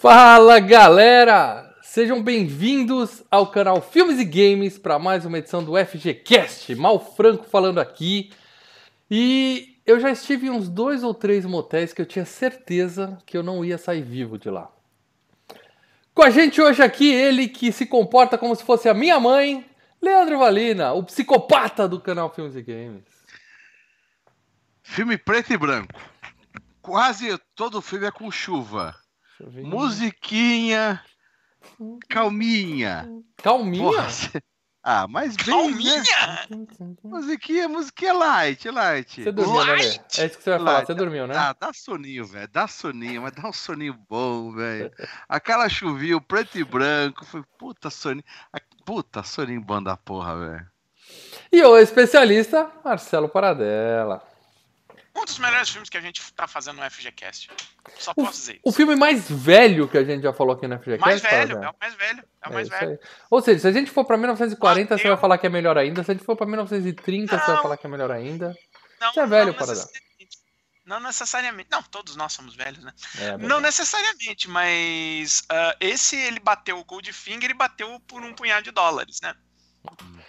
Fala galera! Sejam bem-vindos ao canal Filmes e Games para mais uma edição do FGCast. Mal Franco falando aqui. E eu já estive em uns dois ou três motéis que eu tinha certeza que eu não ia sair vivo de lá. Com a gente hoje aqui, ele que se comporta como se fosse a minha mãe, Leandro Valina, o psicopata do canal Filmes e Games. Filme preto e branco. Quase todo filme é com chuva. Musiquinha. Calminha. Calminha? Porra, ah, mas bem. Calminha? Né? Musiquinha, musiquinha light, light. Você dormiu, né, light. né? É isso que você vai falar, você dormiu, né? Ah, dá soninho, velho. Dá soninho, mas dá um soninho bom, velho. Aquela chuvinha, o preto e branco. Foi puta soninho. Puta soninho bom da porra, velho. E o especialista, Marcelo Paradela. Um dos melhores filmes que a gente tá fazendo no FGCast. Só posso dizer isso. O filme mais velho que a gente já falou aqui no FGCast. Mais velho, é o mais velho. É o mais é velho. Ou seja, se a gente for pra 1940, você vai falar que é melhor ainda. Se a gente for pra 1930, não, você vai falar que é melhor ainda. Não, você é velho, para Não necessariamente. Não, todos nós somos velhos, né? É, não necessariamente, mas uh, esse ele bateu o Goldfinger e bateu por um punhado de dólares, né? Hum.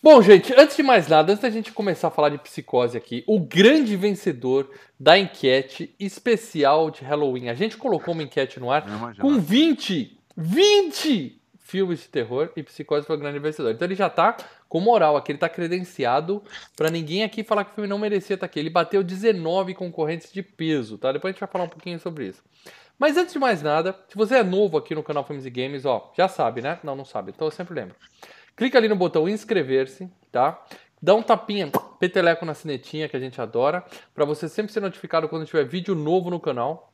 Bom, gente, antes de mais nada, antes da gente começar a falar de psicose aqui, o grande vencedor da enquete especial de Halloween. A gente colocou uma enquete no ar com 20, 20 filmes de terror e psicose foi o grande vencedor. Então ele já tá com moral aqui, ele tá credenciado para ninguém aqui falar que o filme não merecia estar tá aqui. Ele bateu 19 concorrentes de peso, tá? Depois a gente vai falar um pouquinho sobre isso. Mas antes de mais nada, se você é novo aqui no canal Filmes e Games, ó, já sabe, né? Não, não sabe, então eu sempre lembro. Clica ali no botão inscrever-se, tá? Dá um tapinha, peteleco na sinetinha que a gente adora, para você sempre ser notificado quando tiver vídeo novo no canal.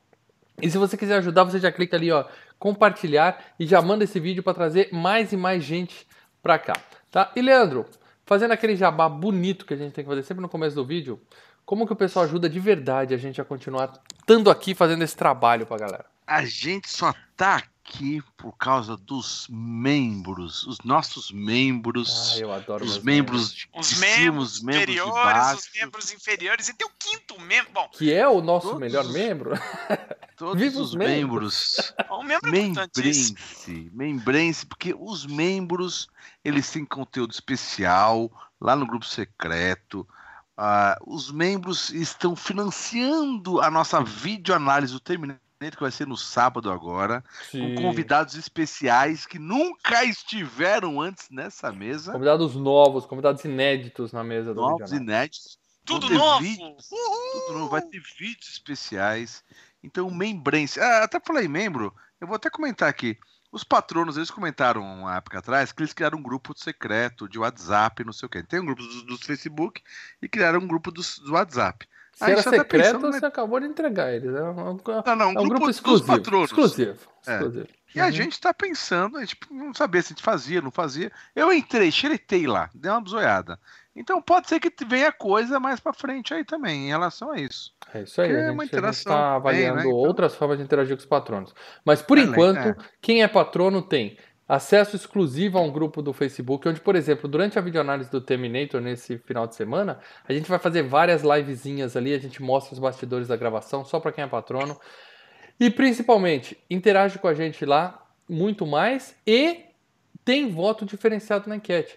E se você quiser ajudar, você já clica ali, ó, compartilhar e já manda esse vídeo para trazer mais e mais gente para cá, tá? E Leandro, fazendo aquele jabá bonito que a gente tem que fazer sempre no começo do vídeo, como que o pessoal ajuda de verdade a gente a continuar estando aqui fazendo esse trabalho pra galera? A gente só tá aqui por causa dos membros, os nossos membros. Ah, eu adoro os membros de os membros inferiores, os membros inferiores e tem o quinto membro, bom, que é o nosso todos, melhor membro. Todos Viva os membros. membros. Um membro membrense, membrense, porque os membros eles têm conteúdo especial lá no grupo secreto. Uh, os membros estão financiando a nossa videoanálise do Terminator que vai ser no sábado agora, Sim. com convidados especiais que nunca estiveram antes nessa mesa. Convidados novos, convidados inéditos na mesa do Novos, inéditos. Tudo novo! Vídeos, tudo novo! Vai ter vídeos especiais. Então, membrense. Ah, até falei membro, eu vou até comentar aqui. Os patronos, eles comentaram uma época atrás que eles criaram um grupo secreto de WhatsApp, não sei o quê. Tem um grupo do, do Facebook e criaram um grupo do, do WhatsApp. Se era secreto, tá pensando, você acabou de entregar eles. É um, não, não, um, é um grupo, grupo exclusivo. Patronos. Exclusivo. É. exclusivo. E uhum. a gente está pensando, a gente não sabia se a gente fazia, não fazia. Eu entrei, xeretei lá, dei uma zoiada. Então pode ser que venha coisa mais para frente aí também, em relação a isso. É isso aí, a gente, está avaliando bem, né? então... outras formas de interagir com os patronos. Mas por é, enquanto, é. quem é patrono tem acesso exclusivo a um grupo do Facebook, onde, por exemplo, durante a videoanálise do Terminator nesse final de semana, a gente vai fazer várias livezinhas ali, a gente mostra os bastidores da gravação, só para quem é patrono. E principalmente, interage com a gente lá muito mais e tem voto diferenciado na enquete.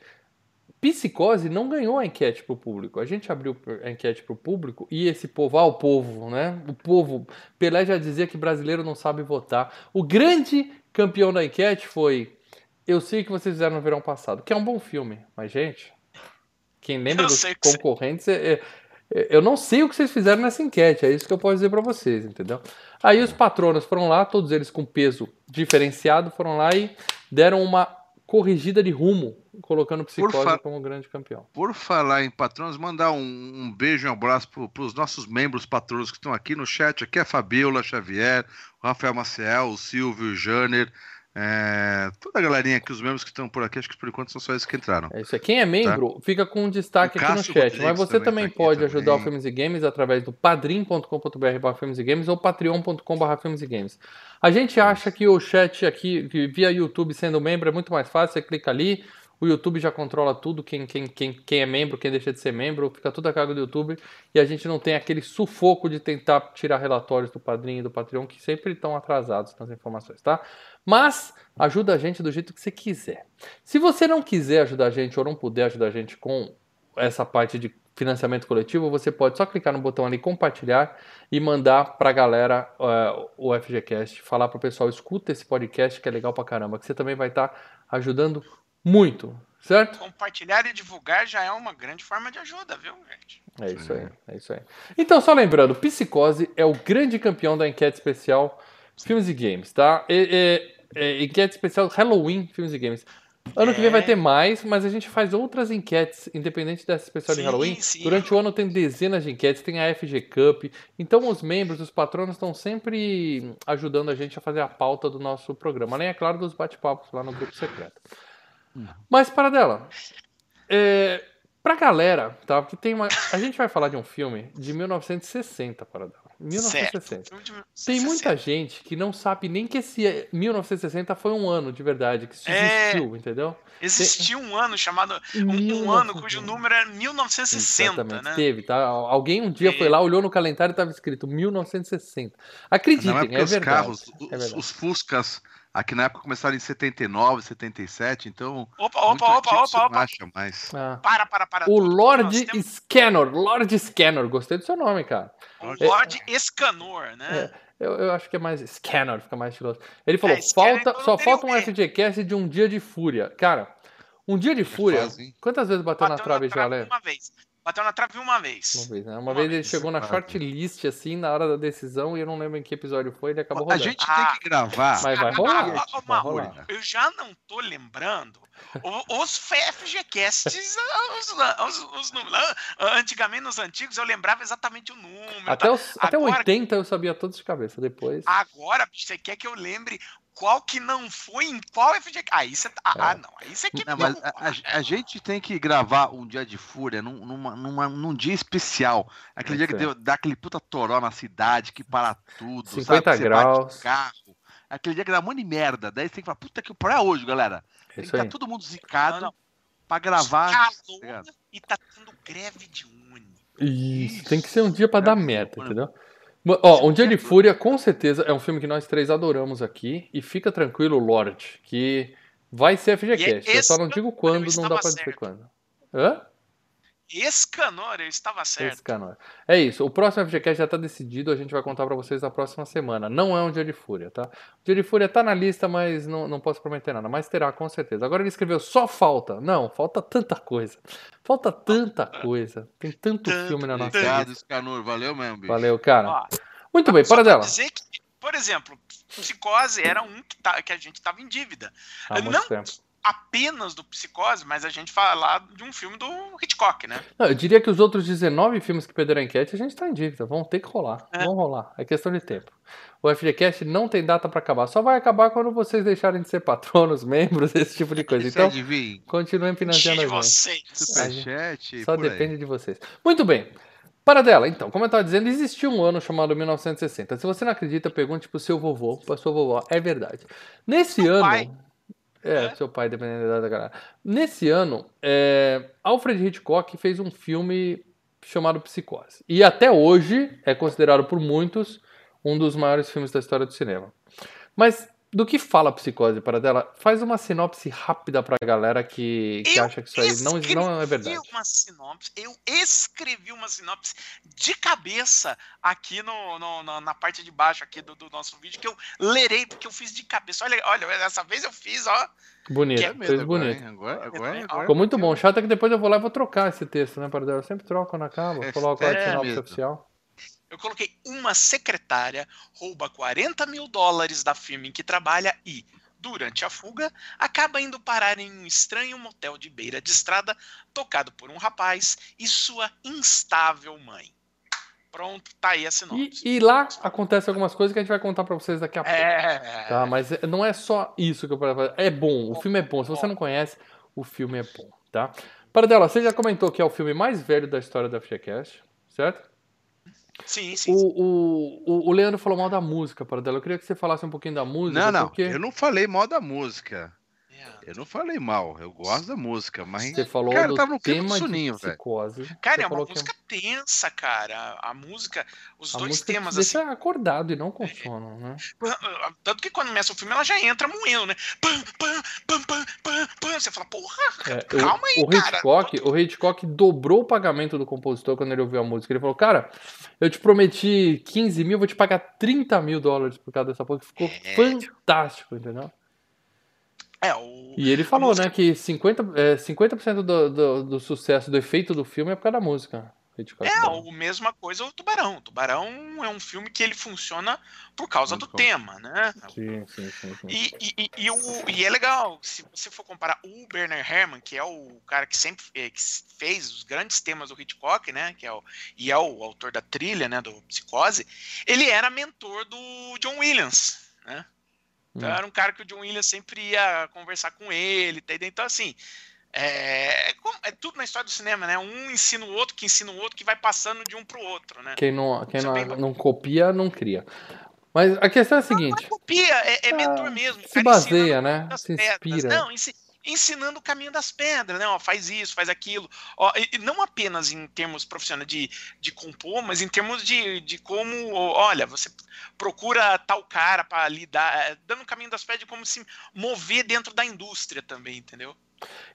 Psicose não ganhou a enquete para o público. A gente abriu a enquete para o público e esse povo, ah, o povo, né? O povo. Pelé já dizia que brasileiro não sabe votar. O grande campeão da enquete foi eu sei que vocês fizeram no verão passado, que é um bom filme, mas, gente, quem lembra eu dos concorrentes, é, é, é, eu não sei o que vocês fizeram nessa enquete, é isso que eu posso dizer para vocês, entendeu? Aí os patronos foram lá, todos eles com peso diferenciado, foram lá e deram uma corrigida de rumo, colocando o Psicose como grande campeão. Por falar em patronos, mandar um, um beijo e um abraço para os nossos membros patronos que estão aqui no chat. Aqui é a Fabiola Xavier, o Rafael Maciel, o Silvio, o Janer, é, toda a galerinha aqui, os membros que estão por aqui, acho que por enquanto são só esses que entraram. É isso aí. Quem é membro, tá? fica com um destaque aqui no chat. Rodrigues mas você também, tá pode ajudar também. o Filmes e Games através do padrim.com.br filmes e games ou patreon.com.br filmes e games. A gente acha que o chat aqui, via YouTube sendo membro, é muito mais fácil. Você clica ali, O YouTube já controla tudo, quem, quem, quem, quem é membro, quem deixa de ser membro, fica tudo a cargo do YouTube. E a gente não tem aquele sufoco de tentar tirar relatórios do padrinho e do Patreon, que sempre estão atrasados nas informações, tá? Mas ajuda a gente do jeito que você quiser. Se você não quiser ajudar a gente ou não puder ajudar a gente com essa parte de financiamento coletivo, você pode só clicar no botão ali compartilhar e mandar para a galera uh, o FGCast, falar para o pessoal, escuta esse podcast que é legal para caramba, que você também vai estar tá ajudando muito, certo? Compartilhar e divulgar já é uma grande forma de ajuda, viu, gente? É isso aí, é isso aí. Então, só lembrando, Psicose é o grande campeão da enquete especial Filmes e Games, tá? E, e, e, enquete especial Halloween Filmes e Games. Ano é. que vem vai é. ter mais, mas a gente faz outras enquetes, independente dessa especial sim, de Halloween. Sim. Durante o ano tem dezenas de enquetes, tem a FG Cup. Então os membros, os patronos estão sempre ajudando a gente a fazer a pauta do nosso programa. Além, é claro, dos bate-papos lá no grupo secreto. Hum. Mas, para dela, é, pra galera, tá? Porque tem uma. A gente vai falar de um filme de 1960, para dela. 1960. Tem muita gente que não sabe nem que esse 1960 foi um ano de verdade, que isso é, existiu, entendeu? Existiu um ano chamado. Um, um, ano cujo número era 1960, Exatamente, né? Teve, tá? Alguém um dia foi lá, olhou no calendário e estava escrito 1960. Acreditem, não, é, é verdade. Carros, é verdade. Os, os Fuscas Aqui na época começaram em 79, 77, então. Opa, opa, opa, opa, opa. acha mais. Ah. Para, para, para. O Lord temos... Scanner, Lord Scanner, gostei do seu nome, cara. O Lord é, Escanor, né? É, eu, eu acho que é mais Scanner, fica mais estiloso. Ele falou: é, falta, só falta um FGCast de um dia de fúria. Cara, um dia de fúria. Quantas vezes bateu, bateu na trave, já, Léo? Uma vez. Bateu na trave uma vez. Uma vez, né? Uma, uma vez, vez, ele chegou na shortlist, assim, na hora da decisão, e eu não lembro em que episódio foi, ele acabou rodando. A gente ah, tem que gravar. Mas vai rolar. Ah, ah, vai rolar. Eu já não tô lembrando os FGCasts, os, os, os, antigamente nos antigos eu lembrava exatamente o número. Até, os, até 80 eu sabia todos de cabeça, depois. Agora, você quer que eu lembre qual que não foi em qual FGCast? Aí você. Ah, é. ah, não. Aí você que não, mas a, a, gente tem que gravar um dia de fúria num, numa, numa, num dia especial. Aquele é dia que deu, dá aquele puta toró na cidade, que para tudo. 50 sabe? graus. carro. Aquele dia que dá um monte de merda. Daí você tem que falar, puta que para hoje, galera. Tem que estar tá todo mundo zicado não, não. pra gravar. Calor tá e tá tendo greve de uni. Isso, Isso, tem que ser um dia para dar merda, entendeu? Ó, Um Dia de Fúria, com certeza, é um filme que nós três adoramos aqui. E fica tranquilo, Lorde, que vai ser FGCast. Eu só não digo quando, não dá pra dizer quando. Hã? Escanor, eu estava certo. Escanor. É isso. O próximo FGCast já está decidido. A gente vai contar para vocês na próxima semana. Não é um dia de fúria, tá? O dia de fúria está na lista, mas não, não posso prometer nada. Mas terá, com certeza. Agora ele escreveu só falta. Não, falta tanta coisa. Falta tanta coisa. Tem tanto filme na nossa Obrigado, Escanor. Valeu mesmo, bicho. Valeu, cara. Muito bem, para dela. Dizer que, por exemplo, Psicose era um que, tá, que a gente estava em dívida. Há muito não, tempo apenas do Psicose, mas a gente fala de um filme do Hitchcock, né? Não, eu diria que os outros 19 filmes que perderam a enquete, a gente tá em dívida. Vão ter que rolar. É. Vão rolar. É questão de tempo. O FGCast não tem data para acabar. Só vai acabar quando vocês deixarem de ser patronos, membros, esse tipo de coisa. Então, continuem financiando a gente. Superchat, Só depende aí. de vocês. Muito bem. Para dela, então, como eu estava dizendo, existiu um ano chamado 1960. Se você não acredita, pergunte pro seu vovô, pra sua vovó. É verdade. Nesse ano. Pai. É, é, seu pai, dependendo da galera. Nesse ano, é, Alfred Hitchcock fez um filme chamado Psicose. E até hoje é considerado por muitos um dos maiores filmes da história do cinema. Mas do que fala Psicose para dela? Faz uma sinopse rápida para a galera que, que acha que isso aí não, não é verdade. Uma sinopse, eu escrevi uma sinopse de cabeça aqui no, no na parte de baixo aqui do, do, nosso vídeo que eu lerei porque eu fiz de cabeça. Olha, olha, dessa vez eu fiz, ó. Bonito, é fez bonito. Agora, agora, agora, Ficou muito bom. Chato é que depois eu vou lá e vou trocar esse texto, né, para dela. Eu sempre troco acaba, é, coloco a sinopse oficial. Eu coloquei uma secretária rouba 40 mil dólares da firma em que trabalha e, durante a fuga, acaba indo parar em um estranho motel de beira de estrada, tocado por um rapaz e sua instável mãe. Pronto, tá aí a sinopse. E, e lá acontece algumas coisas que a gente vai contar para vocês daqui a pouco. É... Tá, mas não é só isso que eu fazer. É bom, o filme é bom. Se você não conhece, o filme é bom, tá? Para dela, você já comentou que é o filme mais velho da história da FGCast, certo? Sim, sim. O, o, o Leandro falou mal da música, para dela. Eu queria que você falasse um pouquinho da música. Não, não. Porque... Eu não falei mal da música. Eu não falei mal, eu gosto da música, mas. Você falou cara, do tava no tema do soninho, velho. Cara, é uma música que... tensa, cara. A música, os a dois música temas te assim. Deixa acordado e não com sono, né? Tanto que quando começa o filme ela já entra moendo, né? Pam, pam, pam, pam, pam, pam. Você fala, porra, é, calma o, aí, o cara. Hitchcock, o Hitchcock dobrou o pagamento do compositor quando ele ouviu a música. Ele falou, cara, eu te prometi 15 mil, vou te pagar 30 mil dólares por causa dessa porra. Ficou é, fantástico, entendeu? É, o... E ele falou, música... né, que 50%, é, 50 do, do, do, sucesso, do efeito do filme é por causa da música. É, a mesma coisa o Tubarão. O Tubarão é um filme que ele funciona por causa Muito do bom. tema, né? Sim, sim, sim. sim. E, e, e, o, e, é legal, se você for comparar o Bernard Herrmann, que é o cara que sempre é, que fez os grandes temas do Hitchcock, né? Que é o, e é o autor da trilha, né? Do Psicose, ele era mentor do John Williams, né? Então hum. era um cara que o John Williams sempre ia conversar com ele, tá? então assim, é, é, é, tudo na história do cinema, né? Um ensina o outro, que ensina o outro, que vai passando de um pro outro, né? Quem não, quem não, não copia, não cria. Mas a questão é a seguinte. Não, não copia, é, é mentor mesmo. Se baseia, né? Se inspira. Não, ensinando o caminho das pedras, né? Ó, faz isso, faz aquilo. Ó, e não apenas em termos profissionais de, de compor, mas em termos de, de como, olha, você procura tal cara para lidar, é, dando o caminho das pedras de como se mover dentro da indústria também, entendeu?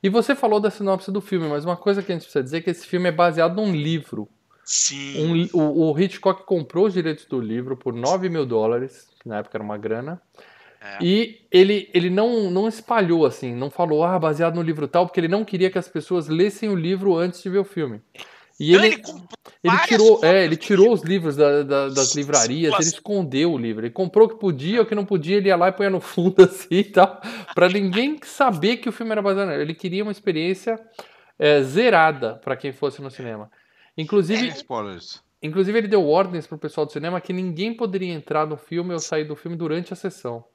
E você falou da sinopse do filme, mas uma coisa que a gente precisa dizer é que esse filme é baseado num livro. Sim. Um, o, o Hitchcock comprou os direitos do livro por 9 mil dólares, que na época era uma grana. É. E ele, ele não, não espalhou assim, não falou, ah, baseado no livro tal, porque ele não queria que as pessoas lessem o livro antes de ver o filme. E ele, ele, ele tirou, é, ele tirou os livros da, da, das livrarias, ele escondeu o livro. Ele comprou o que podia, o que não podia, ele ia lá e põe no fundo assim e tal, para ninguém saber que o filme era baseado nele. Ele queria uma experiência é, zerada para quem fosse no cinema. Inclusive, é, spoilers. Inclusive ele deu ordens pro pessoal do cinema que ninguém poderia entrar no filme ou sair do filme durante a sessão.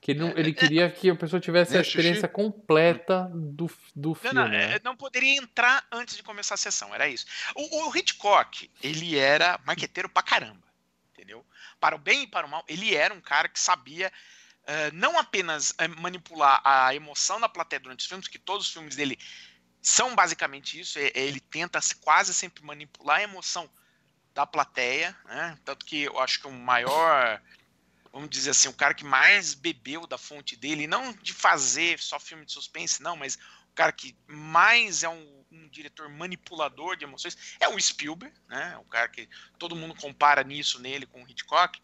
Que ele, não, ele queria que a pessoa tivesse a experiência completa do, do filme. Não, né? não, poderia entrar antes de começar a sessão, era isso. O, o Hitchcock, ele era marqueteiro pra caramba, entendeu? Para o bem e para o mal, ele era um cara que sabia uh, não apenas uh, manipular a emoção da plateia durante os filmes, que todos os filmes dele são basicamente isso, ele tenta quase sempre manipular a emoção da plateia, né? Tanto que eu acho que o maior vamos dizer assim, o cara que mais bebeu da fonte dele, não de fazer só filme de suspense, não, mas o cara que mais é um, um diretor manipulador de emoções é o Spielberg, né? O cara que todo mundo compara nisso nele com o Hitchcock.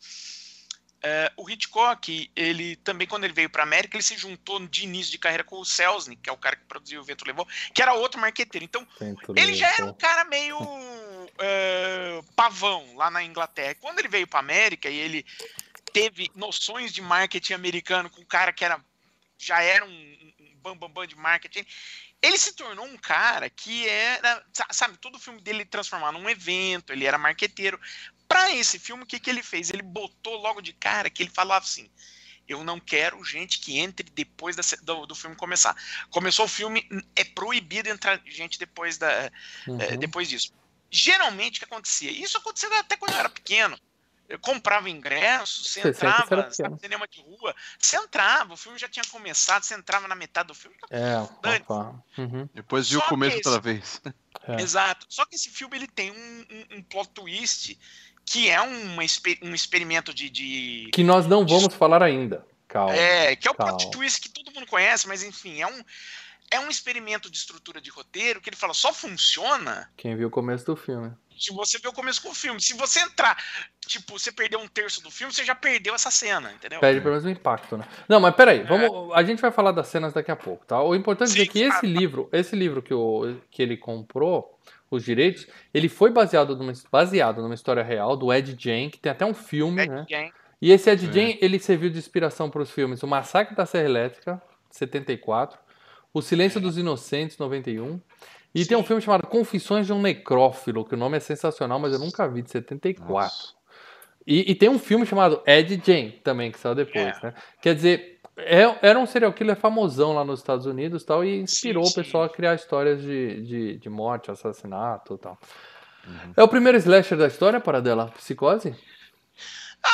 Uh, o Hitchcock, ele também, quando ele veio para América, ele se juntou de início de carreira com o Selznick, que é o cara que produziu o Vento Levou, que era outro marqueteiro. Então, Vento ele já era um cara meio uh, pavão lá na Inglaterra. Quando ele veio para América e ele teve noções de marketing americano com um cara que era já era um, um bam, bam de marketing. Ele se tornou um cara que era, sabe, todo o filme dele transformar num evento, ele era marqueteiro. Para esse filme, o que, que ele fez? Ele botou logo de cara que ele falava assim: eu não quero gente que entre depois da, do, do, filme começar. Começou o filme, é proibido entrar gente depois, da, uhum. é, depois disso. Geralmente o que acontecia? Isso aconteceu até quando eu era pequeno comprava ingresso, você, entrava, sabe, cinema de rua, você entrava, o filme já tinha começado, você entrava na metade do filme. É, opa. Uhum. Depois viu o começo esse, outra vez. É. Exato. Só que esse filme ele tem um, um, um plot twist que é uma, um experimento de, de, Que nós não vamos de, falar ainda. Calma. É, que é o calma. plot twist que todo mundo conhece, mas enfim, é um é um experimento de estrutura de roteiro que ele fala só funciona. Quem viu o começo do filme. Se você vê o começo do filme. Se você entrar, tipo, você perdeu um terço do filme, você já perdeu essa cena, entendeu? Perde pelo menos o impacto, né? Não, mas peraí, é. vamos, a gente vai falar das cenas daqui a pouco, tá? O importante Sim, é que esse livro, esse livro que, o, que ele comprou, os direitos, ele foi baseado numa, baseado numa história real do Ed Gein, que tem até um filme, Ed né? Gein. E esse Ed é. Gein, ele serviu de inspiração para os filmes O Massacre da Serra Elétrica, 74, o Silêncio dos Inocentes, 91. E Sim. tem um filme chamado Confissões de um Necrófilo, que o nome é sensacional, mas eu nunca vi, de 74. E, e, tem um filme chamado Ed Jane, também, que saiu depois, é. né? Quer dizer, é, era um serial killer famosão lá nos Estados Unidos tal, e inspirou sim, sim. o pessoal a criar histórias de, de, de morte, assassinato e tal. Uhum. É o primeiro slasher da história, para dela, Psicose?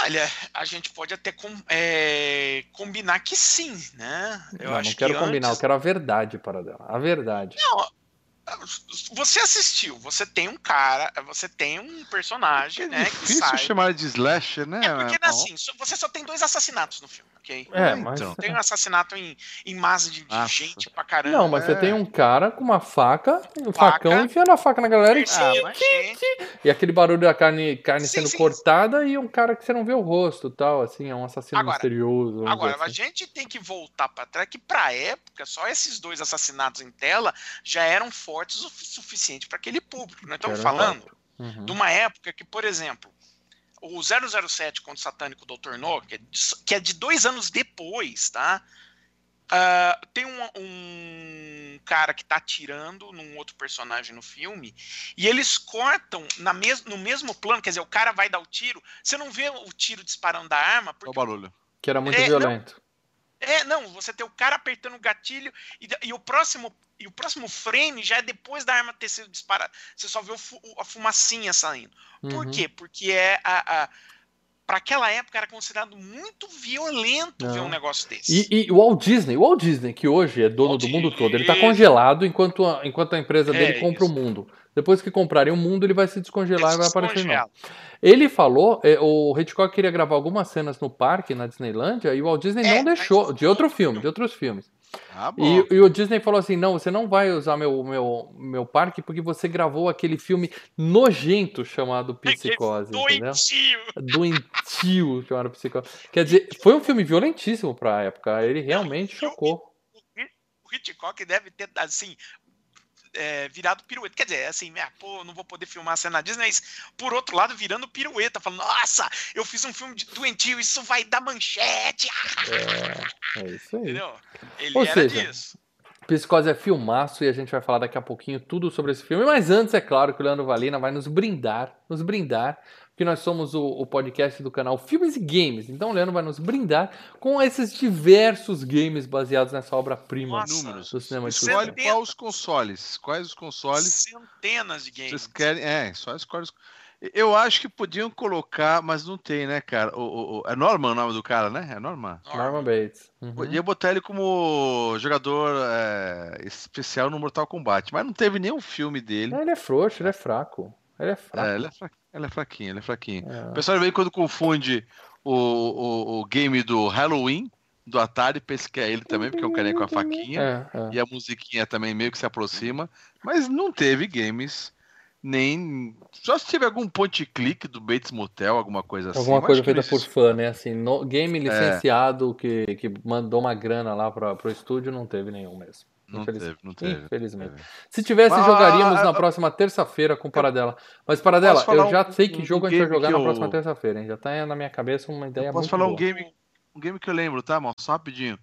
Olha, a gente pode até com, é, combinar que sim, né? Eu não, não quero que combinar, antes... eu quero a verdade para dela. A verdade. Não, você assistiu, você tem um cara, você tem um personagem, é né? Difícil sai... chamar de slasher, né? É porque assim, você só tem dois assassinatos no filme, ok? É, mas... Então. Tem um assassinato em, em massa de, de gente pra caramba. Não, mas é. você tem um cara com uma faca, um faca, facão enfiando a faca na galera e... Ah, e aquele barulho da carne, carne sim, sendo sim, cortada sim. e um cara que você não vê o rosto tal, assim, é um assassino agora, misterioso. Agora, assim. a gente tem que voltar pra trás que pra época, só esses dois assassinatos em tela já eram fortes fortes o suficiente para aquele público. Nós estamos falando uhum. de uma época que, por exemplo, o 007 contra o Satânico Dr. No, que é, de, que é de dois anos depois, tá? Uh, tem um, um, cara que tá atirando num outro personagem no filme e eles cortam na mes no mesmo plano, quer dizer, o cara vai dar o tiro, você não vê o tiro disparando da arma. Porque... O barulho. Que era muito é, violento. Não, é, não, você tem o cara apertando o gatilho e, e, o próximo e o próximo frame já é depois da arma ter sido disparada. Você só vê a fumacinha saindo. Uhum. Por quê? Porque é a, a para aquela época era considerado muito violento Não. ver um negócio desse. E, e, o Walt Disney, o Walt Disney, que hoje é dono Walt do mundo todo, ele está congelado enquanto a, enquanto a empresa dele é compra isso. o mundo. Depois que comprarem o mundo, ele vai se descongelar ele e vai aparecer não. Ele falou, é, o Hitchcock queria gravar algumas cenas no parque, na Disneylândia, e o Walt Disney é, não deixou, de outro filme, de outros filmes. Ah, e, e, o Disney falou assim: não, você não vai usar meu, meu, meu parque porque você gravou aquele filme nojento chamado Psicose. Doentio! Doentio chamado Psicose. Quer dizer, foi um filme violentíssimo pra época. Ele realmente chocou. O Hitchcock deve ter, assim, é, virado pirueta. Quer dizer, assim, ah, pô, não vou poder filmar a cena Disney, mas por outro lado, virando pirueta, falando, nossa, eu fiz um filme de doentio, isso vai dar manchete. É, é isso aí. Entendeu? Ele Ou seja, disso. Psicose é filmaço e a gente vai falar daqui a pouquinho tudo sobre esse filme. Mas antes, é claro que o Leandro Valina vai nos brindar, nos brindar que nós somos o, o, podcast do canal Filmes e Games. Então o Leandro vai nos brindar com esses diversos games baseados nessa obra-prima do cinema de Escolhe quais os consoles. Quais os consoles? Centenas de games. Vocês querem. É, só escolhe os. Eu acho que podiam colocar, mas não tem, né, cara? O, o, o é Norman o nome do cara, né? É Norman. Norman Bates. Uhum. Podia botar ele como jogador é, especial no Mortal Kombat, mas não teve nenhum filme dele. Não, ele é frouxo, ele é fraco. Ele é fraco. É, ele é fraco. Ela é fraquinha, ela é fraquinha. É. O pessoal vem quando confunde o, o, o, game do Halloween, do Atari, pensa que é ele também, porque é um carinha com a faquinha. É, é. E a musiquinha também meio que se aproxima. Mas não teve games, nem. Só se tiver algum point click do Bates Motel, alguma coisa assim. Alguma coisa feita por fã, né? Assim, no, game é. licenciado que, que mandou uma grana lá para o estúdio, não teve nenhum mesmo. Não Infeliz... teve, não teve. Infelizmente. Teve. Se tivesse, ah, jogaríamos ah, na próxima terça-feira com Paradela. Mas, Paradela, eu já um, sei que jogo um a gente vai jogar na eu... próxima terça-feira, Já tá na minha cabeça uma ideia eu posso falar boa. um game, um game que eu lembro, tá, mal? Só rapidinho.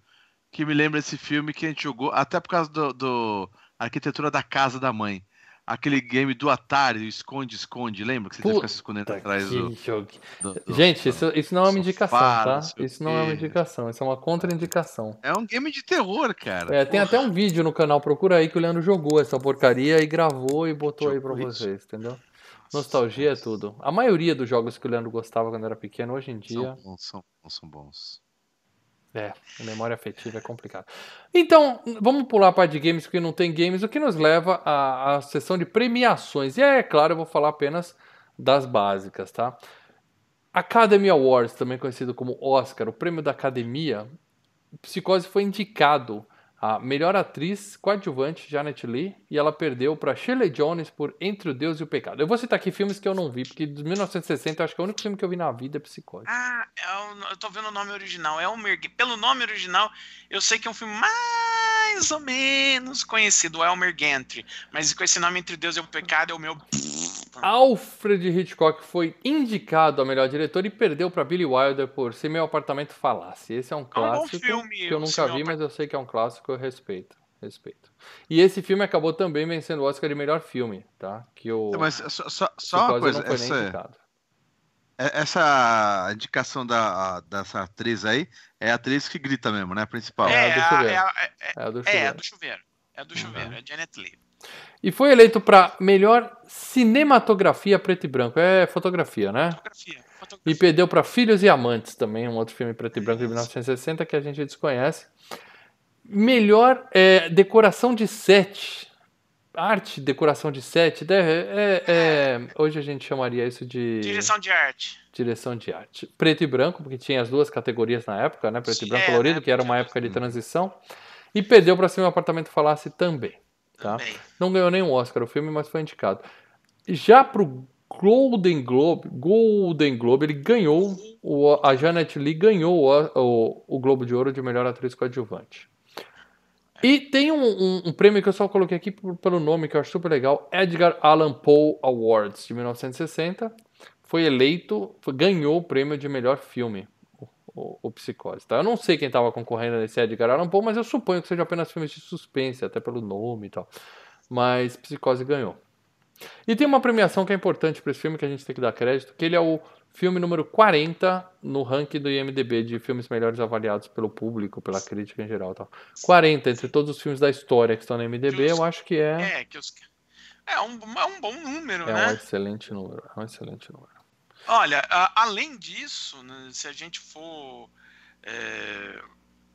Que me lembra esse filme que a gente jogou, até por causa do, do arquitetura da casa da mãe aquele game do Atari, esconde-esconde, lembra? Que você fica se escondendo atrás do, do, do, Gente, isso, isso não é uma indicação, tá? Isso não é uma indicação, isso é uma contraindicação. É um game de terror, cara. É, tem até um vídeo no canal, procura aí que o Leandro jogou essa porcaria e gravou e botou aí pra vocês, entendeu? Nostalgia é tudo. A maioria dos jogos que o Leandro gostava quando era pequeno, hoje em dia. São bons, são, são bons. É, memória afetiva é complicado. Então, vamos pular para de games, porque não tem games, o que nos leva à, à sessão de premiações. E é, é claro, eu vou falar apenas das básicas, tá? Academy Awards, também conhecido como Oscar, o prêmio da academia, Psicose foi indicado a melhor atriz coadjuvante, Janet Lee, e ela perdeu para Shirley Jones por Entre o Deus e o Pecado. Eu vou citar aqui filmes que eu não vi, porque de 1960 eu acho que é o único filme que eu vi na vida é Psicose. Ah, eu, eu tô vendo o nome original. É Elmer, pelo nome original, eu sei que é um filme mais ou menos conhecido, Elmer Gantry. Mas com esse nome Entre Deus e o Pecado é o meu. Alfred Hitchcock foi indicado a melhor diretor e perdeu para Billy Wilder por Se Meu Apartamento Falasse. Esse é um clássico é um filme, que eu nunca vi, mas eu sei que é um clássico, eu respeito. Respeito. E esse filme acabou também vencendo o Oscar de melhor filme, tá? Que o. Mas só, só, só uma coisa, essa, é, essa indicação da, dessa atriz aí é a atriz que grita mesmo, né? A principal. É, é a do chuveiro. É, é, é, é, a do chuveiro. É a do chuveiro, uhum. é Janet Leigh. E foi eleito para melhor cinematografia preto e branco. É fotografia, né? Fotografia. fotografia. E perdeu para Filhos e Amantes também, um outro filme preto e branco de 1960 que a gente desconhece. Melhor é, decoração de set. Arte, decoração de set. É, é, é, hoje a gente chamaria isso de. Direção de arte. Direção de arte. Preto e branco, porque tinha as duas categorias na época, né? Preto e branco é, colorido, né? que era uma época de transição. E perdeu para cima o apartamento falasse também. Tá? Também. Não ganhou nenhum Oscar o filme, mas foi indicado. Já pro Golden Globe, Golden Globe, ele ganhou, o, a Janet Lee ganhou o, o, o Globo de Ouro de melhor atriz coadjuvante. E tem um, um, um, prêmio que eu só coloquei aqui pelo nome, que eu acho super legal, Edgar Allan Poe Awards, de 1960. Foi eleito, foi, ganhou o prêmio de melhor filme, o, Psicose. Tá? Eu não sei quem estava concorrendo nesse Edgar Allan Poe, mas eu suponho que seja apenas filmes de suspense, até pelo nome e tal. Mas Psicose ganhou. E tem uma premiação que é importante para esse filme, que a gente tem que dar crédito, que ele é o filme número 40 no ranking do IMDB de filmes melhores avaliados pelo público, pela crítica em geral. Tal. 40 entre todos os filmes da história que estão no IMDB, eu acho que é. É, que os... é, um, é um bom número, é né? É um excelente número. É um excelente número. Olha, a, além disso, né, se a gente for. É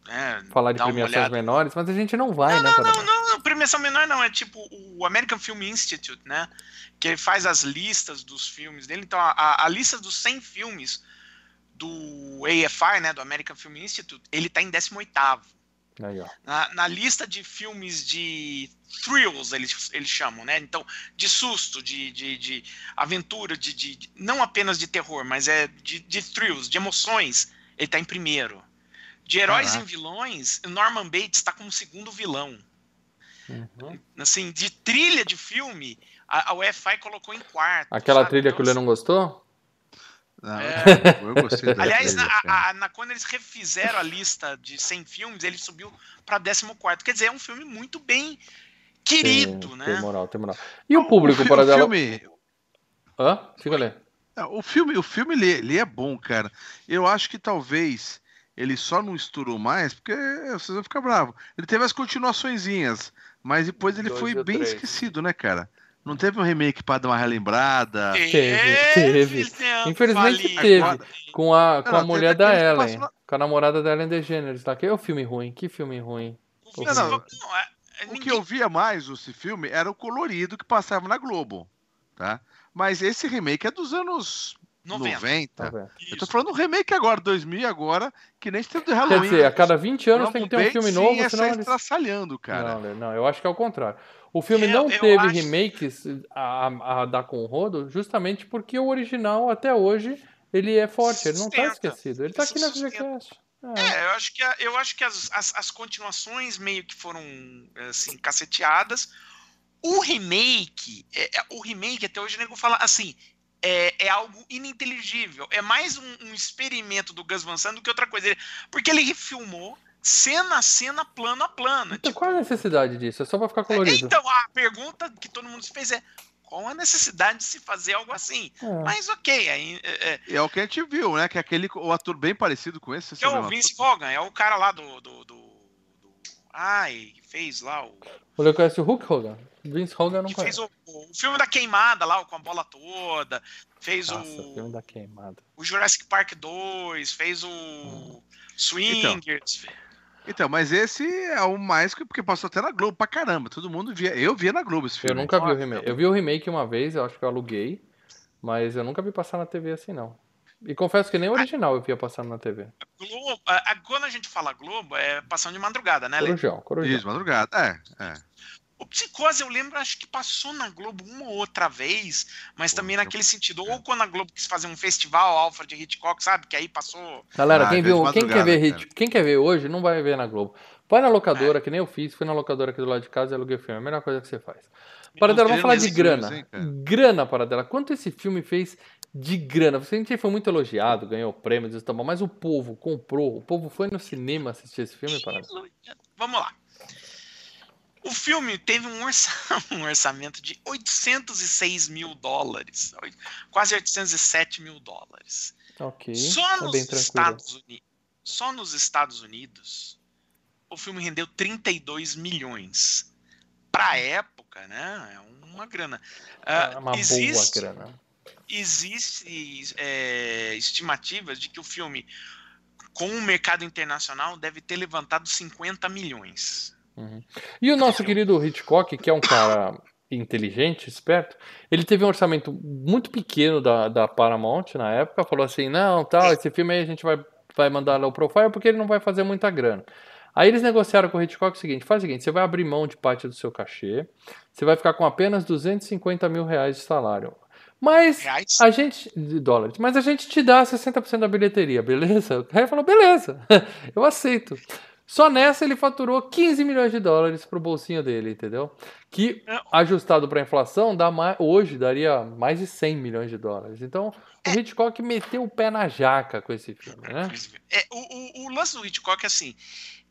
é, Falar de premiações menores, mas a gente não vai, não, né? Não, não, não, não, premiação menor não, é tipo o American Film Institute, né? Que faz as listas dos filmes dele. Então, a, a lista dos 100 filmes do AFI, né, do American Film Institute, ele tá em 18º. Na, na, lista de filmes de thrills, eles, eles chamam, né? Então, de susto, de, de, de aventura, de, de, não apenas de terror, mas é de, de thrills, de emoções, ele tá em primeiro. De heróis Caraca. e vilões, Norman Bates está como segundo vilão. Uhum. Assim, de trilha de filme, a, a UFI colocou em quarto. Aquela sabe? trilha então, que o Lê não gostou? Não, é... eu gostei Aliás, na, a, na, quando eles refizeram a lista de 100 filmes, ele subiu para 14. Quer dizer, é um filme muito bem querido, tem, né? Tem moral, tem moral. E o público, para dela? Filme... Hã? Fica ali. O filme, o filme ele, ele é bom, cara. Eu acho que talvez ele só não estourou mais porque vocês vão ficar bravos. Ele teve as continuaçõezinhas, mas depois ele Dois foi bem três. esquecido, né, cara? Não teve um remake para dar uma relembrada? Teve, teve. Infelizmente teve. Com a, com não, a mulher da Ellen. Na... Com a namorada da Ellen DeGeneres. Tá? Que é o filme ruim. Que filme ruim. O, não, não, é, o que eu via mais esse filme era o colorido que passava na Globo. Tá? Mas esse remake é dos anos 90. 90. Eu tô falando remake agora, 2000 agora, que nem teve do Halloween. Quer dizer, a cada 20 anos tem que ter um filme novo, sim, senão eles... estraçalhando, cara. Não, não, eu acho que é o contrário. O filme não teve acho... remakes a, a, dar com o rodo, justamente porque o original, até hoje, ele é forte, ele não tá esquecido. Ele tá aqui na VGCast. É. é, eu acho que, eu acho que as, as, as continuações meio que foram assim, caceteadas. O remake, é, é o remake até hoje o nego fala assim, é, é, algo ininteligível. É mais um, um, experimento do Gus Van Sant do que outra coisa. Ele, porque ele refilmou cena a cena, plano a plano. Então, tipo, qual a necessidade disso? É só pra ficar colorido. Então, a pergunta que todo mundo se fez é qual a necessidade de se fazer algo assim? É. Mas ok. Aí, é, é, é, o que a gente viu, né? Que é aquele o ator bem parecido com esse. Que é o Vince Vaughan, é o cara lá do. do, do, do... Ai, fez lá o. Você conhece o Hulk Hogan? Vince Hogan não que fez o, o, filme da queimada lá, com a bola toda. Fez Nossa, o. filme da queimada. O Jurassic Park 2, fez o hum. Swingers. Então, então, mas esse é o mais que porque passou até na Globo pra caramba. Todo mundo via. Eu via na Globo esse filme. Eu nunca vi o remake. Eu vi o remake uma vez, eu acho que eu aluguei. Mas eu nunca vi passar na TV assim, não. E confesso que nem o original eu via passando na TV. Globo, a, a, quando a gente fala Globo, é passando de madrugada, né, Corujão, Corujão. Isso, madrugada, é, é. O Psicose, eu lembro, acho que passou na Globo uma ou outra vez, mas também naquele sentido. Ou quando a Globo quis fazer um festival, Alfred Hitchcock, sabe? Que aí passou. Galera, ah, quem, viu, quem, quer ver Hit, quem quer ver hoje, não vai ver na Globo. Vai na locadora, é. que nem eu fiz, fui na locadora aqui do lado de casa e aluguei o filme. É a melhor coisa que você faz. Paradela, vamos falar de grana. Filmes, hein, grana, Paradela. Quanto esse filme fez de grana? Você gente foi muito elogiado, ganhou prêmios, tá bom, mas o povo comprou, o povo foi no cinema assistir esse filme, Paradela. Vamos lá. O filme teve um, um orçamento de 806 mil dólares, quase 807 mil dólares. Ok. Só, tá nos Estados Unidos, só nos Estados Unidos, o filme rendeu 32 milhões. Para a época, né? É uma grana. Uh, é uma existe, boa grana. Existe é, estimativas de que o filme, com o mercado internacional, deve ter levantado 50 milhões. Uhum. E o nosso querido Hitchcock, que é um cara inteligente, esperto, ele teve um orçamento muito pequeno da, da Paramount na época, falou assim, não, tal, esse filme aí a gente vai, vai mandar low profile porque ele não vai fazer muita grana. Aí eles negociaram com o Hitchcock o seguinte, faz o seguinte, você vai abrir mão de parte do seu cachê, você vai ficar com apenas 250 mil reais de salário. Mas a gente. De dólares. Mas a gente te dá 60% da bilheteria, beleza? O cara falou, beleza, eu aceito. Só nessa ele faturou 15 milhões de dólares pro bolsinho dele, entendeu? Que é. ajustado para inflação dá mais, hoje daria mais de 100 milhões de dólares. Então o é. Hitchcock meteu o pé na jaca com esse filme, né? É, o, o, o lance do Hitchcock é assim,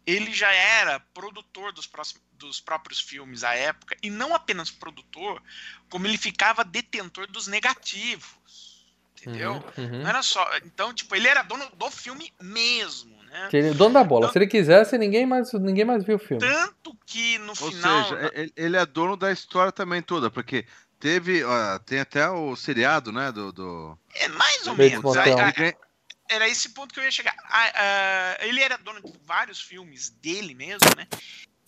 ele já era produtor dos, próximos, dos próprios filmes à época e não apenas produtor, como ele ficava detentor dos negativos, entendeu? Uhum, uhum. Não era só, então tipo ele era dono do filme mesmo né? Ele, dono da bola. Então, Se ele quisesse, ninguém mais, ninguém mais viu o filme. Tanto que no Ou final. Ou seja, ele é dono da história também toda, porque teve. Ó, tem até o seriado, né? Do, do... É mais ou menos. era esse ponto que eu ia chegar. ele era dono de vários filmes dele mesmo, né?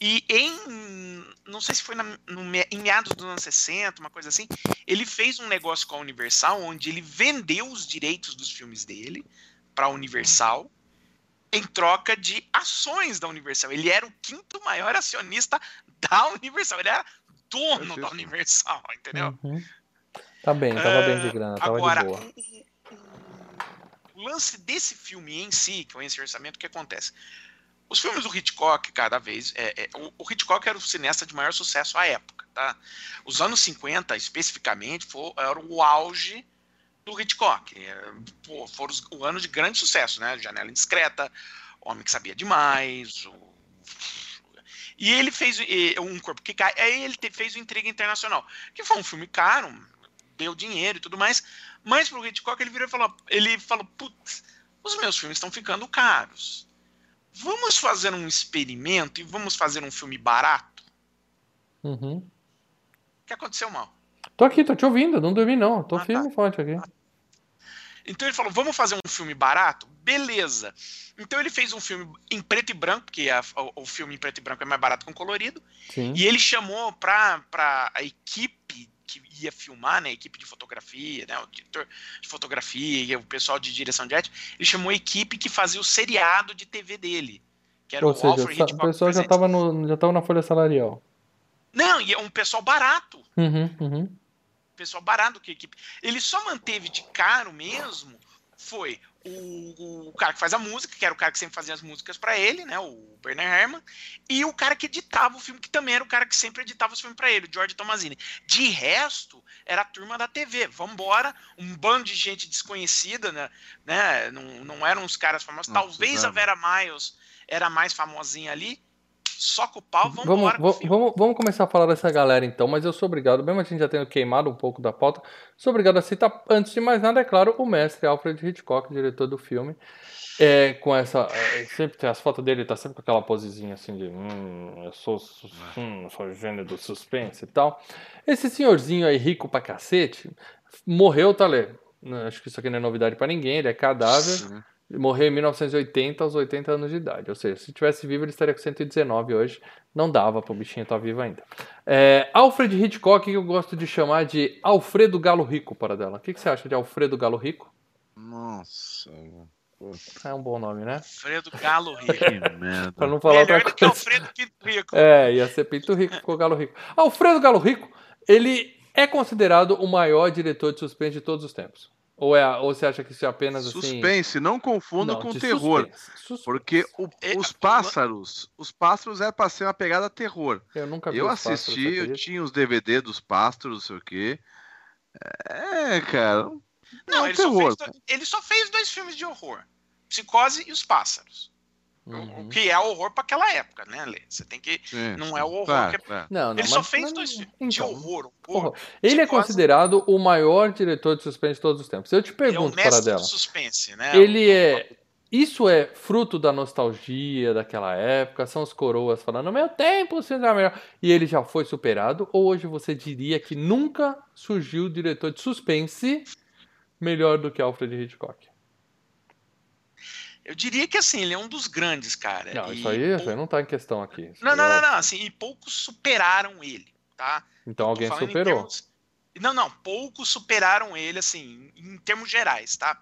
E em. Não sei se foi na, no, em meados dos anos 60, uma coisa assim. Ele fez um negócio com a Universal, onde ele vendeu os direitos dos filmes dele para a Universal em troca de ações da Universal. Ele era o quinto maior acionista da Universal. Ele era dono da Universal, entendeu? Uhum. Tá bem, tava uh, bem de grana, tava agora, de boa. O, o, o, lance desse filme em si, que é esse orçamento, o que acontece? Os filmes do Hitchcock, cada vez. É, é, o, o, Hitchcock era o cineasta de maior sucesso à época. Tá? Os anos 50, especificamente, foi, era o auge do Hitchcock. É, foram o ano de grande sucesso, né? Janela Indiscreta, Homem que Sabia Demais, o... E ele fez um corpo que cai. Aí ele fez o Intriga Internacional, que foi um filme caro, deu dinheiro e tudo mais. Mas pro Hitchcock ele virou e falou: ele falou, putz, os meus filmes estão ficando caros. Vamos fazer um experimento e vamos fazer um filme barato? Uhum. O que aconteceu mal? Tô aqui, tô te ouvindo, não dormi não, tô ah, firme tá. e forte aqui. Então ele falou: vamos fazer um filme barato? Beleza. Então ele fez um filme em preto e branco, porque a, o, o, filme em preto e branco é mais barato com colorido. Sim. E ele chamou pra, pra a equipe que ia filmar, né, a equipe de fotografia, né, o diretor de fotografia, o pessoal de direção de arte, ele chamou a equipe que fazia o seriado de TV dele, que era Ou o seja, Alfred Hitchcock. O pessoal já estava já tava na folha salarial. Não, e é um pessoal barato. Uhum, uhum. Pessoal barato que a equipe. Ele só manteve de caro mesmo foi o, o, cara que faz a música, que era o cara que sempre fazia as músicas para ele, né, o Bernard Herrmann, e o cara que editava o filme, que também era o cara que sempre editava os filmes para ele, o George Tomazini. De resto, era a turma da TV. Vambora, um bando de gente desconhecida, né, né não, não eram os caras famosos. Talvez a Vera Miles era mais famosinha ali, só com o pau, vamos vamos, vamos, vamos, vamos começar a falar dessa galera então, mas eu sou obrigado, mesmo a gente já tendo queimado um pouco da pauta, sou obrigado a citar, antes de mais nada, é claro, o mestre Alfred Hitchcock, diretor do filme. É, com essa. É, sempre tem as fotos dele, tá sempre com aquela posezinha assim de. Hum, eu sou, hum, sou gênio do suspense e tal. Esse senhorzinho aí, rico pra cacete, morreu, tá lendo? Acho que isso aqui não é novidade para ninguém, ele é cadáver. Sim morreu em 1980 aos 80 anos de idade. Ou seja, se tivesse vivo, ele estaria com 119 hoje. Não dava para o bichinho estar tá vivo ainda. É, Alfred Hitchcock, que eu gosto de chamar de Alfredo Galo Rico, para dela. O que, que você acha de Alfredo Galo Rico? Nossa. É um bom nome, né? Alfredo Galo Rico. para não falar Melhor outra coisa. Alfredo Pinto Rico. É, ia ser Pinto Rico, ficou Galo Rico. Alfredo Galo Rico, ele é considerado o maior diretor de suspense de todos os tempos. Ou, é, ou você acha que isso é apenas assim. Suspense, não confunda não, com terror. Suspense. Suspense. Porque o, é, os pássaros, os pássaros é pra ser uma pegada terror. Eu nunca vi Eu assisti, pássaros, eu tinha os DVD dos pássaros, não sei o quê. É, cara. Não, não ele, terror, só fez, ele só fez dois filmes de horror: Psicose e Os Pássaros. Uhum. O que é horror para aquela época, né, Lê? Você tem que. Sim, não é o horror. Claro, que é... não, não, ele só fez dois filmes então, de horror. horror ele é considerado o maior diretor de suspense de todos os tempos. Eu te pergunto, é o para dela. suspense, né? Ele é. isso é fruto da nostalgia daquela época, são os coroas falando, no meu tempo o filme era melhor, e ele já foi superado, ou hoje você diria que nunca surgiu diretor de suspense melhor do que Alfred Hitchcock? Eu diria que assim, ele é um dos grandes, cara. Não, isso aí, isso aí não tá em questão aqui. Não, não, não, não, assim, e poucos superaram ele, tá? Então alguém superou. Termos... Não, não, poucos superaram ele, assim, em termos gerais, tá?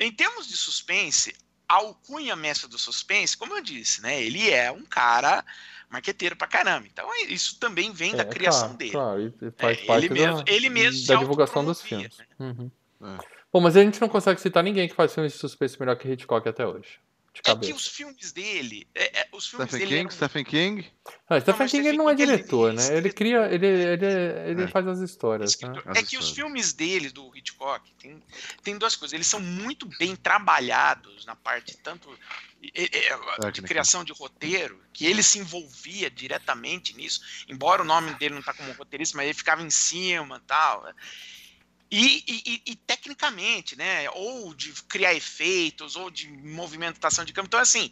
Em termos de suspense, alcunha mestre do suspense, como eu disse, né? Ele é um cara marqueteiro pra caramba. Então isso também vem é, da criação claro, dele. Claro, e faz é, parte ele, mesmo, ele mesmo da divulgação dos filmes. Né? Uhum. É. Bom, mas a gente não consegue citar ninguém que faz filmes de suspense melhor que Hitchcock até hoje é que os filmes dele. É, é, os filmes Stephen dele King? Stephen King? Ah, Stephen não, King ele não é diretor, né? Ele cria. Ele, ele, ele é. faz as histórias. Né? É que os filmes dele, do Hitchcock, tem, tem duas coisas. Eles são muito bem trabalhados na parte tanto de criação de roteiro, que ele se envolvia diretamente nisso, embora o nome dele não tá como roteirista, mas ele ficava em cima tal. E, e, e, tecnicamente, né? Ou de criar efeitos, ou de movimentação de câmera. Então, assim,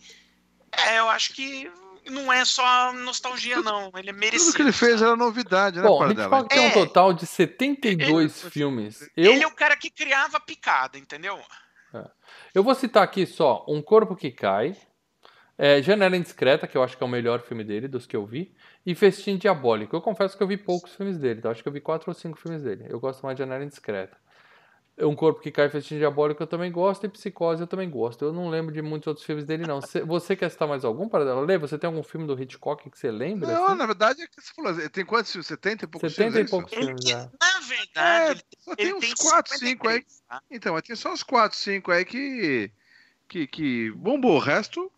é, eu acho que não é só nostalgia, não. Ele é merecido. Tudo que ele fez era novidade, né, Bom, a gente fala que tem um total de 72 é, filmes. Eu... Ele é o cara que criava picada, entendeu? É. Eu vou citar aqui só Um Corpo que Cai, é, Janela Indiscreta, que eu acho que é o melhor filme dele, dos que eu vi. E Festim Diabólico. Eu confesso que eu vi poucos filmes dele, tá? Acho que eu vi quatro ou cinco filmes dele. Eu gosto mais de Janela Indiscreta. Um Corpo que Cai, Festim Diabólico eu também gosto. E Psicose eu também gosto. Eu não lembro de muitos outros filmes dele, não. Você quer citar mais algum para dela? Lê, você tem algum filme do Hitchcock que você lembra? Não, assim? na verdade é que você falou. Tem quantos filmes? 70 e poucos 70 filmes? 70 e poucos filmes, é. Na verdade, é, ele, tem uns 4, 5 aí. Tá? Então, tem só uns 4, 5 aí que, que, que bombou. O resto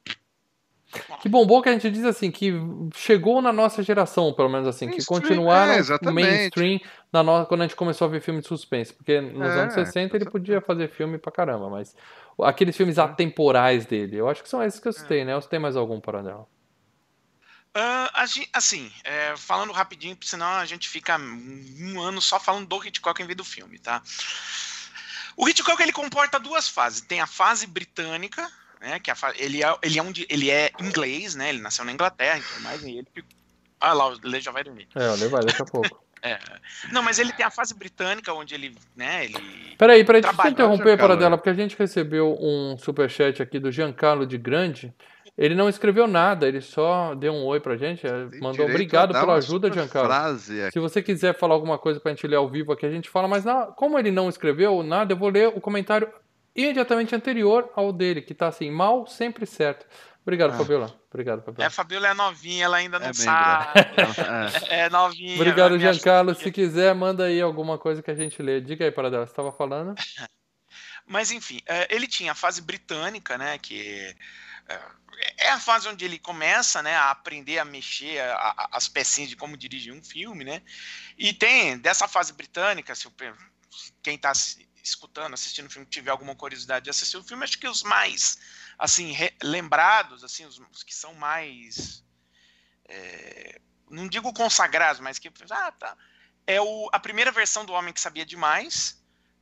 que bombou que a gente diz assim, que chegou na nossa geração, pelo menos assim, que continuaram é, mainstream na no... quando a gente começou a ver filme de suspense. Porque nos é, anos 60 ele podia fazer filme pra caramba, mas aqueles filmes atemporais dele, eu acho que são esses que eu citei, né? Ou você tem mais algum para dela? Uh, assim, é, falando rapidinho, senão a gente fica um ano só falando do Hitchcock em vez do filme, tá? O Hitchcock ele comporta duas fases. Tem a fase britânica, né? Que a, ele, é, ele, é um, ele é inglês, né? Ele nasceu na Inglaterra, então mais e ele Ah lá, o Lê já vai dormir. É, o Lê vai daqui a pouco. é. Não, mas ele tem a fase britânica, onde ele, né, ele... Peraí, peraí, deixa eu interromper para dela, porque a gente recebeu um superchat aqui do Giancarlo de Grande, ele não escreveu nada, ele só deu um oi pra gente. Tem mandou obrigado pela ajuda, Giancarlo. Se você quiser falar alguma coisa pra gente ler ao vivo aqui, a gente fala, mas como ele não escreveu nada, eu vou ler o comentário imediatamente anterior ao dele, que tá assim, mal sempre certo. Obrigado, ah. Fabiola. Obrigado, Fabiola. É, a Fabiola é novinha, ela ainda não é sabe. é. é novinha. Obrigado, Giancarlo. Se quiser, manda aí alguma coisa que a gente lê. Diga aí para dela, você estava falando. Mas enfim, é, ele tinha a fase britânica, né? Que é, é a fase onde ele começa, né, a aprender a mexer a, a, as pecinhas de como dirigir um filme, né? E tem dessa fase britânica, se o, quem está escutando, assistindo o filme, tiver alguma curiosidade de assistir o filme, acho que os mais, assim, lembrados, assim, os, os, que são mais, é, não digo consagrados, mas que, ah, tá, é o, a primeira versão do Homem que Sabia Demais,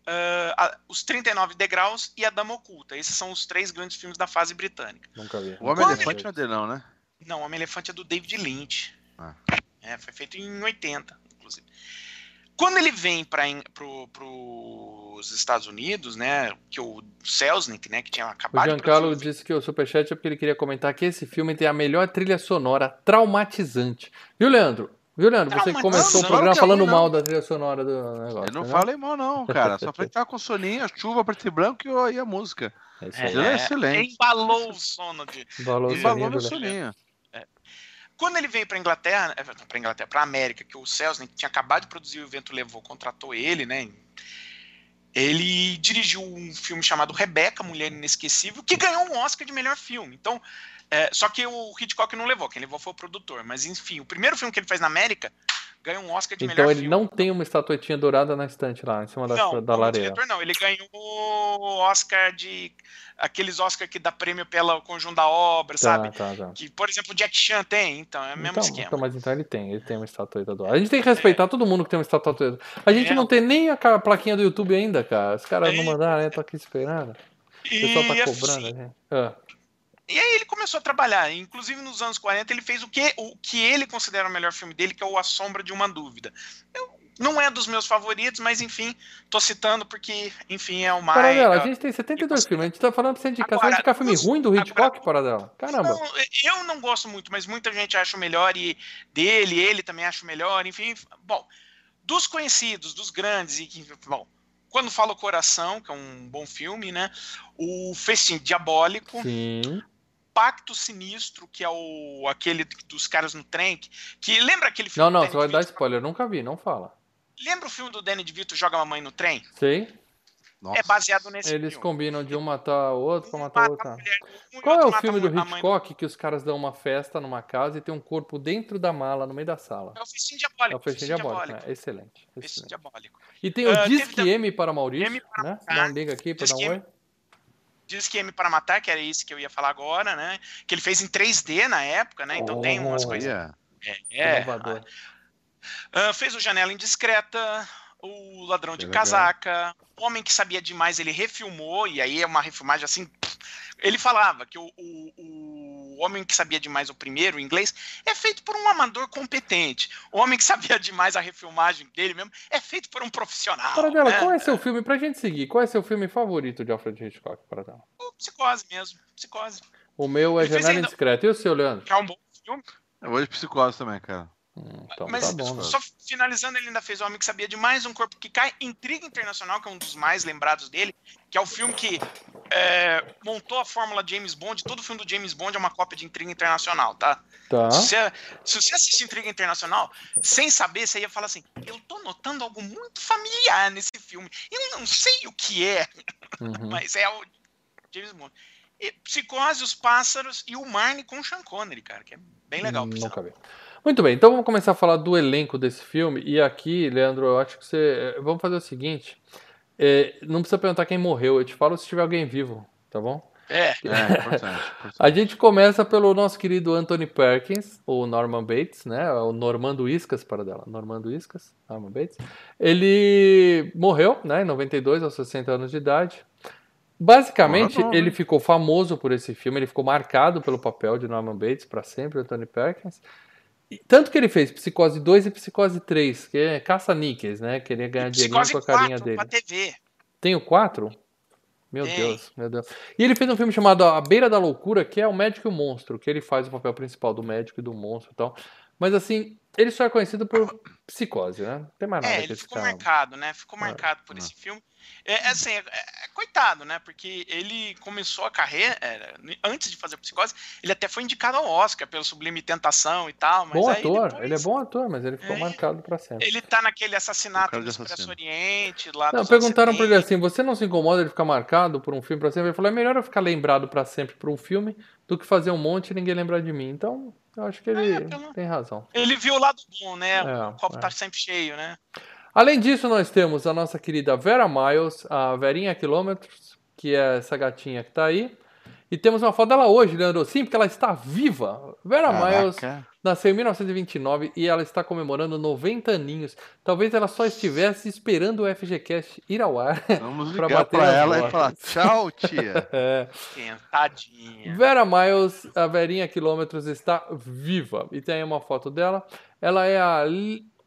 uh, a, os 39 Degraus e a Dama Oculta. Esses são os três grandes filmes da fase britânica. Nunca vi. O Homem-Elefante não é dele não, né? Não, o Homem-Elefante é do David Lynch. Ah. É, foi feito em 80, inclusive. Quando ele vem para pro, os Estados Unidos, né, que o Selznick, né, que tinha acabado o Giancarlo de disse que o Superchat é porque ele queria comentar que esse filme tem a melhor trilha sonora traumatizante. Viu, Leandro? Viu, Leandro? Você começou o programa falando não. mal da trilha sonora do negócio. Eu não né? falei mal, não, cara. Só falei que tava com soninho, chuva, preto e branco e a música. É, é, é excelente. Embalou o sono de. Embalou, o soninho. Embalou soninho. Quando ele veio para Inglaterra, é, para Inglaterra, para América, que o Selznick tinha acabado de produzir o Vento Levou, contratou ele, né? Ele dirigiu um filme chamado Rebeca, Mulher Inesquecível, que ganhou um Oscar de melhor filme. Então, é, só que o Hitchcock não levou, quem levou foi o produtor. Mas enfim, o primeiro filme que ele fez na América ganhou um Oscar de então, melhor filme. Então ele não tem uma estatuetinha dourada na estante lá, em cima da, não, da lareira. Diretor, não, ele ganhou o Oscar de. Aqueles Oscar que dá prêmio pelo conjunto da obra, tá, sabe? Tá, tá. Que, por exemplo, o Jack Chan tem, então é o mesmo então, esquema. Então, mas então ele tem, ele tem uma estatueta dourada. A gente tem que respeitar é. todo mundo que tem uma estatueta. A gente é. não tem nem a plaquinha do YouTube ainda, cara. Os caras não mandaram, né? Tô aqui esperando. O pessoal tá cobrando, né? Ah. E aí ele começou a trabalhar. Inclusive nos anos 40 ele fez o que, o que ele considera o melhor filme dele, que é o A Sombra de uma Dúvida. Eu, não é dos meus favoritos, mas enfim, tô citando porque, enfim, é o mais. Paradela, a gente tem 72 filmes. A gente tá falando pra você indicar. Agora, você indicar filme ruim do Hitchcock, agora, Paradela? Caramba. Não, eu não gosto muito, mas muita gente acha o melhor e dele, ele também acha o melhor, enfim. Bom, dos conhecidos, dos grandes, e que, bom, quando falo Coração, que é um bom filme, né? O Festim Diabólico. Sim. Pacto Sinistro, que é o aquele dos caras no trem, que, que lembra aquele filme? Não, não, você vai dar spoiler, eu nunca vi, não fala. Lembra o filme do Danny DeVito Joga Mamãe no Trem? Sei. Nossa. É baseado nesse Eles filme. combinam de um matar o outro pra matar o outro. Um Qual é o filme do Hitchcock que os caras dão uma festa numa casa e tem um corpo dentro da mala, no meio da sala? É o Festim Diabólico. É o Festim Diabólico, né? Excelente. excelente. Diabólico. E tem o uh, Disque M para Maurício, M para né? Dá um liga aqui pra dar um oi. Disque M para Matar, que era isso que eu ia falar agora, né? Que ele fez em 3D na época, né? Então oh, tem umas coisas... Yeah. É, é. Uh, fez o Janela Indiscreta, o Ladrão de Casaca, o Homem que Sabia Demais, ele refilmou, e aí é uma refilmagem assim. Ele falava que o, o, o Homem que Sabia Demais, o primeiro, o inglês, é feito por um amador competente. O Homem que Sabia Demais, a refilmagem dele mesmo, é feito por um profissional. Paradela, né? qual é seu filme, pra gente seguir, qual é seu filme favorito de Alfred Hitchcock, Paradela? O Psicose mesmo, Psicose. O meu é Janela Indiscreta. E o seu, Leandro? Que é um bom filme. Eu vou de Psicose também, cara. Então, Mas tá bom, só finalizando, ele ainda fez O Homem que Sabia de Mais, Um Corpo que Cai, Intriga Internacional, que é um dos mais lembrados dele, que é o filme que é, montou a fórmula James Bond. Todo filme do James Bond é uma cópia de Intriga Internacional, tá? tá. Se, você, se você assistir Intriga Internacional, sem saber, você ia falar assim: eu tô notando algo muito familiar nesse filme. Eu não sei o que é, uhum. mas é o James Bond. E, Psicose, Os Pássaros e o Marne com Sean Connery, cara, que é bem legal. Hum, nunca vi. Muito bem, então vamos começar a falar do elenco desse filme. E aqui, Leandro, eu acho que você. Eh, vamos fazer o seguinte: é, não precisa perguntar quem morreu, eu te falo se tiver alguém vivo, tá bom? É, é importante, A gente começa pelo nosso querido Anthony Perkins, ou Norman Bates, né? O Normando Iscas, para dela. Normando Iscas, Norman Bates. Ele morreu, né, em 92, aos 60 anos de idade. Basicamente, ele ficou famoso por esse filme, ele ficou marcado pelo papel de Norman Bates para sempre, Anthony Perkins. Tanto que ele fez Psicose 2 e Psicose 3, que é caça-níqueis, né? Queria ganhar dinheiro com a carinha 4, dele. TV. Tem o 4? Meu Tem. Deus, meu Deus. E ele fez um filme chamado A Beira da Loucura, que é o médico e o monstro, que ele faz o papel principal do médico e do monstro e tal. Mas assim, ele só é conhecido por Psicose, né? Não tem mais nada é, ele ficou marcado, né? Ficou marcado por esse filme. É, é assim, é, é, coitado, né? Porque ele começou a carreira, é, antes de fazer Psicose, ele até foi indicado ao Oscar pelo Sublime Tentação e tal. bom ator, depois, ele é bom ator, mas ele ficou é, marcado para sempre. Ele tá naquele assassinato do Expresso Oriente, lá Não, perguntaram para ele assim: você não se incomoda de ficar marcado por um filme para sempre? Ele falou: é melhor eu ficar lembrado para sempre por um filme do que fazer um monte e ninguém lembrar de mim. Então, eu acho que ele pelo... tem razão. Ele viu o lado bom, né? o copo tá sempre cheio, né? Além disso, nós temos a nossa querida Vera Miles, a Verinha Quilômetros, que é essa gatinha que está aí. E temos uma foto dela hoje, Leandro. Sim, porque ela está viva. Vera Caraca. Miles nasceu em 1929 e ela está comemorando 90 aninhos. Talvez ela só estivesse esperando o FGCast ir ao ar. Vamos ligar pra, bater pra ela e falar tchau, tia. é. Tadinha. Vera Miles, a Verinha Quilômetros, está viva. E tem aí uma foto dela. Ela é a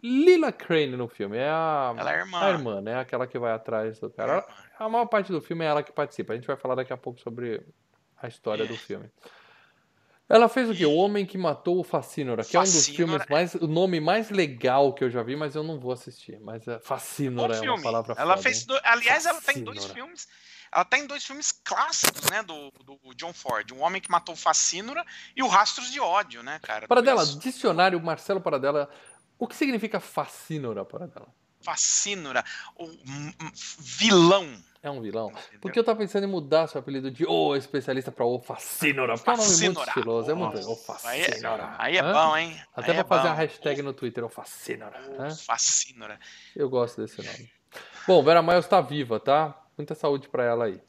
Lila Crane no filme. É a, ela é a irmã. A irmã, né? Aquela que vai atrás do cara. A maior parte do filme é ela que participa. A gente vai falar daqui a pouco sobre a história do filme. Ela fez o quê? O Homem que Matou o Facínora, que é um dos filmes mais. O nome mais legal que eu já vi, mas eu não vou assistir. Mas é Facínora é uma palavra Ela foda, fez. Do... Aliás, ela tá em dois filmes. Ela tá em dois filmes clássicos, né? Do, do John Ford. O Homem que Matou o Facínora e o Rastros de Ódio, né, cara? Paradela, dicionário Marcelo Paradela o que significa fascínora para ela? Fascínora, o vilão. É um vilão. Entendeu? Porque eu tava pensando em mudar seu apelido de O especialista para O Fascínora. Porque é um nome muito estiloso. É muito. O Fascínora. Aí é, aí é bom, hein? Até para é fazer bom. a hashtag no Twitter, O Fascínora. O Fascínora. Eu gosto desse nome. Bom, Vera Miles está viva, tá? Muita saúde para ela aí.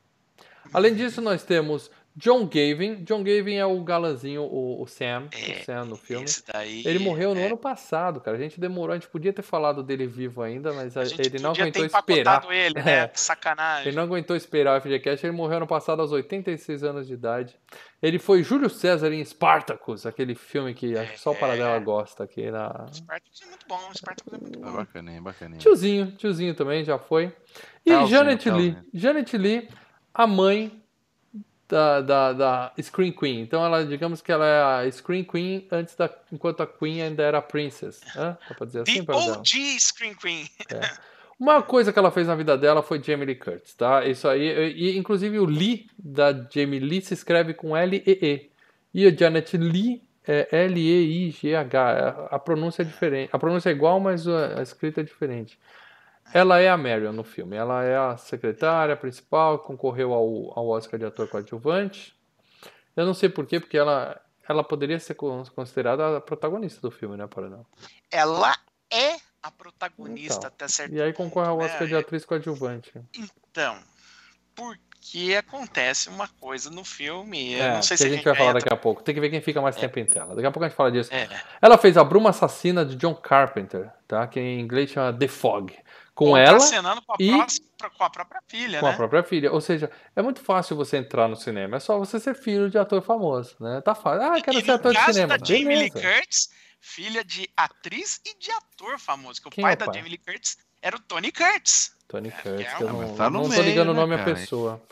Além disso, nós temos John Gavin. John Gavin é o galanzinho, o, o Sam, é, o Sam no filme. Daí, ele morreu no é... ano passado, cara. A gente demorou, a gente podia ter falado dele vivo ainda, mas a ele não aguentou esperar. Ele, né? É. Sacanagem. Ele não aguentou esperar o FGCast, ele morreu ano passado aos 86 anos de idade. Ele foi Júlio César em Spartacus, aquele filme que é, só o Paradela é. gosta aqui na. Spartacus é muito bom, Spartacus é muito bom. É bacaninha, bacaninha. Tiozinho, tiozinho também já foi. E Janet Lee. Janet Lee, a mãe da, da, da Screen Queen. Então ela, digamos que ela é a Screen Queen antes da, enquanto a Queen ainda era a Princess. Hã? Dá pra dizer assim, The OG Screen Queen. É. Uma coisa que ela fez na vida dela foi Jamie Lee Curtis, tá? Isso aí, e inclusive o Lee da Jamie Lee se escreve com L-E-E. E a Janet Lee é L-E-I-G-H. A pronúncia é diferente. A pronúncia é igual, mas a escrita é diferente. Ela é a Marion no filme. Ela é a secretária principal, concorreu ao, ao Oscar de ator coadjuvante. Eu não sei porquê, porque ela, ela poderia ser considerada a protagonista do filme, né, Paranão? Ela é a protagonista então, até certo E aí concorre ao Oscar né? de atriz coadjuvante. Então, porque acontece uma coisa no filme. Eu é, não sei se a gente vai falar daqui a pouco. Tem que ver quem fica mais é. tempo em tela. Daqui a pouco a gente fala disso. É. Ela fez a Bruma Assassina de John Carpenter, tá? Que em inglês chama The Fog com ela com a, e próxima, com a própria filha, com né? a própria filha. Ou seja, é muito fácil você entrar no cinema. É só você ser filho de ator famoso, né? Tá fácil. Ah, quero e ser ator de cinema. Da Jamie Lee Curtis, filha de atriz e de ator famoso. Que o pai, é o pai da Jamie Lee Curtis era o Tony Curtis. Tony é, Curtis, é, que eu não, tá não meio, tô ligando o né, nome à pessoa.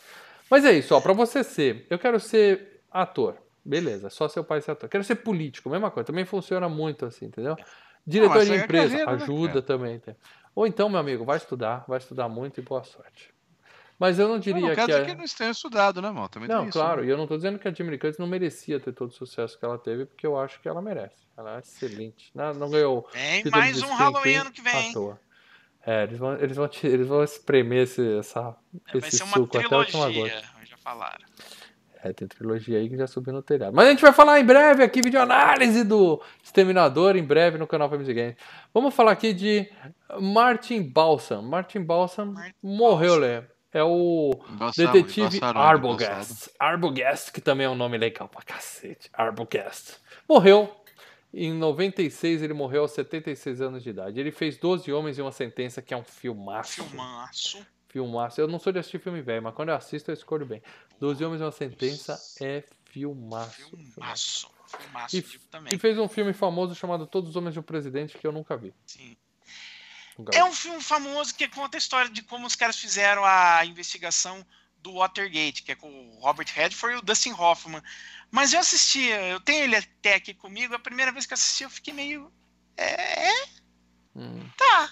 Mas é isso, ó, pra você ser, eu quero ser ator. Beleza, só seu pai ser ator. Quero ser político, mesma coisa. Também funciona muito assim, entendeu? Diretor não, de é empresa, carreira, né, ajuda né, também. Tá? Ou então, meu amigo, vai estudar, vai estudar muito e boa sorte. Mas eu não diria não, não quer que. Dizer que não tenha estudado, né, mal? Também não, claro, né? e eu não estou dizendo que a Curtis não merecia ter todo o sucesso que ela teve, porque eu acho que ela merece. Ela é excelente. Não, não ganhou. Tem mais um Halloween ano que vem. É, eles vão, eles vão, eles vão espremer esse, essa, é, esse suco até a última gota. Já falaram. É, tem trilogia aí que já subiu no telhado. Mas a gente vai falar em breve aqui, vídeo análise do Exterminador, em breve no canal Family Games. Vamos falar aqui de Martin Balsam. Martin Balsam Martin morreu, Lê. É o detetive Arbogast. Arbogast, que também é um nome legal pra cacete. Arbogast. Morreu. Em 96 ele morreu aos 76 anos de idade. Ele fez 12 Homens e uma Sentença, que é um filmaço. Filmaço. Filmaço. Eu não sou de assistir filme velho, mas quando eu assisto eu escolho bem. Doze Homens e uma Sentença é filmaço. Filmaço. Filmaço, e, também. e fez um filme famoso chamado Todos os Homens de um Presidente que eu nunca vi. Sim. É um filme famoso que conta a história de como os caras fizeram a investigação do Watergate, que é com o Robert Redford e o Dustin Hoffman. Mas eu assisti, eu tenho ele até aqui comigo, a primeira vez que eu assisti eu fiquei meio. É. é? Hum. Tá.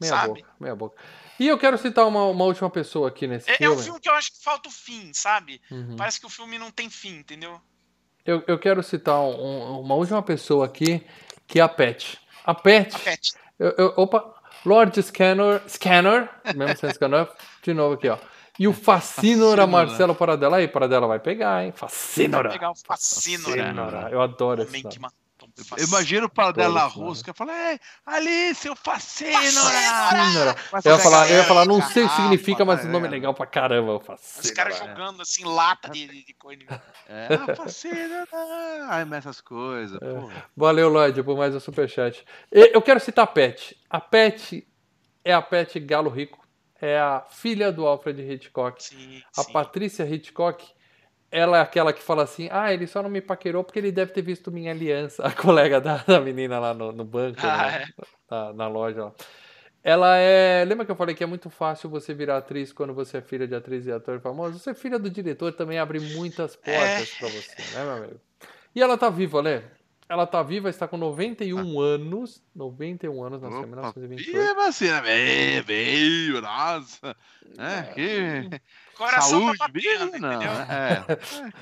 Meia sabe? boca, meia boca. E eu quero citar uma, uma última pessoa aqui nesse é, filme. É um filme que eu acho que falta o fim, sabe? Uhum. Parece que o filme não tem fim, entendeu? Eu, eu quero citar um, uma última pessoa aqui, que é a Pet. A Pet. A Pet. Eu, eu, opa, Lord Scanner, Scanner, mesmo sem Scanner, de novo aqui, ó. E o Facínora Marcelo Paradela. Aí, Paradela vai pegar, hein? Facínora. Vai pegar o Facínora. Eu adoro esse Imagina o pau dela rusca, fala, é, Alice, o Facínora! Eu ia falar, eu ia falar, não sei o que significa, mas o nome é legal pra caramba, o Facínora. Os caras jogando assim, lata de, de coisa. É, Facínora! Ai, essas coisas, é. Valeu, Lloyd, por mais um superchat. Eu quero citar a Pet. A Pet é a Pet Galo Rico, é a filha do Alfred Hitchcock. Sim, a sim. Patrícia Hitchcock ela é aquela que fala assim: ah, ele só não me paquerou porque ele deve ter visto minha aliança, a colega da, da menina lá no, no banco, ah, né? é. na, na, loja. Ó. Ela é. Lembra que eu falei que é muito fácil você virar atriz quando você é filha de atriz e ator famoso? Você é filha do diretor também abre muitas portas é. para você, né, meu amigo? E ela tá viva, né? Ela tá viva, está com 91 ah. anos. 91 anos, nasceu em 1928. E vacina, bem, bem, nossa. É, que. Coração Saúde, tá batendo, não. É.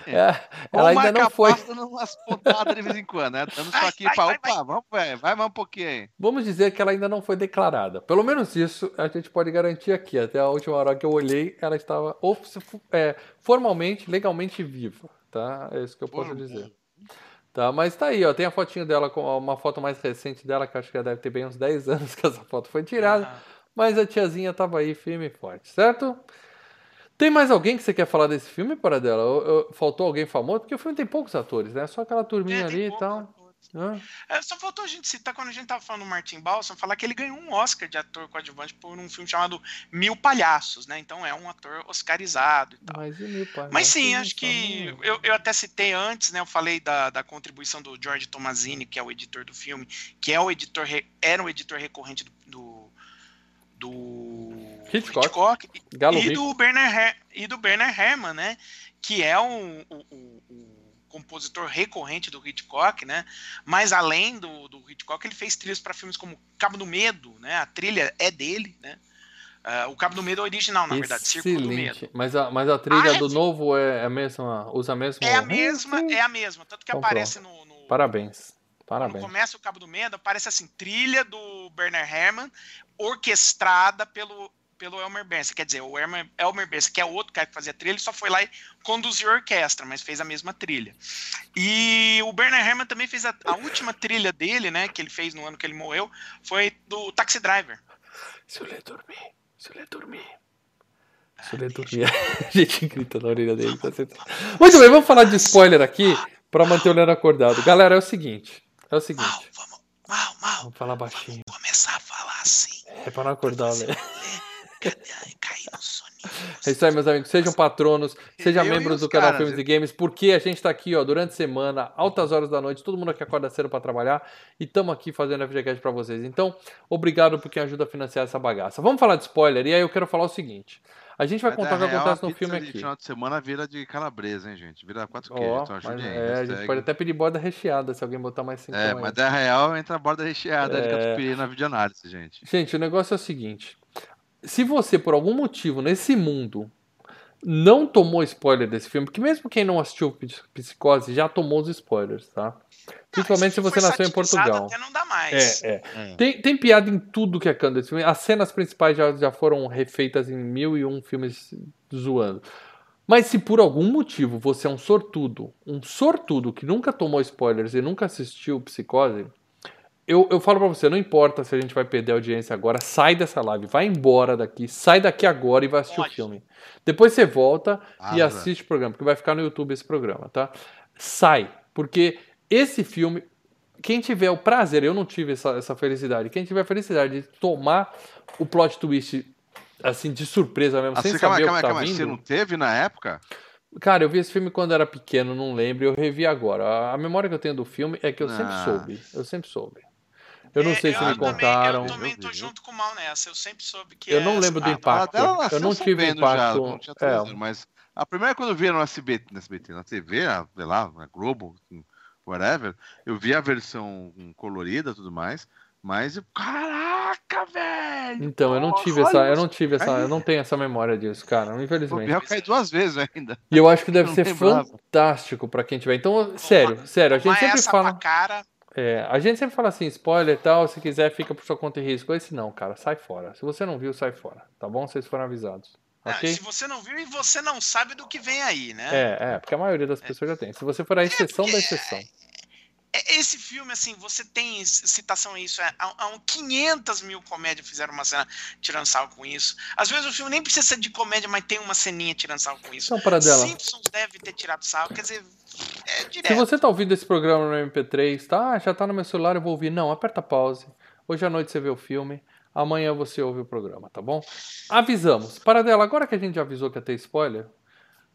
é. é. Ela ainda não foi. umas pontadas de vez em quando, né? Estamos só aqui para. Opa, vai. vamos, vai, vai mais um pouquinho aí. Vamos dizer que ela ainda não foi declarada. Pelo menos isso a gente pode garantir aqui. Até a última hora que eu olhei, ela estava é, formalmente, legalmente viva. Tá? É isso que eu posso Por dizer. Tá, mas tá aí, ó. Tem a fotinho dela, com uma foto mais recente dela, que acho que já deve ter bem uns 10 anos que essa foto foi tirada. Ah. Mas a tiazinha tava aí firme e forte, certo? Tem mais alguém que você quer falar desse filme, para dela? Faltou alguém famoso? Porque o filme tem poucos atores, né? Só aquela turminha é, ali e tal. É, só faltou a gente citar quando a gente tava falando do Martin Balsam, falar que ele ganhou um Oscar de ator coadjuvante por um filme chamado Mil Palhaços, né? Então é um ator oscarizado e tal. Mas, e Mas sim, acho que eu, eu até citei antes, né? Eu falei da, da contribuição do George Tomazini, que é o editor do filme, que é o editor, era o editor recorrente do, do, do Hitchcock, Hitchcock e, do Bernard, e do Bernard Herrmann, né? Que é um, um, um compositor recorrente do Hitchcock, né? Mas além do, do Hitchcock, ele fez trilhas para filmes como Cabo do Medo, né? A trilha é dele, né? Uh, o Cabo do Medo é original, na Excelente. verdade, Círculo do Medo. Mas a, mas a trilha ah, é do novo é a mesma, usa a mesma... É a mesma, é a mesma, tanto que então, aparece no, no, Parabéns. Parabéns. Quando começa o Cabo do Medo, aparece assim, trilha do Bernard Herrmann, orquestrada pelo pelo Elmer Benson. Quer dizer, o Elmer, Elmer Benson, que é outro cara que fazia trilha, ele só foi lá e conduziu a orquestra, mas fez a mesma trilha. E o Bernard Herrmann também fez a, a, última trilha dele, né, que ele fez no ano que ele morreu, foi do Taxi Driver. Se eu ler dormir, se eu ler dormir. Se eu ler dormir. a gente grita na orelha dele. Tá Muito bem, vamos falar de spoiler aqui para manter o Leandro acordado. Galera, é o seguinte. É o seguinte. Mal, vamos, mal, mal. Vamos falar baixinho. Vamos começar a falar assim. É para não acordar, É isso aí, meus amigos. Sejam patronos, sejam membros do canal Filmes e Games, porque a gente está aqui, ó, durante a semana, altas horas da noite, todo mundo aqui acorda cedo para trabalhar e estamos aqui fazendo a FGCast para vocês. Então, obrigado por quem ajuda a financiar essa bagaça. Vamos falar de spoiler, e aí eu quero falar o seguinte. A gente vai mas contar o que acontece no filme aqui. final de semana vira de calabresa, hein, gente? Vira quatro queijos, então ajude aí. É, a gente pode até pedir borda recheada se alguém botar mais cinco. É, mas da real entra a borda recheada é... de catupiry na videoanálise, gente. Gente, o negócio é o seguinte se você, por algum motivo, nesse mundo, não tomou spoiler desse filme, porque mesmo quem não assistiu Psicose já tomou os spoilers, tá? Principalmente se você nasceu em Portugal. Até não dá mais. É, é. é. Tem, tem piada em tudo que é canto desse filme. As cenas principais já, já foram refeitas em mil e um filmes zoando. Mas se por algum motivo você é um sortudo, um sortudo que nunca tomou spoilers e nunca assistiu Psicose, eu, eu falo pra você, não importa se a gente vai perder a audiência agora, sai dessa live, vai embora daqui, sai daqui agora e vai assistir Pode. o filme. Depois você volta ah, e assiste o programa, porque vai ficar no YouTube esse programa, tá? Sai, porque esse filme, quem tiver o prazer, eu não tive essa, essa felicidade, quem tiver a felicidade de tomar o plot twist assim, de surpresa mesmo, assim, sem calma, saber calma, o que tá calma, vindo... Você não teve na época? Cara, eu vi esse filme quando era pequeno, não lembro, eu revi agora. A memória que eu tenho do filme é que eu ah. sempre soube, eu sempre soube. Eu não é, sei se me contaram. Eu também tô junto com o mal nessa. Eu sempre soube que. Eu não lembro do impacto. eu não tive impacto. Já, é. Mas a primeira quando eu vi no SBT, no SBT, na TV, sei lá, na Globo, whatever, eu vi a versão colorida e tudo mais. Mas caraca, velho! Então, eu não tive essa, eu não tive essa, eu não tenho essa memória disso, cara, infelizmente. Eu caí duas vezes ainda. E eu acho que deve ser fantástico para quem tiver. Então, sério, sério, a gente sempre fala. Cara, é, a gente sempre fala assim, spoiler e tal, se quiser fica por sua conta e risco. Esse não, cara, sai fora. Se você não viu, sai fora, tá bom? Vocês foram avisados. Okay? se você não viu e você não sabe do que vem aí, né? É, é, porque a maioria das pessoas já tem. Se você for a é, exceção é, da exceção. É, esse filme, assim, você tem citação a isso. É, há, há um 500 mil comédias fizeram uma cena tirando sal com isso. Às vezes o filme nem precisa ser de comédia, mas tem uma ceninha tirando sal com isso. Então, para dela. Simpsons deve ter tirado sal. Quer dizer, é direto. Se você tá ouvindo esse programa no MP3, tá? Já tá no meu celular, eu vou ouvir. Não, aperta pause. Hoje à noite você vê o filme. Amanhã você ouve o programa, tá bom? Avisamos. Para dela, agora que a gente avisou que ia ter spoiler,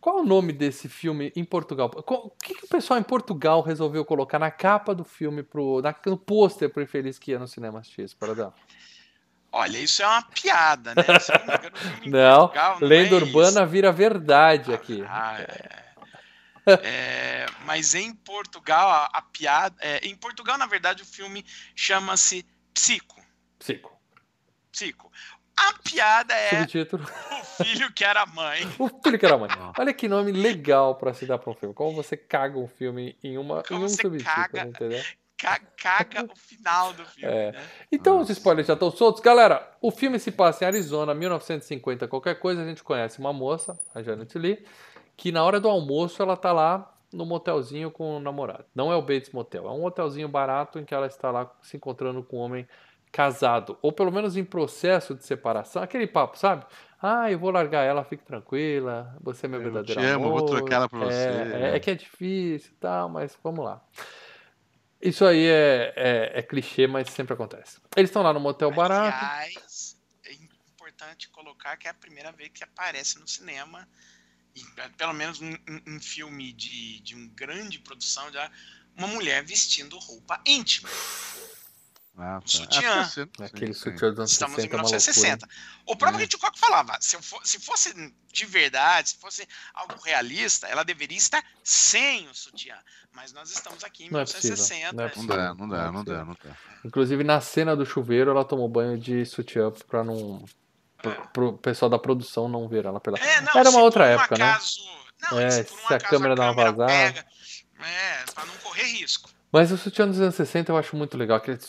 qual o nome desse filme em Portugal? O que, que o pessoal em Portugal resolveu colocar na capa do filme, pro, na, no pôster pro Infeliz que ia no cinema esse Paradão? Olha, isso é uma piada, né? não, não, Portugal, não lenda é urbana isso. vira verdade aqui. Ah, é. é, mas em Portugal, a, a piada. É, em Portugal, na verdade, o filme chama-se Psico. Psico. Psico. A piada é Subtítulo. o filho que era mãe. o filho que era mãe. Olha que nome legal para se dar para um filme. Como você caga um filme em, uma, em um subtítulo, caga, entendeu? Caga o final do filme. É. Né? Então Nossa. os spoilers já estão soltos. Galera, o filme se passa em Arizona, 1950, qualquer coisa. A gente conhece uma moça, a Janet Lee, que na hora do almoço ela tá lá no motelzinho com o namorado. Não é o Bates Motel, é um hotelzinho barato em que ela está lá se encontrando com um homem casado, ou pelo menos em processo de separação, aquele papo, sabe? Ah, eu vou largar ela, fique tranquila, você é meu eu verdadeiro te amo, amor. vou trocar ela pra é, você. É, é, que é difícil e tal, mas vamos lá. Isso aí é, é, é clichê, mas sempre acontece. Eles estão lá no motel barato. Aliás, é importante colocar que é a primeira vez que aparece no cinema, e, pelo menos em um, um, filme de, de uma grande produção, já uma mulher vestindo roupa íntima. Ah, tá. Sutiã. Ah, Aquele sutiã dos anos Estamos 60, em 1960. O próprio é. Hitchcock falava, se, for, se fosse de verdade, se fosse algo realista, ela deveria estar sem o sutiã. Mas nós estamos aqui em não 1960. É não, é não, dá, não dá, não dá, não dá. Inclusive, na cena do chuveiro, ela tomou banho de sutiã pra não... Pro, pro pessoal da produção não ver ela pela... É, não, Era uma outra um época, acaso, né? Não, é, se, se a câmera dá uma vazada... Pega, é, pra não correr risco. Mas o sutiã dos anos 60 eu acho muito legal, aquele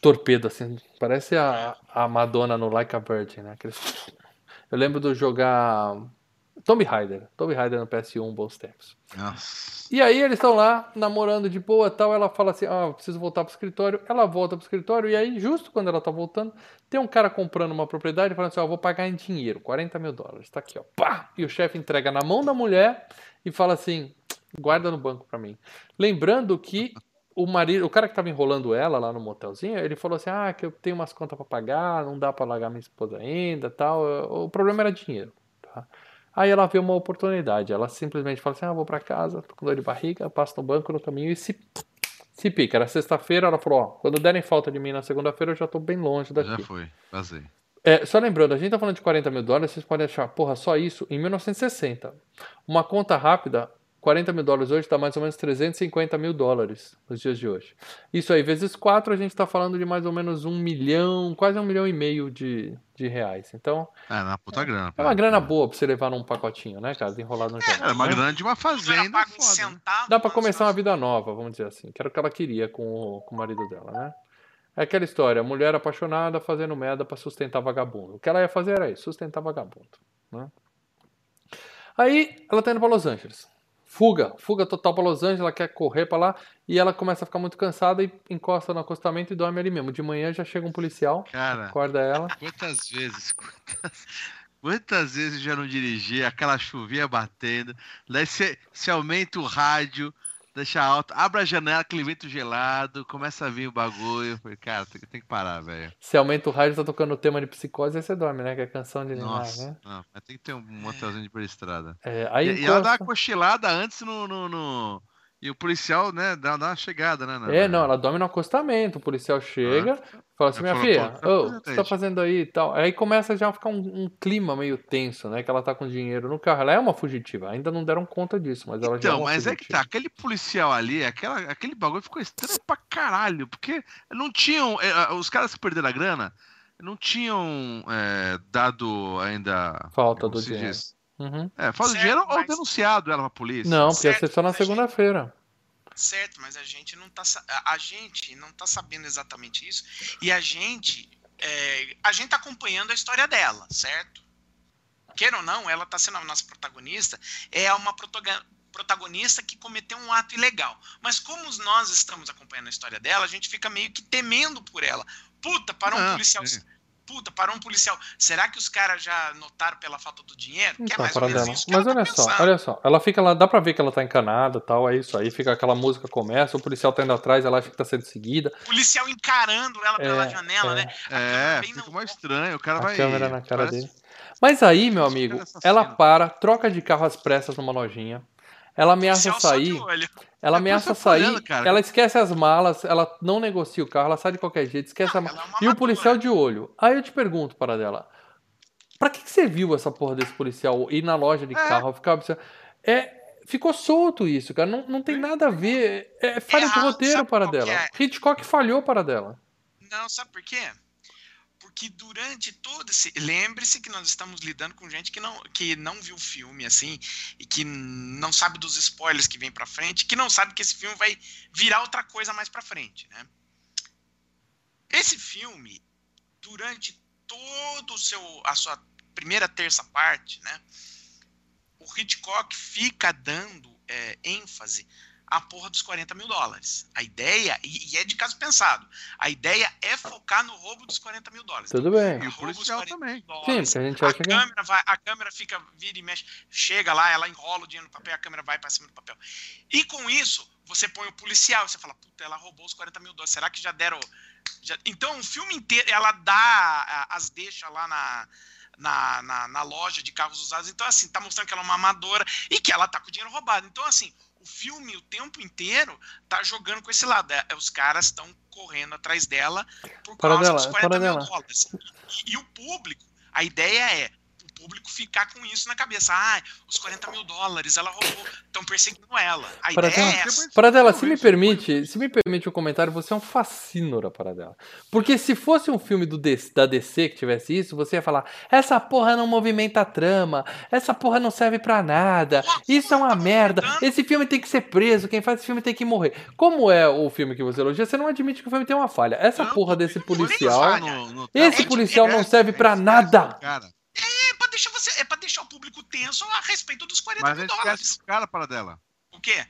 torpedo assim, parece a, a Madonna no Like a Virgin, né? Aquele... Eu lembro de jogar Tomb Raider, Tomb Raider no PS1, bons tempos. Nossa. E aí eles estão lá namorando de boa tal, ela fala assim, ah, preciso voltar pro escritório. Ela volta pro escritório e aí, justo quando ela tá voltando, tem um cara comprando uma propriedade falando assim, ó, oh, vou pagar em dinheiro, 40 mil dólares, tá aqui, ó, pá! E o chefe entrega na mão da mulher e fala assim, guarda no banco para mim. Lembrando que o marido, o cara que estava enrolando ela lá no motelzinho, ele falou assim: "Ah, que eu tenho umas contas para pagar, não dá para largar minha esposa ainda, tal". O problema era dinheiro, tá? Aí ela vê uma oportunidade, ela simplesmente fala assim: "Ah, vou para casa, tô com dor de barriga, passo no banco no caminho e se se pica". Era sexta-feira, ela falou: "Ó, quando derem falta de mim na segunda-feira, eu já tô bem longe daqui". Já foi, vazei. É, só lembrando, a gente tá falando de 40 mil dólares, vocês podem achar, porra, só isso em 1960. Uma conta rápida, 40 mil dólares hoje está mais ou menos 350 mil dólares nos dias de hoje. Isso aí, vezes 4, a gente está falando de mais ou menos um milhão, quase um milhão e meio de, de reais. Então. É, uma puta grana. É uma grana boa para você levar num pacotinho, né, cara? Enrolado no jogo. É, é uma grana de uma fazenda. Foda. Dá para começar uma vida nova, vamos dizer assim. Que era o que ela queria com o, com o marido dela, né? É aquela história, mulher apaixonada fazendo merda para sustentar vagabundo. O que ela ia fazer era isso, sustentar vagabundo. Né? Aí ela tá indo para Los Angeles fuga, fuga total para Los Angeles, ela quer correr para lá e ela começa a ficar muito cansada e encosta no acostamento e dorme ali mesmo. De manhã já chega um policial, Cara, acorda ela. Quantas vezes, quantas, quantas vezes já não dirigi, aquela chuvinha batendo, daí você aumenta o rádio, deixa alto, abre a janela, aquele vento gelado, começa a vir o bagulho. Falei, cara, tem, tem que parar, velho. Se aumenta o rádio, tá tocando o tema de psicose, aí você dorme, né? Que é canção de Nossa, né? Não, mas tem que ter um motelzinho de estrada. É, aí e, encosta... e ela dá uma cochilada antes no, no, no e o policial, né, dá, dá uma chegada, né? É, não, ela dorme no acostamento. O policial chega, ah, fala assim: minha filha, oh, o que você tá fazendo aí e tal? Aí começa já a ficar um, um, clima meio tenso, né? Que ela tá com dinheiro no carro. Ela é uma fugitiva, ainda não deram conta disso, mas ela então, já é uma mas fugitiva. é que tá, aquele policial ali, aquela, aquele bagulho ficou estranho pra caralho, porque não tinham. É, os caras que perderam a grana não tinham é, dado ainda. Falta do dinheiro. Diz? Uhum. É, fala certo, dinheiro mas... ou denunciado ela pra polícia. Não, porque certo, ia ser só na segunda-feira. Certo, mas a gente não tá, a gente não tá sabendo exatamente isso. E a gente. É, a gente tá acompanhando a história dela, certo? Queira ou não, ela tá sendo a nossa protagonista. É uma protagonista que cometeu um ato ilegal. Mas como nós estamos acompanhando a história dela, a gente fica meio que temendo por ela. Puta, para um ah, policial. Sim puta, parou um policial. Será que os caras já notaram pela falta do dinheiro? Que é então, mais ou menos isso que Mas olha tá só, olha só. Ela fica lá, dá pra ver que ela tá encanada tal, é isso aí. Fica aquela música começa, o policial tá indo atrás, ela acha que tá sendo seguida. O policial encarando ela pela é, janela, é. né? é, fica no... mais estranho. O cara a vai. câmera na cara parece... dele. Mas aí, meu amigo, ela para, troca de carro às pressas numa lojinha. Ela ameaça sair. Ela é ameaça sair. ela esquece as malas, ela não negocia o carro, ela sai de qualquer jeito, esquece não, a mala. É e o policial de olho. Aí eu te pergunto para dela: pra que, que você viu essa porra desse policial ir na loja de é. carro, ficar observando? É, ficou solto isso, cara. Não, não tem nada a ver. É falha de roteiro para dela. É? Hitchcock falhou para dela. Não, sabe por quê? Porque durante todo esse. Lembre-se que nós estamos lidando com gente que não, que não viu o filme, assim, e que não sabe dos spoilers que vem pra frente, que não sabe que esse filme vai virar outra coisa mais pra frente, né? Esse filme, durante todo o seu. a sua primeira terça parte, né? O Hitchcock fica dando é, ênfase a porra dos 40 mil dólares. A ideia, e, e, é de caso pensado, a ideia é focar no roubo dos 40 mil dólares. Tudo então, bem. E o policial também. Dólares, Sim, a gente acha a câmera que... vai, A câmera fica, vira e mexe, chega lá, ela enrola o dinheiro no papel, a câmera vai para cima do papel. E com isso, você põe o policial, você fala, puta, ela roubou os 40 mil dólares, será que já deram... Já... Então, o filme inteiro, ela dá as deixa lá na... Na, na, na, loja de carros usados. Então, assim, tá mostrando que ela é uma amadora e que ela tá com o dinheiro roubado. Então, assim, o filme o tempo inteiro tá jogando com esse lado. É, os caras estão correndo atrás dela por causa dos 40 mil dólares. E, e, o público, a ideia é público ficar com isso na cabeça. Ah, os 40 mil dólares, ela roubou, estão perseguindo ela. A para ideia dela, é essa. Para dela, se me permite, se me permite o um comentário, você é um fascínora para dela. Porque se fosse um filme do DC, da DC que tivesse isso, você ia falar: essa porra não movimenta a trama, essa porra não serve para nada, isso é uma tá merda, esse filme tem que ser preso, quem faz esse filme tem que morrer. Como é o filme que você elogia, você não admite que o filme tem uma falha. Essa porra desse policial, esse policial não serve para nada. Cara. É, pra deixar você. É pra deixar o público tenso a respeito dos 40 Mas mil dólares. Mas cara para dela. O quê?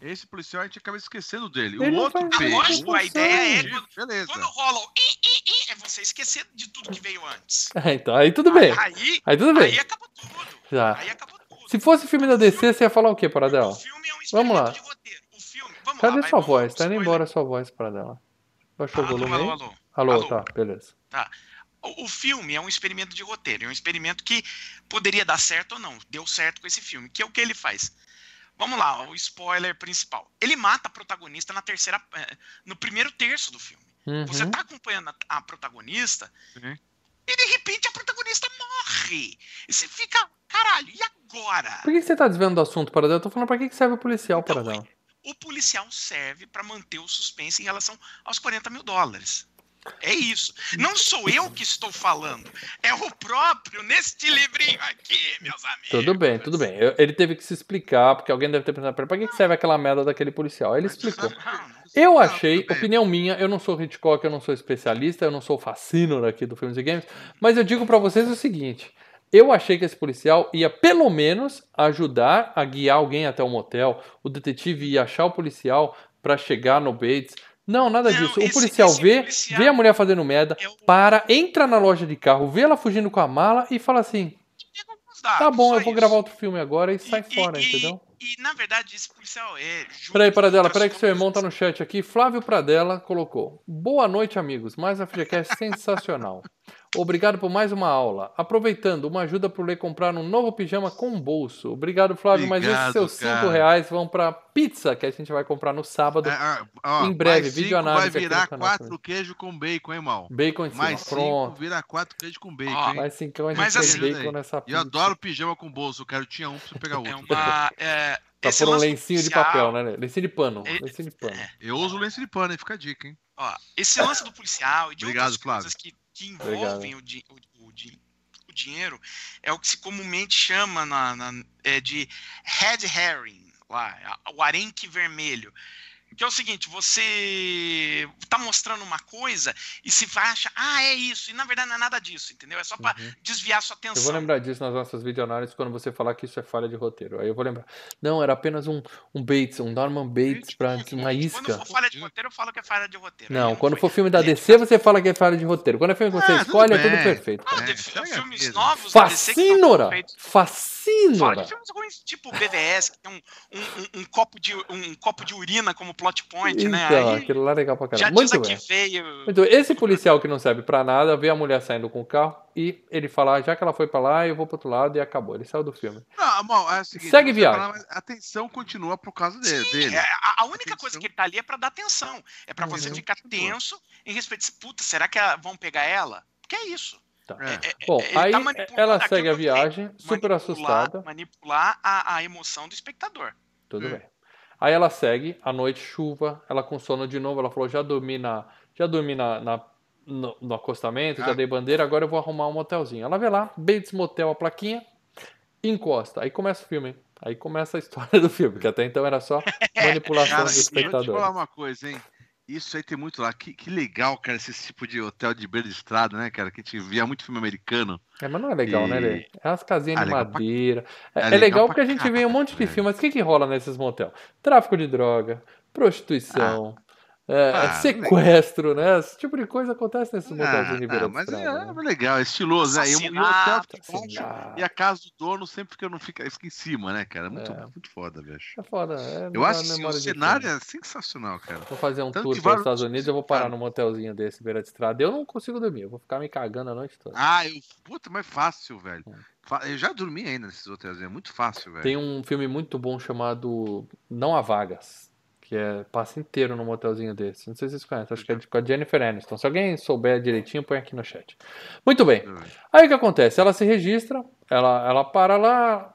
Esse policial a gente acaba esquecendo dele. Ele o outro fez. Lógico, a ideia é. Quando, Beleza. quando rola o i, i, i, é você esquecer de tudo que veio antes. É, então, aí tudo bem. Aí, aí tudo bem. Aí acabou tudo. Já. Aí acabou tudo. Se fosse filme da DC, você ia falar o quê, Paradela? O filme é um Vamos lá. de roteiro. O filme, vamos Cadê lá, sua voz? Tá indo embora a sua voz, Paradela. Baixou o volume alô, alô, alô. Alô, tá, beleza. Tá. O filme é um experimento de roteiro, é um experimento que poderia dar certo ou não. Deu certo com esse filme. Que é o que ele faz? Vamos lá, o spoiler principal. Ele mata a protagonista na terceira, eh, no primeiro terço do filme. Uhum. Você tá acompanhando a, a protagonista uhum. e de repente a protagonista morre. E você fica, caralho, e agora? Por que você tá desvendo do assunto, para Eu tô falando pra que serve o policial, então, para O policial serve para manter o suspense em relação aos 40 mil dólares. É isso. Não sou eu que estou falando. É o próprio neste livrinho aqui, meus amigos. Tudo bem, tudo bem. Ele teve que se explicar, porque alguém deve ter pensado, para que serve aquela merda daquele policial? Ele explicou. Eu achei, opinião minha, eu não sou Hitchcock, eu não sou especialista, eu não sou fascínio aqui do Filmes e Games, mas eu digo para vocês o seguinte. Eu achei que esse policial ia pelo menos ajudar a guiar alguém até o motel. O detetive ia achar o policial para chegar no Bates não, nada não, disso. O esse, policial esse vê, policial vê a mulher fazendo merda, é o... para, entra na loja de carro, vê ela fugindo com a mala e fala assim: dados, Tá bom, eu vou isso. gravar outro filme agora e sai e, fora, e, entendeu? E, na verdade, esse policial é. Peraí, Pradela, peraí que seu irmão tá no chat aqui. Flávio Pradella colocou: Boa noite, amigos. Mais a FGCast sensacional. Obrigado por mais uma aula. Aproveitando, uma ajuda para o Lê comprar um novo pijama com bolso. Obrigado, Flávio. Obrigado, mas esses seus 5 reais vão para pizza que a gente vai comprar no sábado. É, ó, em breve, vídeo análise. Vai virar quatro queijos com bacon, hein, mal? Bacon em cima, mais pronto. Cinco, vira quatro queijos com bacon, ó, hein? Mais cinco, a gente mas assim, bacon nessa pizza. Eu adoro pijama com bolso. Eu quero tinha um para pegar é outro. É uma, é, Tá por um lencinho de papel, né? Lencinho de pano. É, lencinho de pano. É, eu uso lenço de pano, aí fica a dica, hein? Ó, esse lance do policial e de Obrigado, outras Flávio. coisas que, que envolvem o, di, o, o, o, dinheiro é o que se comumente chama na, na é de head herring, lá, o arenque vermelho. Que é o seguinte, você tá mostrando uma coisa e se acha, ah, é isso, e na verdade não é nada disso, entendeu? É só para uhum. desviar sua atenção. Eu vou lembrar disso nas nossas videoanálises quando você falar que isso é falha de roteiro. Aí eu vou lembrar. Não, era apenas um, um Bates, um Norman Bates para uma isca. Quando for falha de roteiro, eu falo que é falha de roteiro. Não, quando for filme da DC, você fala que é falha de roteiro. Quando é filme que você ah, escolhe, é tudo perfeito. Ah, é, filmes novos Fascínora! Fascínora! Fala de filmes ruins, tipo BVS, que tem um, um, um, copo de, um copo de urina como plot point, então, né? Então, aquilo lá é legal pra caramba. Muito bem. Veio... Muito Esse policial que não serve pra nada, vê a mulher saindo com o carro e ele fala, ah, já que ela foi pra lá, eu vou pro outro lado e acabou. Ele saiu do filme. Não, bom, é o seguinte, Segue viagem. a atenção continua por causa dele. Sim, dele. É, a, a, única atenção... coisa que ele tá ali é pra dar atenção. É pra você ficar tenso em respeito. Puta, será que vão pegar ela? Porque é isso. Tá. É, é, Bom, aí tá ela segue a viagem, super assustada. Manipular a, a, emoção do espectador. Tudo hum. bem. Aí ela segue, à noite, chuva, ela com sono de novo, ela falou, já dormi na. Já dormi na, na no, no, acostamento, ah. já dei bandeira, agora eu vou arrumar um motelzinho. Ela vê lá, Bates Motel, a plaquinha, encosta. Aí começa o filme, hein? Aí começa a história do filme, que até então era só manipulação Cara, do espectador. Vou te falar uma coisa, hein? Isso aí tem muito lá. Que, que legal, cara, esse tipo de hotel de beira de estrada, né, cara? Que a gente via muito filme americano. É, mas não é legal, né, e... né, Lê? É umas casinhas ah, de madeira. Pra... É, é, legal, legal porque a gente vê um monte de filmes. Mas o que, que rola nesses motel? Tráfico de droga, prostituição. Ah é, ah, sequestro, legal. né? Esse tipo de coisa acontece nesse motelzinho de beira ah, Mas é, né? é, legal, é estiloso, né? E, o hotel fica e a casa do dono sempre que eu não fica, fica em cima, né, cara? Muito, é. muito foda, bicho. É foda. É, eu acho que o cenário é sensacional, cara. Vou fazer um Tanto tour para os Estados Unidos eu vou parar num motelzinho desse, beira de estrada. Eu não consigo dormir, eu vou ficar me cagando a noite toda. Ah, eu, puta, mas fácil, velho. É. Eu já dormi ainda nesses hotéis, é muito fácil, velho. Tem um filme muito bom chamado Não Há Vagas que é passa inteiro num motelzinho desse. Não sei se vocês conhecem, acho que é com a Jennifer Aniston. Se alguém souber direitinho, põe aqui no chat. Muito bem. Aí o que acontece? Ela se registra, ela, ela para lá,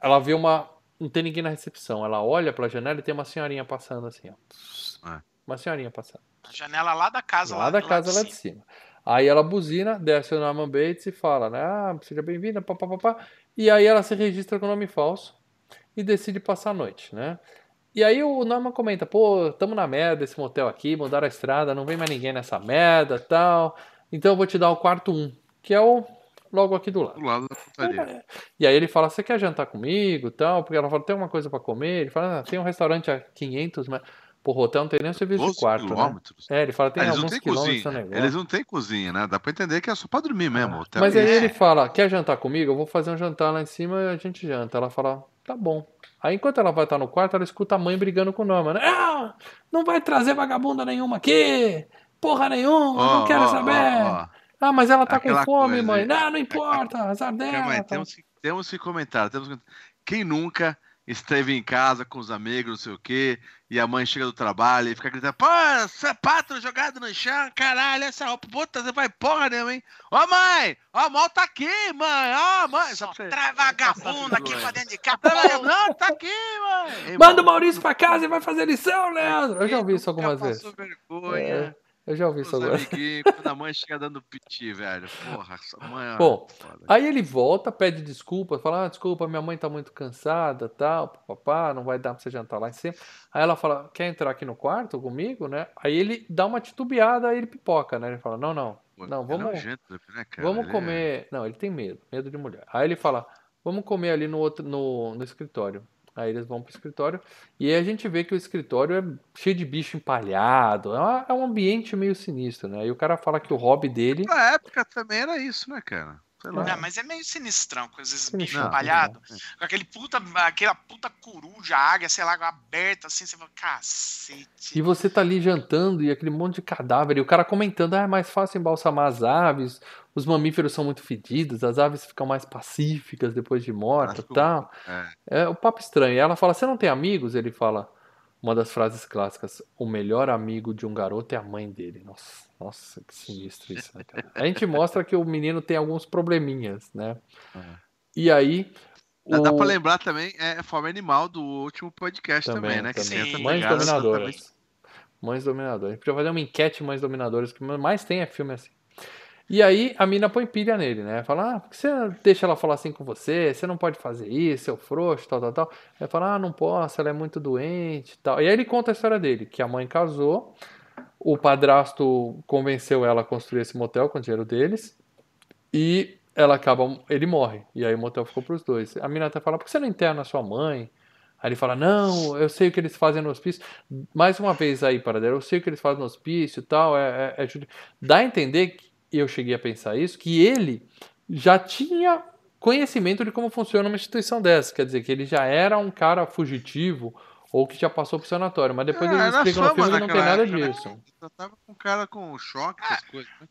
ela vê uma. Não tem ninguém na recepção. Ela olha pela janela e tem uma senhorinha passando assim, ó. É. Uma senhorinha passando. A janela lá da casa, lá, lá da casa, lá de, lá de cima. Aí ela buzina, desce o Norman Bates e fala, né? Ah, seja bem-vinda, papapá. E aí ela se registra com nome falso e decide passar a noite, né? E aí o Norman comenta, pô, tamo na merda esse motel aqui, mudaram a estrada, não vem mais ninguém nessa merda tal. Então eu vou te dar o quarto 1, que é o logo aqui do lado. Do lado da putaria. E aí ele fala, você quer jantar comigo tal? Porque ela fala, tem uma coisa para comer? Ele fala, ah, tem um restaurante a 500, mas... Pô, o hotel não tem nem serviço de quarto, né? quilômetros. né? É, ele fala, tem ah, alguns tem quilômetros cozinha. Eles não tem cozinha, né? Dá pra entender que é só pra dormir mesmo. Mas aí é. ele fala, quer jantar comigo? Eu vou fazer um jantar lá em cima e a gente janta. Ela fala, tá bom. Aí enquanto ela vai estar no quarto, ela escuta a mãe brigando com o Norman. Ah, não vai trazer vagabunda nenhuma aqui! Porra nenhuma, oh, não quero oh, saber! Oh, ah, mas ela tá Aquela com fome, coisa, mãe. Não, não importa, azar dela. Mãe, temos, que, temos que comentar. Temos que... Quem nunca esteve em casa com os amigos, não sei o quê, e a mãe chega do trabalho e fica gritando, pô, sapato jogado no chão, caralho, essa roupa, puta, você vai porra nenhuma, hein? Ó, mãe, ó, mal tá aqui, mãe, ó, mãe. Só você... vagabunda aqui pra dentro de casa. Não, tá aqui, mãe. Manda o Maurício pra casa e vai fazer lição, Leandro. Eu já ouvi isso algumas vezes. vergonha. É. Eu já ouvi isso agora. Quando a mãe chega dando piti, velho. Porra, sua mãe. É Bom, aí ele volta, pede desculpa, fala: ah, desculpa, minha mãe tá muito cansada, tal, papá, não vai dar pra você jantar lá em cima. Aí ela fala: quer entrar aqui no quarto comigo, né? Aí ele dá uma titubeada, aí ele pipoca, né? Ele fala: não, não, não, vamos. É nojento, né, vamos ele comer. É... Não, ele tem medo, medo de mulher. Aí ele fala: vamos comer ali no, outro, no, no escritório. Aí eles vão pro escritório e aí a gente vê que o escritório é cheio de bicho empalhado. É, é um ambiente meio sinistro, né? E o cara fala que o hobby dele. Na época também era isso, né, cara? Não, mas é meio sinistrão, com esses bichos empalhados. Com aquele puta, aquela puta coruja, águia, sei lá, aberta assim, você fala, cacete. E você tá ali jantando e aquele monte de cadáver, e o cara comentando, ah, é mais fácil embalsamar as aves, os mamíferos são muito fedidos, as aves ficam mais pacíficas depois de morta e tal. É. é o papo estranho. E ela fala, você não tem amigos? Ele fala, uma das frases clássicas, o melhor amigo de um garoto é a mãe dele. Nossa. Nossa, que sinistro isso, né? A gente mostra que o menino tem alguns probleminhas, né? Uhum. E aí. Dá, o... dá pra lembrar também, é forma animal do último podcast também, também né? Também. Que Mães dominadoras. Também. Mães dominadoras. A gente podia fazer uma enquete mães dominadoras, que mais tem é filme assim. E aí a mina põe pilha nele, né? Fala, ah, por que você deixa ela falar assim com você? Você não pode fazer isso, seu frouxo, tal, tal, tal. Aí fala, ah, não posso, ela é muito doente tal. E aí ele conta a história dele, que a mãe casou, o padrasto convenceu ela a construir esse motel com o dinheiro deles. E ela acaba. Ele morre. E aí o motel ficou para os dois. A mina até fala: por que você não interna sua mãe? Aí ele fala: Não, eu sei o que eles fazem no hospício. Mais uma vez aí, para eu sei o que eles fazem no hospício e tal. É, é, é... Dá a entender, e eu cheguei a pensar isso, que ele já tinha conhecimento de como funciona uma instituição dessa. Quer dizer, que ele já era um cara fugitivo ou que já passou pro sanatório, mas depois é, eles explicam no filme que não tem nada época, né? disso. Né? Eu tava com cara com choque, essas coisas. Né?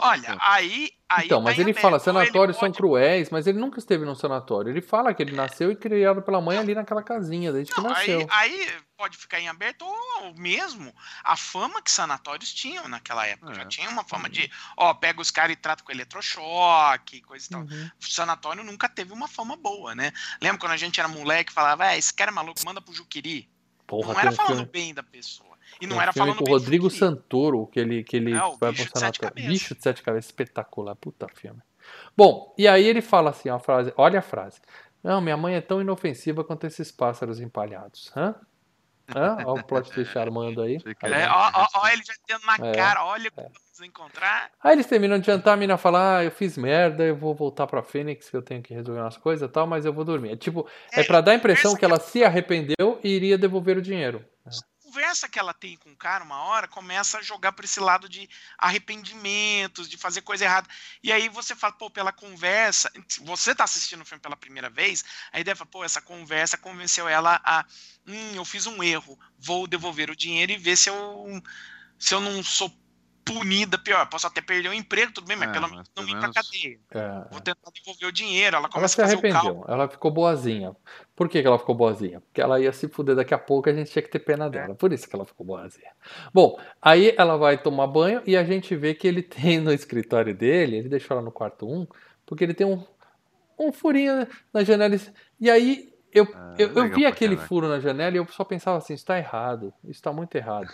Olha, aí, aí. Então, mas ele fala, sanatórios são pode... cruéis, mas ele nunca esteve num sanatório. Ele fala que ele nasceu e criado pela mãe ali naquela casinha, desde não, que nasceu. Aí, aí, pode ficar em aberto, ou mesmo a fama que sanatórios tinham naquela época. É. Já tinha uma fama de, ó, pega os caras e trata com eletrochoque, coisa e tal. Uhum. O sanatório nunca teve uma fama boa, né? Lembra quando a gente era moleque e falava, é, esse cara é maluco, manda pro Juquiri. Porra, não era falando filme... bem da pessoa. E não era falando com o Rodrigo Santoro, que ele, que ele é, vai mostrar na Bicho de Sete Cabeças, espetacular, puta filme. Bom, e aí ele fala assim, uma frase, olha a frase. Não, minha mãe é tão inofensiva quanto esses pássaros empalhados. Hã? Olha o plot twist armando aí. É, ó, ó, ó, ele já tendo na é, cara, olha é. vamos encontrar. Aí eles terminam de jantar, a mina fala: Ah, eu fiz merda, eu vou voltar pra Fênix, que eu tenho que resolver umas coisas e tal, mas eu vou dormir. É tipo, é, é pra dar a impressão que ela se arrependeu e iria devolver o dinheiro conversa que ela tem com o cara, uma hora, começa a jogar para esse lado de arrependimentos, de fazer coisa errada. E aí você fala, pô, pela conversa, você tá assistindo o filme pela primeira vez, a ideia fala, pô, essa conversa convenceu ela a, hum, eu fiz um erro, vou devolver o dinheiro e ver se eu, se eu não sou punida pior. Posso até perder o emprego, tudo bem, mas é, pelo menos não ir pra cadeia. É, Vou tentar devolver o dinheiro. Ela começa ela se arrependeu. Ela ficou boazinha. Por que, que ela ficou boazinha? Porque ela ia se fuder daqui a pouco a gente tinha que ter pena dela. É. Por isso que ela ficou boazinha. Bom, aí ela vai tomar banho e a gente vê que ele tem no escritório dele, ele deixou ela no quarto 1, porque ele tem um, um furinho na janela. E aí eu, ah, eu, eu vi aquele furo na janela e eu só pensava assim, isso tá errado, isso tá muito errado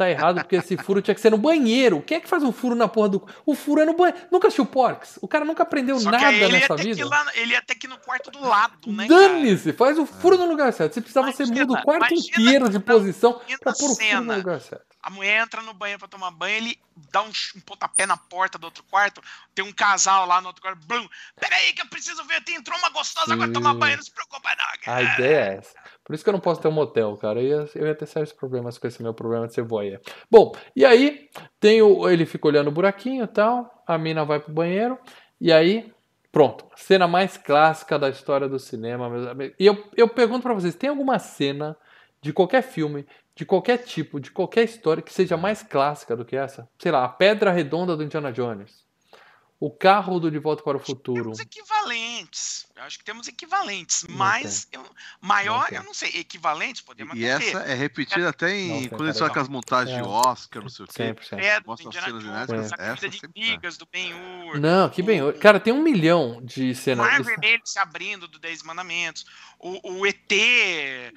tá errado, porque esse furo tinha que ser no banheiro. Quem é que faz um furo na porra do. O furo é no banheiro. Nunca assistiu Porks? O cara nunca aprendeu Só nada nessa vida. Lá, ele ia ter que no quarto do lado, né? Dane-se, faz o furo no lugar certo. Você precisava imagina, ser mudo o quarto inteiro de posição pra pôr o furo no lugar certo. A mulher entra no banheiro pra tomar banho, ele dá um, um pontapé na porta do outro quarto, tem um casal lá no outro quarto, blum, peraí que eu preciso ver, tem entrou uma gostosa, Sim. agora tomar banho, não se preocupa não. A ideia é essa. Por isso que eu não posso ter um motel, cara. Eu ia, eu ia ter sérios problemas com esse meu problema de ser voyeur. Bom, e aí tem o, ele fica olhando o buraquinho e tal, a mina vai pro banheiro, e aí Pronto, cena mais clássica da história do cinema, meus amigos. E eu, eu pergunto para vocês: tem alguma cena de qualquer filme, de qualquer tipo, de qualquer história que seja mais clássica do que essa? Sei lá, a Pedra Redonda do Indiana Jones o carro do De Volta para o Futuro. Temos equivalentes. Eu acho que temos equivalentes. Não mas eu, maior, não eu não sei. Equivalentes podemos E essa é repetida é. até em. quando eles fazem aquelas montagens é. de Oscar, não sei o quê. Sempre, sempre. É, do Indiana Jones, a corrida de brigas do Ben-Hur. Não, que Ben-Hur. Cara, tem um milhão de cenas. O Mar Vermelho se abrindo do Dez Mandamentos. O, o ET.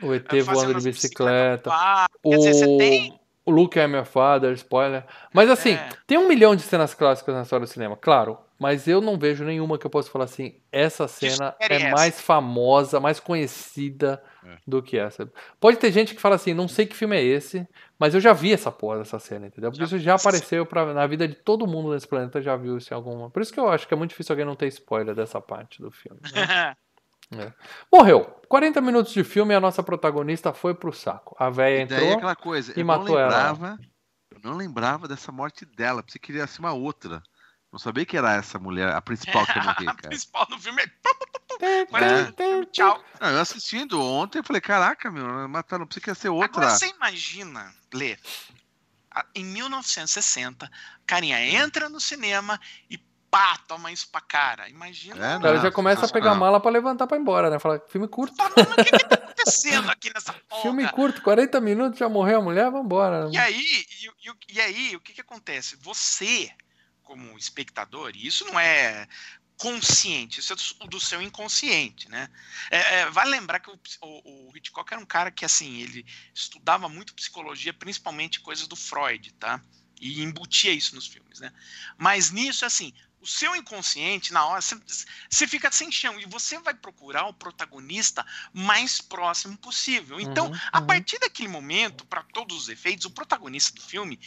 O ET voando de bicicleta. bicicleta. O... Quer dizer, você tem o Luke é meu father, spoiler. Mas assim, é. tem um milhão de cenas clássicas na história do cinema, claro. Mas eu não vejo nenhuma que eu possa falar assim, essa cena é mais famosa, mais conhecida é. do que essa. Pode ter gente que fala assim, não sei que filme é esse, mas eu já vi essa porra dessa cena, entendeu? Porque isso já apareceu pra, na vida de todo mundo nesse planeta, já viu isso em alguma. Por isso que eu acho que é muito difícil alguém não ter spoiler dessa parte do filme. Né? É. Morreu. 40 minutos de filme e a nossa protagonista foi pro saco. A velha entrou e, aquela coisa, e matou lembrava, ela. Eu não lembrava dessa morte dela. Você queria ser uma outra. Não sabia que era essa mulher, a principal que eu morri, cara. a principal no filme é... Tchau. Não, eu assistindo ontem, eu falei, caraca, meu, mataram, não precisa ser outra. Agora você imagina, Lê, em 1960, carinha entra no cinema e pá, toma isso pra cara. Imagina. É, o cara já começa a pegar a mala pra levantar pra ir embora, né? Fala, filme curto. Fala, o que, que tá acontecendo aqui nessa porra? Filme curto, 40 minutos, já morreu a mulher, vambora. E aí, e, e, e aí, o que que acontece? Você, como espectador, e isso não é consciente, isso é do, seu inconsciente, né? É, é, vale lembrar que o, o, o, Hitchcock era um cara que, assim, ele estudava muito psicologia, principalmente coisas do Freud, tá? E embutia isso nos filmes, né? Mas nisso, assim, o seu inconsciente, na hora, você, fica sem chão e você vai procurar o protagonista mais próximo possível. Então, uhum, a uhum. partir daquele momento, para todos os efeitos, o protagonista do filme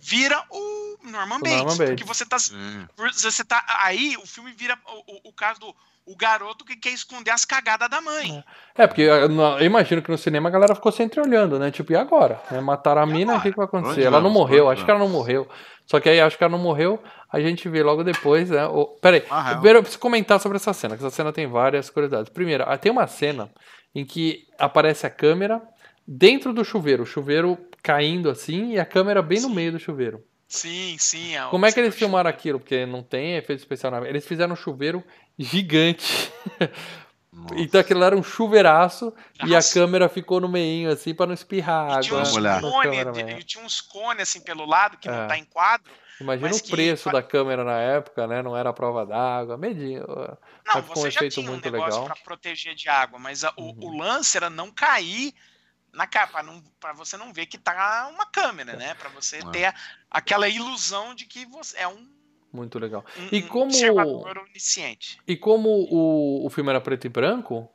vira o Norman o Bates. Norman Bates. Porque você tá, uhum. você tá. Aí o filme vira o, o, o caso do o garoto que quer esconder as cagadas da mãe. É, porque eu, eu, imagino que no cinema a galera ficou sempre olhando, né? Tipo, e agora? É, mataram a e mina, o que, que vai acontecer? Onde ela vamos? não morreu, acho que ela não morreu. Só que aí acho que ela não morreu, a gente vê logo depois, né? O, peraí, ah, primeiro eu preciso comentar sobre essa cena, que essa cena tem várias curiosidades. Primeiro, ah, tem uma cena em que aparece a câmera dentro do chuveiro, o chuveiro caindo assim e a câmera bem Sim. no meio do chuveiro. Sim, sim. É Como é que eles filmaram aquilo? Porque não tem efeito especial na. Eles fizeram um chuveiro gigante. Nossa. Então aquilo era um chuveiraço Nossa. e a câmera ficou no meinho, assim, para não espirrar água. Tinha uns, cone, tinha uns cones assim pelo lado que é. não tá em quadro. Imagina o preço que... da câmera na época, né? Não era prova d'água, medinho. Não, você um já tinha um negócio para proteger de água, mas a, uhum. o, o lance era não cair na capa, para você não ver que tá uma câmera, né? Para você é. ter aquela ilusão de que você é um muito legal. Um, e como onisciente. E como o, o filme era preto e branco,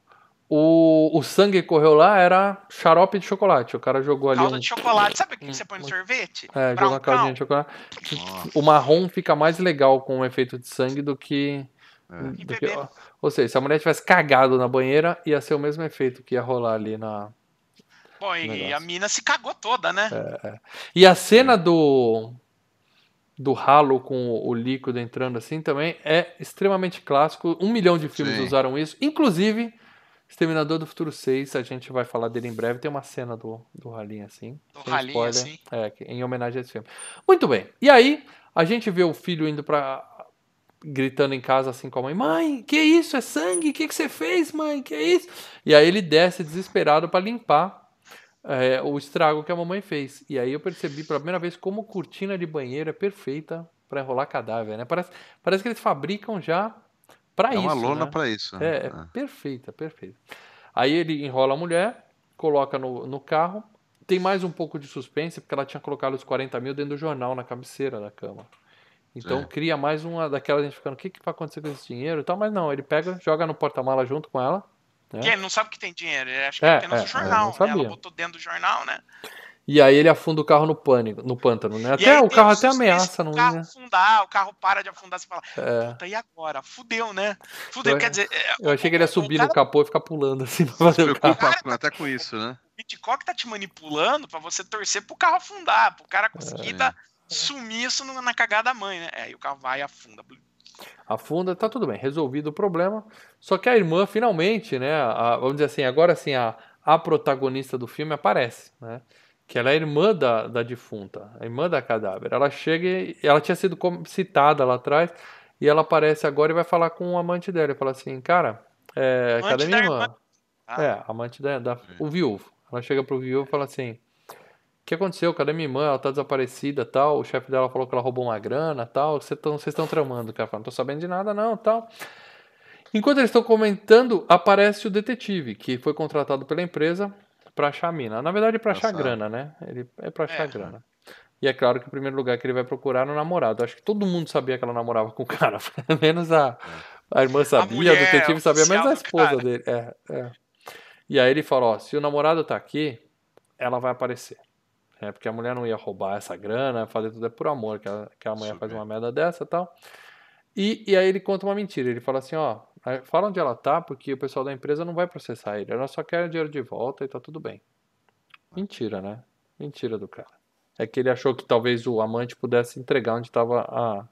o, o sangue que correu lá era xarope de chocolate. O cara jogou ali. Calda um, de chocolate. Sabe o que um, você põe no sorvete? É, jogou uma caldinha de chocolate. Nossa. O marrom fica mais legal com o efeito de sangue do que. É. Do que ou seja, se a mulher tivesse cagado na banheira, ia ser o mesmo efeito que ia rolar ali na. Bom, e a mina se cagou toda, né? É, é. E a cena do do ralo com o líquido entrando assim também é extremamente clássico. Um milhão de filmes Sim. usaram isso, inclusive Exterminador do Futuro 6, a gente vai falar dele em breve. Tem uma cena do, do ralinho assim. Do ralinho spoiler, assim. É, em homenagem a esse filme. Muito bem. E aí, a gente vê o filho indo pra. gritando em casa assim com a mãe: Mãe, que isso? É sangue? O que, que você fez, mãe? Que isso? E aí ele desce desesperado para limpar é, o estrago que a mamãe fez. E aí eu percebi pela primeira vez como cortina de banheiro é perfeita para enrolar cadáver, né? Parece, parece que eles fabricam já para é isso. É uma lona né? para isso. Né? É, é, é, perfeita, perfeita. Aí ele enrola a mulher, coloca no, no carro. Tem mais um pouco de suspense, porque ela tinha colocado os 40 mil dentro do jornal na cabeceira da cama. Então é. cria mais uma daquela gente ficando, o que, que vai acontecer com esse dinheiro e tal, mas não, ele pega, joga no porta-mala junto com ela é. Que ele não sabe que tem dinheiro, ele acha que é, apenas é, o jornal, né? Ela botou dentro do jornal, né? E aí ele afunda o carro no pânico, no pântano, né? Até o carro até ameaça, não O carro né? afundar, o carro para de afundar, você fala, é. puta, e agora? Fudeu, né? Fudeu, eu, quer dizer. É, eu achei que ele ia subir cara... no capô e ficar pulando assim pra fazer o carro. Cara, até com isso, né? O Hitchcock tá te manipulando pra você torcer pro carro afundar, pro cara conseguir é. dar, sumir isso na cagada da mãe, né? É, aí o carro vai e afunda afunda, tá tudo bem, resolvido o problema. Só que a irmã finalmente, né, a, vamos dizer assim, agora sim a, a protagonista do filme aparece, né? Que ela é irmã da, da defunta, a irmã da cadáver. Ela chega e ela tinha sido citada lá atrás e ela aparece agora e vai falar com o amante dela e fala assim, cara, é, cadê minha irmã? irmã? Ah. É, amante da, da o viúvo. Ela chega pro viúvo e fala assim, que aconteceu? Cadê minha irmã? Ela tá desaparecida tal. O chefe dela falou que ela roubou uma grana tal. Vocês estão tramando. Cara fala, não tô sabendo de nada não tal. Enquanto eles estão comentando, aparece o detetive, que foi contratado pela empresa para achar a mina. Na verdade, para achar grana, né? Ele é para achar é. grana. E é claro que o primeiro lugar que ele vai procurar é o namorado. Acho que todo mundo sabia que ela namorava com o cara. menos a, a irmã sabia, o detetive sabia, menos a esposa dele. É, é. E aí ele fala, ó, se o namorado tá aqui, ela vai aparecer. É, porque a mulher não ia roubar essa grana, fazer tudo é por amor, que a, que a mulher faz uma merda dessa e tal. E, e aí ele conta uma mentira. Ele fala assim, ó, fala onde ela tá, porque o pessoal da empresa não vai processar ele. Ela só quer dinheiro de volta e tá tudo bem. Mentira, né? Mentira do cara. É que ele achou que talvez o amante pudesse entregar onde estava a,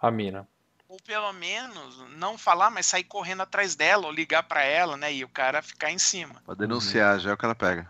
a mina. Ou pelo menos não falar, mas sair correndo atrás dela ou ligar para ela, né? E o cara ficar em cima. Pra denunciar, uhum. já é o que ela pega.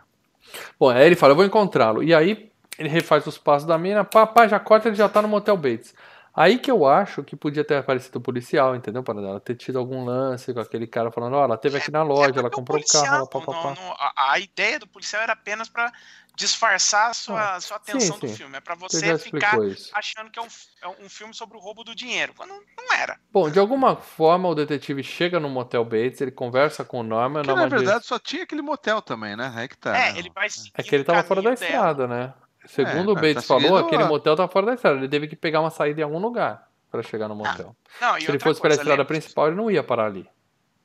Bom, aí ele fala, eu vou encontrá-lo. E aí ele refaz os passos da mina, papai já corta, ele já tá no Motel Bates. Aí que eu acho que podia ter aparecido o policial, entendeu? Para ela ter tido algum lance com aquele cara falando, ó, oh, ela teve aqui na loja, é ela comprou o carro, ela papapá. a, a ideia do policial era apenas para disfarçar a sua, ah, sua atenção sim, sim. do filme. É para você ficar achando que é um, é um filme sobre o roubo do dinheiro, quando não era. Bom, de alguma forma o detetive chega no motel Bates, ele conversa com o Norman. Que, na verdade diz... só tinha aquele motel também, né? É que tá. É, ele vai É que ele tava fora da estrada, né? Segundo é, o Bates tá falou, aquele motel tá fora da estrada. Ele teve que pegar uma saída em algum lugar para chegar no motel. Não, Se ele fosse pela estrada principal, ele não ia parar ali.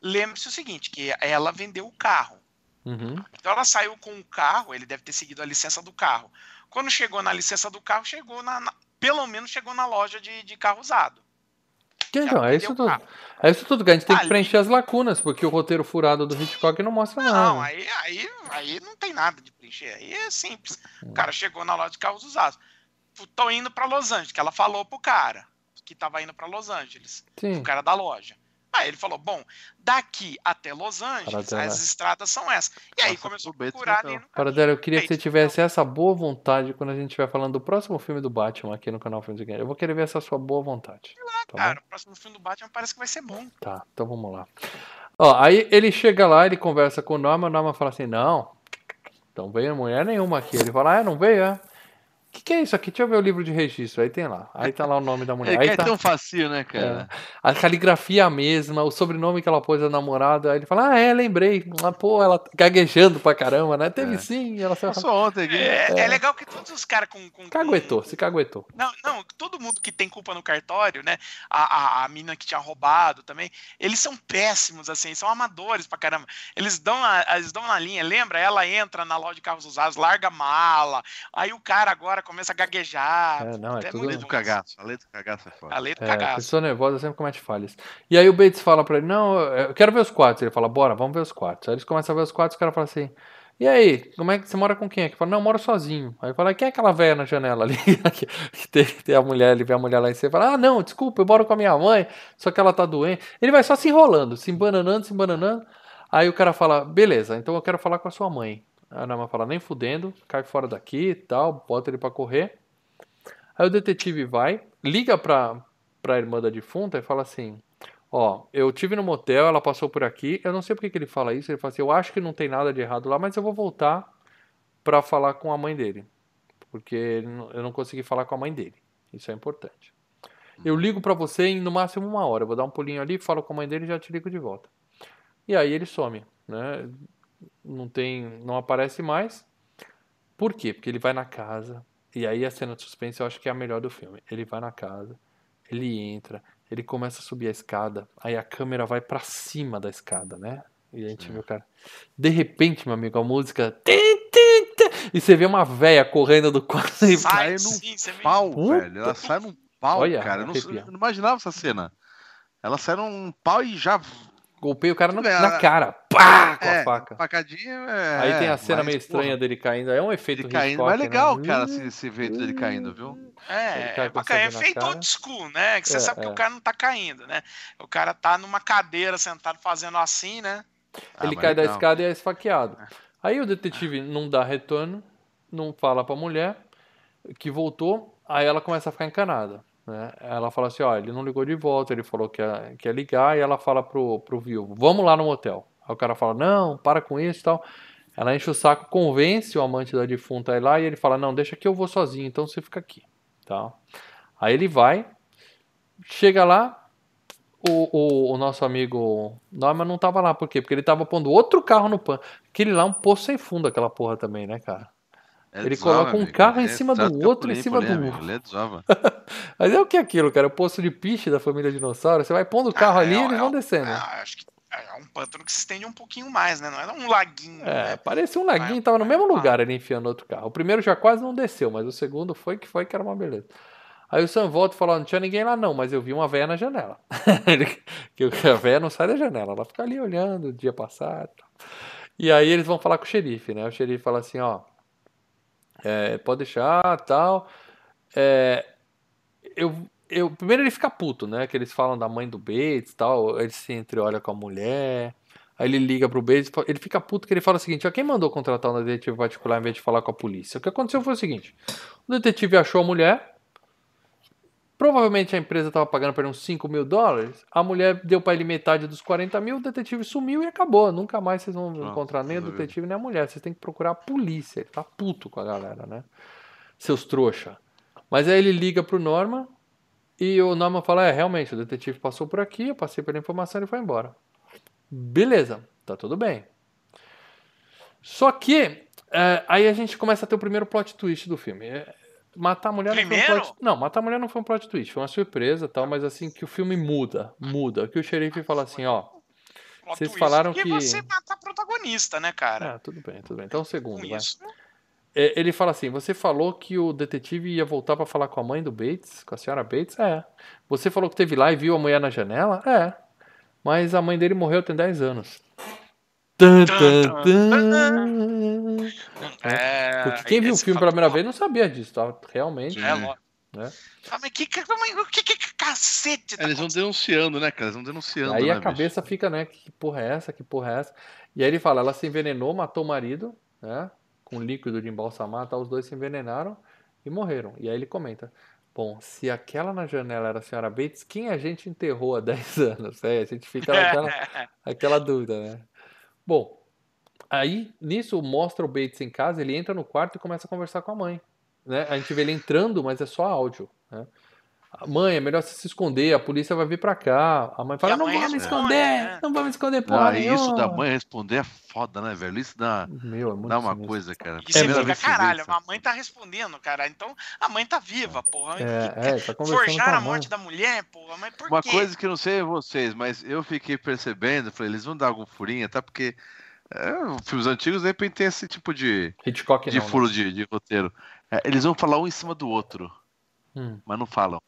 Lembre-se o seguinte, que ela vendeu o carro. Uhum. Então ela saiu com o carro, ele deve ter seguido a licença do carro. Quando chegou na licença do carro, chegou na, na pelo menos chegou na loja de, de carro usado. Então, é isso, tudo, é isso tudo que a gente tem Ali... que preencher as lacunas, porque o roteiro furado do Hitchcock não mostra não, nada. Não, aí, aí, aí não tem nada de preencher. Aí é simples. O cara chegou na loja de carros usados. Tô indo para Los Angeles, que ela falou pro cara que tava indo para Los Angeles. Sim. O cara da loja. Aí ele falou: bom, daqui até Los Angeles, as estradas são essas. E aí Nossa, começou a procurar ali no Paradela, eu queria que você tivesse essa boa vontade quando a gente estiver falando do próximo filme do Batman aqui no canal Filmes de Game. Eu vou querer ver essa sua boa vontade. Lá, tá cara, bom? o próximo filme do Batman parece que vai ser bom. Tá, então vamos lá. Ó, aí ele chega lá, ele conversa com o Norman, o Norman fala assim: não, não veio mulher nenhuma aqui. Ele fala: ah, não veio, é? Que, que é isso aqui? Deixa eu ver o livro de registro. Aí tem lá. Aí tá lá o nome da mulher. É, aí é tá... tão facinho, né, cara? É. A caligrafia é a mesma, o sobrenome que ela pôs a namorada. Aí ele fala, ah, é, lembrei. Ah, pô, ela gaguejando pra caramba, né? Teve é. sim. Ela só ontem aqui. É, é, legal que todos os caras com, com. Caguetou, se caguetou. Não, não, todo mundo que tem culpa no cartório, né? A, a, a mina que tinha roubado também, eles são péssimos, assim, são amadores pra caramba. Eles dão, a, eles dão na linha, lembra? Ela entra na loja de carros usados, larga a mala. Aí o cara agora começa a gaguejar. É, não, é, é tudo... A do cagaço. A lei do cagaço é foda. A lei do é, cagaço. pessoa nervosa sempre comete falhas. E aí o Bates fala pra ele, não, eu quero ver os quartos. Ele fala, bora, vamos ver os quartos. Aí eles começam a ver os quartos, o cara fala assim, e aí, como é que você mora com quem? Ele fala, não, eu moro sozinho. Aí fala, quem é aquela velha na janela ali? que tem, tem, a mulher, ele vê a mulher lá em cima e fala, ah, não, desculpa, eu moro com a minha mãe, só que ela tá doente. Ele vai só se enrolando, se embananando, se embananando. Aí o cara fala, beleza, então eu quero falar com a sua mãe. A Nama fala, nem fudendo, cai fora daqui e tal, bota ele para correr. Aí o detetive vai, liga pra, pra irmã da defunta e fala assim: Ó, eu tive no motel, ela passou por aqui. Eu não sei porque que ele fala isso. Ele fala assim: Eu acho que não tem nada de errado lá, mas eu vou voltar para falar com a mãe dele. Porque eu não consegui falar com a mãe dele. Isso é importante. Eu ligo para você em no máximo uma hora. Eu vou dar um pulinho ali, falo com a mãe dele e já te ligo de volta. E aí ele some, né? Não tem, não aparece mais. Por quê? Porque ele vai na casa. E aí a cena de suspense eu acho que é a melhor do filme. Ele vai na casa, ele entra, ele começa a subir a escada, aí a câmera vai para cima da escada, né? E a gente vê o cara. De repente, meu amigo, a música. E você vê uma véia correndo do quarto e sai num sim, pau, velho. Ela sai num pau, Olha, cara. Eu não, eu não imaginava essa cena. Ela sai num pau e já Golpeia o cara na, na cara. Pá! Com é, a faca. Facadinha é, Aí tem a cena meio estranha porra, dele caindo. É um efeito ele caindo. Mas é legal, né? cara, esse, esse efeito dele caindo, viu? É, é bacana. É feito old school, né? Que você é, sabe que o é. cara não tá caindo, né? O cara tá numa cadeira sentado fazendo assim, né? Ele ah, cai legal. da escada e é esfaqueado. É. Aí o detetive não dá retorno, não fala pra mulher que voltou, aí ela começa a ficar encanada. Né? Ela fala assim, ó, ele não ligou de volta, ele falou que ia, que ia ligar, e ela fala pro, pro viúvo, vamos lá no motel. Aí o cara fala, não, para com isso e tal. Ela enche o saco, convence o amante da defunta a ir lá, e ele fala, não, deixa que eu vou sozinho, então você fica aqui. Tá? Aí ele vai, chega lá, o, o, o, nosso amigo Norman não tava lá, por quê? Porque ele tava pondo outro carro no pan. Aquele lá é um poço sem fundo, aquela porra também, né, cara? É ele coloca um amigo. carro em é cima do outro, em cima do outro. É Mas é o que é aquilo, cara? O poço de piche da família dinossauro. Você vai pondo o carro ah, ali é, e eles vão descendo. acho que é um pântano que se estende um pouquinho mais, né? Não era um laguinho. É, né? parecia um laguinho, tava no mesmo lugar ele enfiando outro carro. O primeiro já quase não desceu, mas o segundo foi que foi que era uma beleza. Aí o Sam volta e fala: não tinha ninguém lá não, mas eu vi uma véia na janela. que a véia não sai da janela, ela fica ali olhando o dia passado. E aí eles vão falar com o xerife, né? O xerife fala assim: ó é, pode deixar, tal. É, eu, eu, primeiro ele fica puto, né? Que eles falam da mãe do Bates tal. Ele se entreolha com a mulher. Aí ele liga pro Bates, ele fica puto que ele fala o seguinte: ó, quem mandou contratar um detetive particular em vez de falar com a polícia? O que aconteceu foi o seguinte: o detetive achou a mulher, Provavelmente a empresa estava pagando para ele uns 5 mil dólares. A mulher deu para ele metade dos 40 mil, o detetive sumiu e acabou. Nunca mais vocês vão Nossa, encontrar nem o detetive nem a mulher. Vocês têm que procurar a polícia. Ele tá puto com a galera, né? Seus trouxa. Mas aí ele liga pro Norman e o Norman fala: É, realmente, o detetive passou por aqui, eu passei pela informação e ele foi embora. Beleza, tá tudo bem. Só que é, aí a gente começa a ter o primeiro plot twist do filme. É, Matar a mulher Primeiro? não foi um plot... Não, matar a mulher não foi um plot twist, foi uma surpresa tal, mas assim que o filme muda, muda. Que o xerife fala assim, ó. Vocês falaram que. você mata a protagonista, né, cara? Ah, tudo bem, tudo bem. Então, um segundo, vai. É, ele fala assim: você falou que o detetive ia voltar para falar com a mãe do Bates, com a senhora Bates? É. Você falou que teve lá e viu a mulher na janela? É. Mas a mãe dele morreu tem 10 anos. Tum, tum, tum. É, Porque quem viu o filme pela primeira vez não sabia disso, tá? Realmente. É, né? Ah, mas que, que, que, que cacete? Tá Eles vão denunciando, né, cara? Eles vão denunciando. Aí né, a cabeça bicho? fica, né? Que porra é essa? Que porra é essa? E aí ele fala: ela se envenenou, matou o marido, né? Com líquido de embalsamar, tá? Os dois se envenenaram e morreram. E aí ele comenta: Bom, se aquela na janela era a senhora Bates, quem a gente enterrou há 10 anos? É, a gente fica naquela aquela dúvida, né? Bom, aí nisso mostra o Bates em casa, ele entra no quarto e começa a conversar com a mãe. né? A gente vê ele entrando, mas é só áudio. Né? Mãe, é melhor você se esconder, a polícia vai vir pra cá. A mãe fala, não vamos me esconder, é. não vamos esconder porra ah, Isso da mãe responder é foda, né, velho? Isso dá, Meu, é dá uma sinistro. coisa, cara. E você fica, caralho, a mãe tá respondendo, cara. Então a mãe tá viva, porra. É, é, tá Forjar a, a morte da mulher, porra, mas por uma quê? Uma coisa que não sei vocês, mas eu fiquei percebendo, falei, eles vão dar algum furinho, tá? Porque é, filmes antigos, de repente, tem esse tipo de, Hitchcock de não, furo né? de, de roteiro. É, eles vão falar um em cima do outro, hum. mas não falam.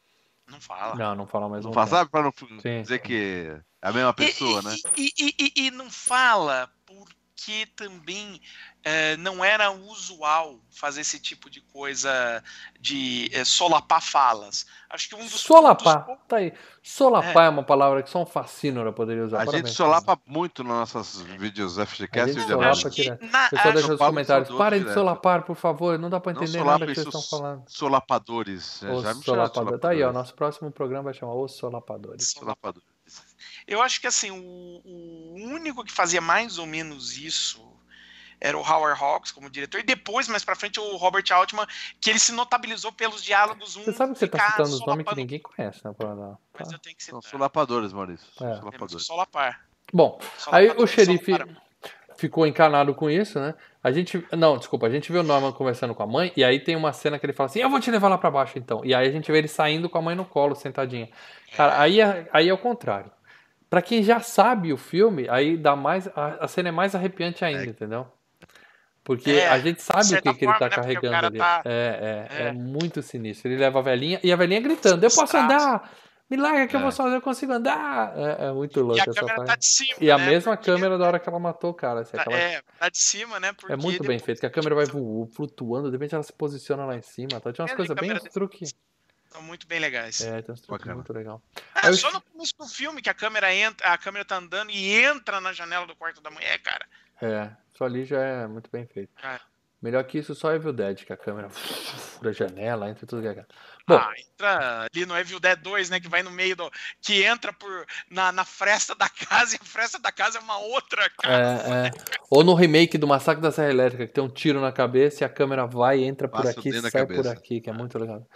Não fala. Não, não fala mais Não fala, sabe? Pra não sim, dizer que é a mesma pessoa, e, né? E, e, e, não fala porque também é, não era usual fazer esse tipo de coisa de é, solapar falas. Acho que um dos Solapar, pontos... tá aí. Solapar é. é. uma palavra que só um fascínora poderia usar. A gente solapa muito nas nossas vídeos FGCast e solapa direto. O pessoal deixa nos comentários. Parem de solapar, por favor. Não dá pra entender nada que vocês estão falando. Solapadores. Os já me solapadores. Tá aí, ó. Nosso próximo programa vai chamar Os Solapadores. Solapadores. Eu acho que assim, o, o único que fazia mais ou menos isso era o Howard Hawks como diretor, e depois, mais pra frente, o Robert Altman, que ele se notabilizou pelos diálogos. Um você sabe que você tá citando os nomes que ninguém conhece, né? Pra. Mas eu tenho que citar. São solapadores, Maurício. É. Solapadores. Solapar. Bom, aí o xerife ficou encanado com isso, né? A gente. Não, desculpa, a gente vê o Norman conversando com a mãe, e aí tem uma cena que ele fala assim: Eu vou te levar lá pra baixo então. E aí a gente vê ele saindo com a mãe no colo, sentadinha. Cara, aí é, aí é o contrário. Pra quem já sabe o filme, aí dá mais. A, a cena é mais arrepiante ainda, é. entendeu? Porque é, a gente sabe o que, que ele tá né? carregando ali. Tá... É, é, é, é, muito sinistro. Ele leva a velhinha e a velhinha gritando: Eu posso andar! Me larga que eu vou é. sozinho, eu consigo andar! É, é muito louco essa parte. Tá cima, e a né? mesma Porque... câmera da hora que ela matou o cara. Assim, tá, aquela... É, tá de cima, né? É muito bem feito, que a câmera vai flutuando, de repente ela se posiciona lá em cima. Tá? Tinha umas coisas bem, uns truques. São muito bem legais. É, tem uns truques muito legal. É, só no começo do filme que a câmera entra, a câmera tá andando e entra na janela do quarto da mulher, cara. É, só ali já é muito bem feito. É. Melhor que isso, só Evil Dead, que a câmera fura a janela, entra tudo que é. Bom, ah, entra ali no Evil Dead 2, né? Que vai no meio do. Que entra por, na, na fresta da casa e a fresta da casa é uma outra casa. É, é. Ou no remake do Massacre da Serra Elétrica, que tem um tiro na cabeça e a câmera vai, entra por Passa aqui e sai por aqui, que é muito legal.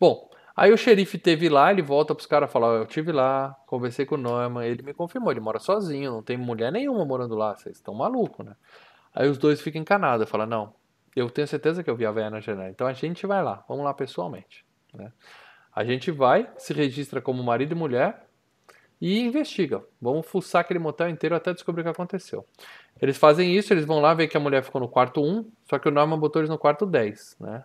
Bom, aí o xerife teve lá, ele volta pros caras e fala: Eu tive lá, conversei com o Norman, ele me confirmou, ele mora sozinho, não tem mulher nenhuma morando lá, vocês estão malucos, né? Aí os dois ficam encanados, fala: Não, eu tenho certeza que eu vi a véia na janela. Então a gente vai lá, vamos lá pessoalmente. Né? A gente vai, se registra como marido e mulher e investiga. Vamos fuçar aquele motel inteiro até descobrir o que aconteceu. Eles fazem isso, eles vão lá ver que a mulher ficou no quarto 1, só que o Norman botou eles no quarto 10, né?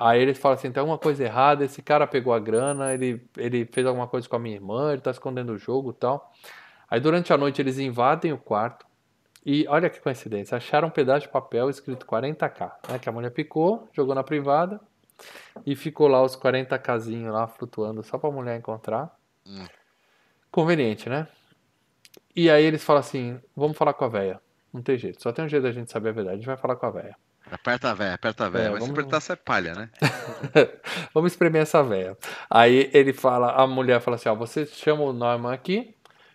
Aí eles falam assim, tem alguma coisa errada, esse cara pegou a grana, ele, ele fez alguma coisa com a minha irmã, ele tá escondendo o jogo e tal. Aí durante a noite eles invadem o quarto, e olha que coincidência, acharam um pedaço de papel escrito 40k, né? Que a mulher picou, jogou na privada e ficou lá os 40kzinhos lá flutuando só pra mulher encontrar. Hum. Conveniente, né? E aí eles falam assim: vamos falar com a véia. Não tem jeito, só tem um jeito da gente saber a verdade, a gente vai falar com a véia. Aperta a véia, aperta a véia. É, Mas vamos... se apertar essa é palha, né? vamos espremer essa véia. Aí ele fala, a mulher fala assim: ó, você chama o Norman aqui,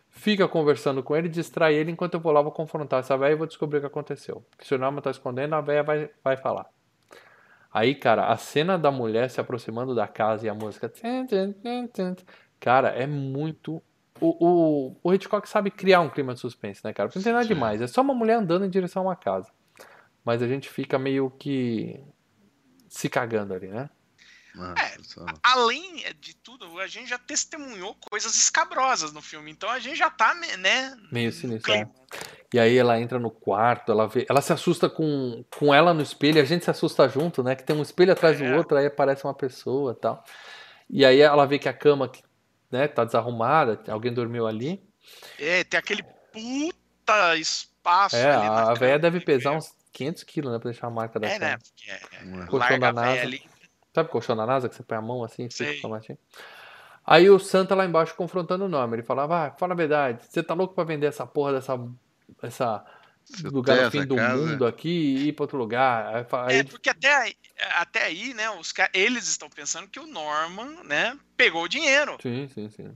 fica conversando com ele, distrai ele enquanto eu vou lá, vou confrontar essa velha e vou descobrir o que aconteceu. Porque se o Norman tá escondendo, a velha vai, vai falar. Aí, cara, a cena da mulher se aproximando da casa e a música. Cara, é muito. O, o, o Hitchcock sabe criar um clima de suspense, né, cara? Não tem nada demais. É só uma mulher andando em direção a uma casa. Mas a gente fica meio que se cagando ali, né? é, além de tudo, a gente já testemunhou coisas escabrosas no filme, então a gente já tá, né? Meio sinistro. É. E aí ela entra no quarto, ela vê, ela se assusta com, com ela no espelho, a gente se assusta junto, né? Que tem um espelho atrás é. do outro, aí aparece uma pessoa, tal. E aí ela vê que a cama, né, tá desarrumada, alguém dormiu ali. É, tem aquele puta espaço é, ali a velha deve pesar uns 500 quilos, né, pra deixar a marca da é. Né? É, é. Colchão da NASA. Ali Sabe o colchão da NASA que você põe a mão assim, fica assim? Aí o Santa lá embaixo confrontando o nome. Ele falava, ah, fala a verdade, você tá louco pra vender essa porra dessa. essa lugar no fim do casa. mundo aqui e ir pra outro lugar. Aí, é, porque até aí, até aí, né, os, eles estão pensando que o Norman, né, pegou o dinheiro. Sim, sim, sim.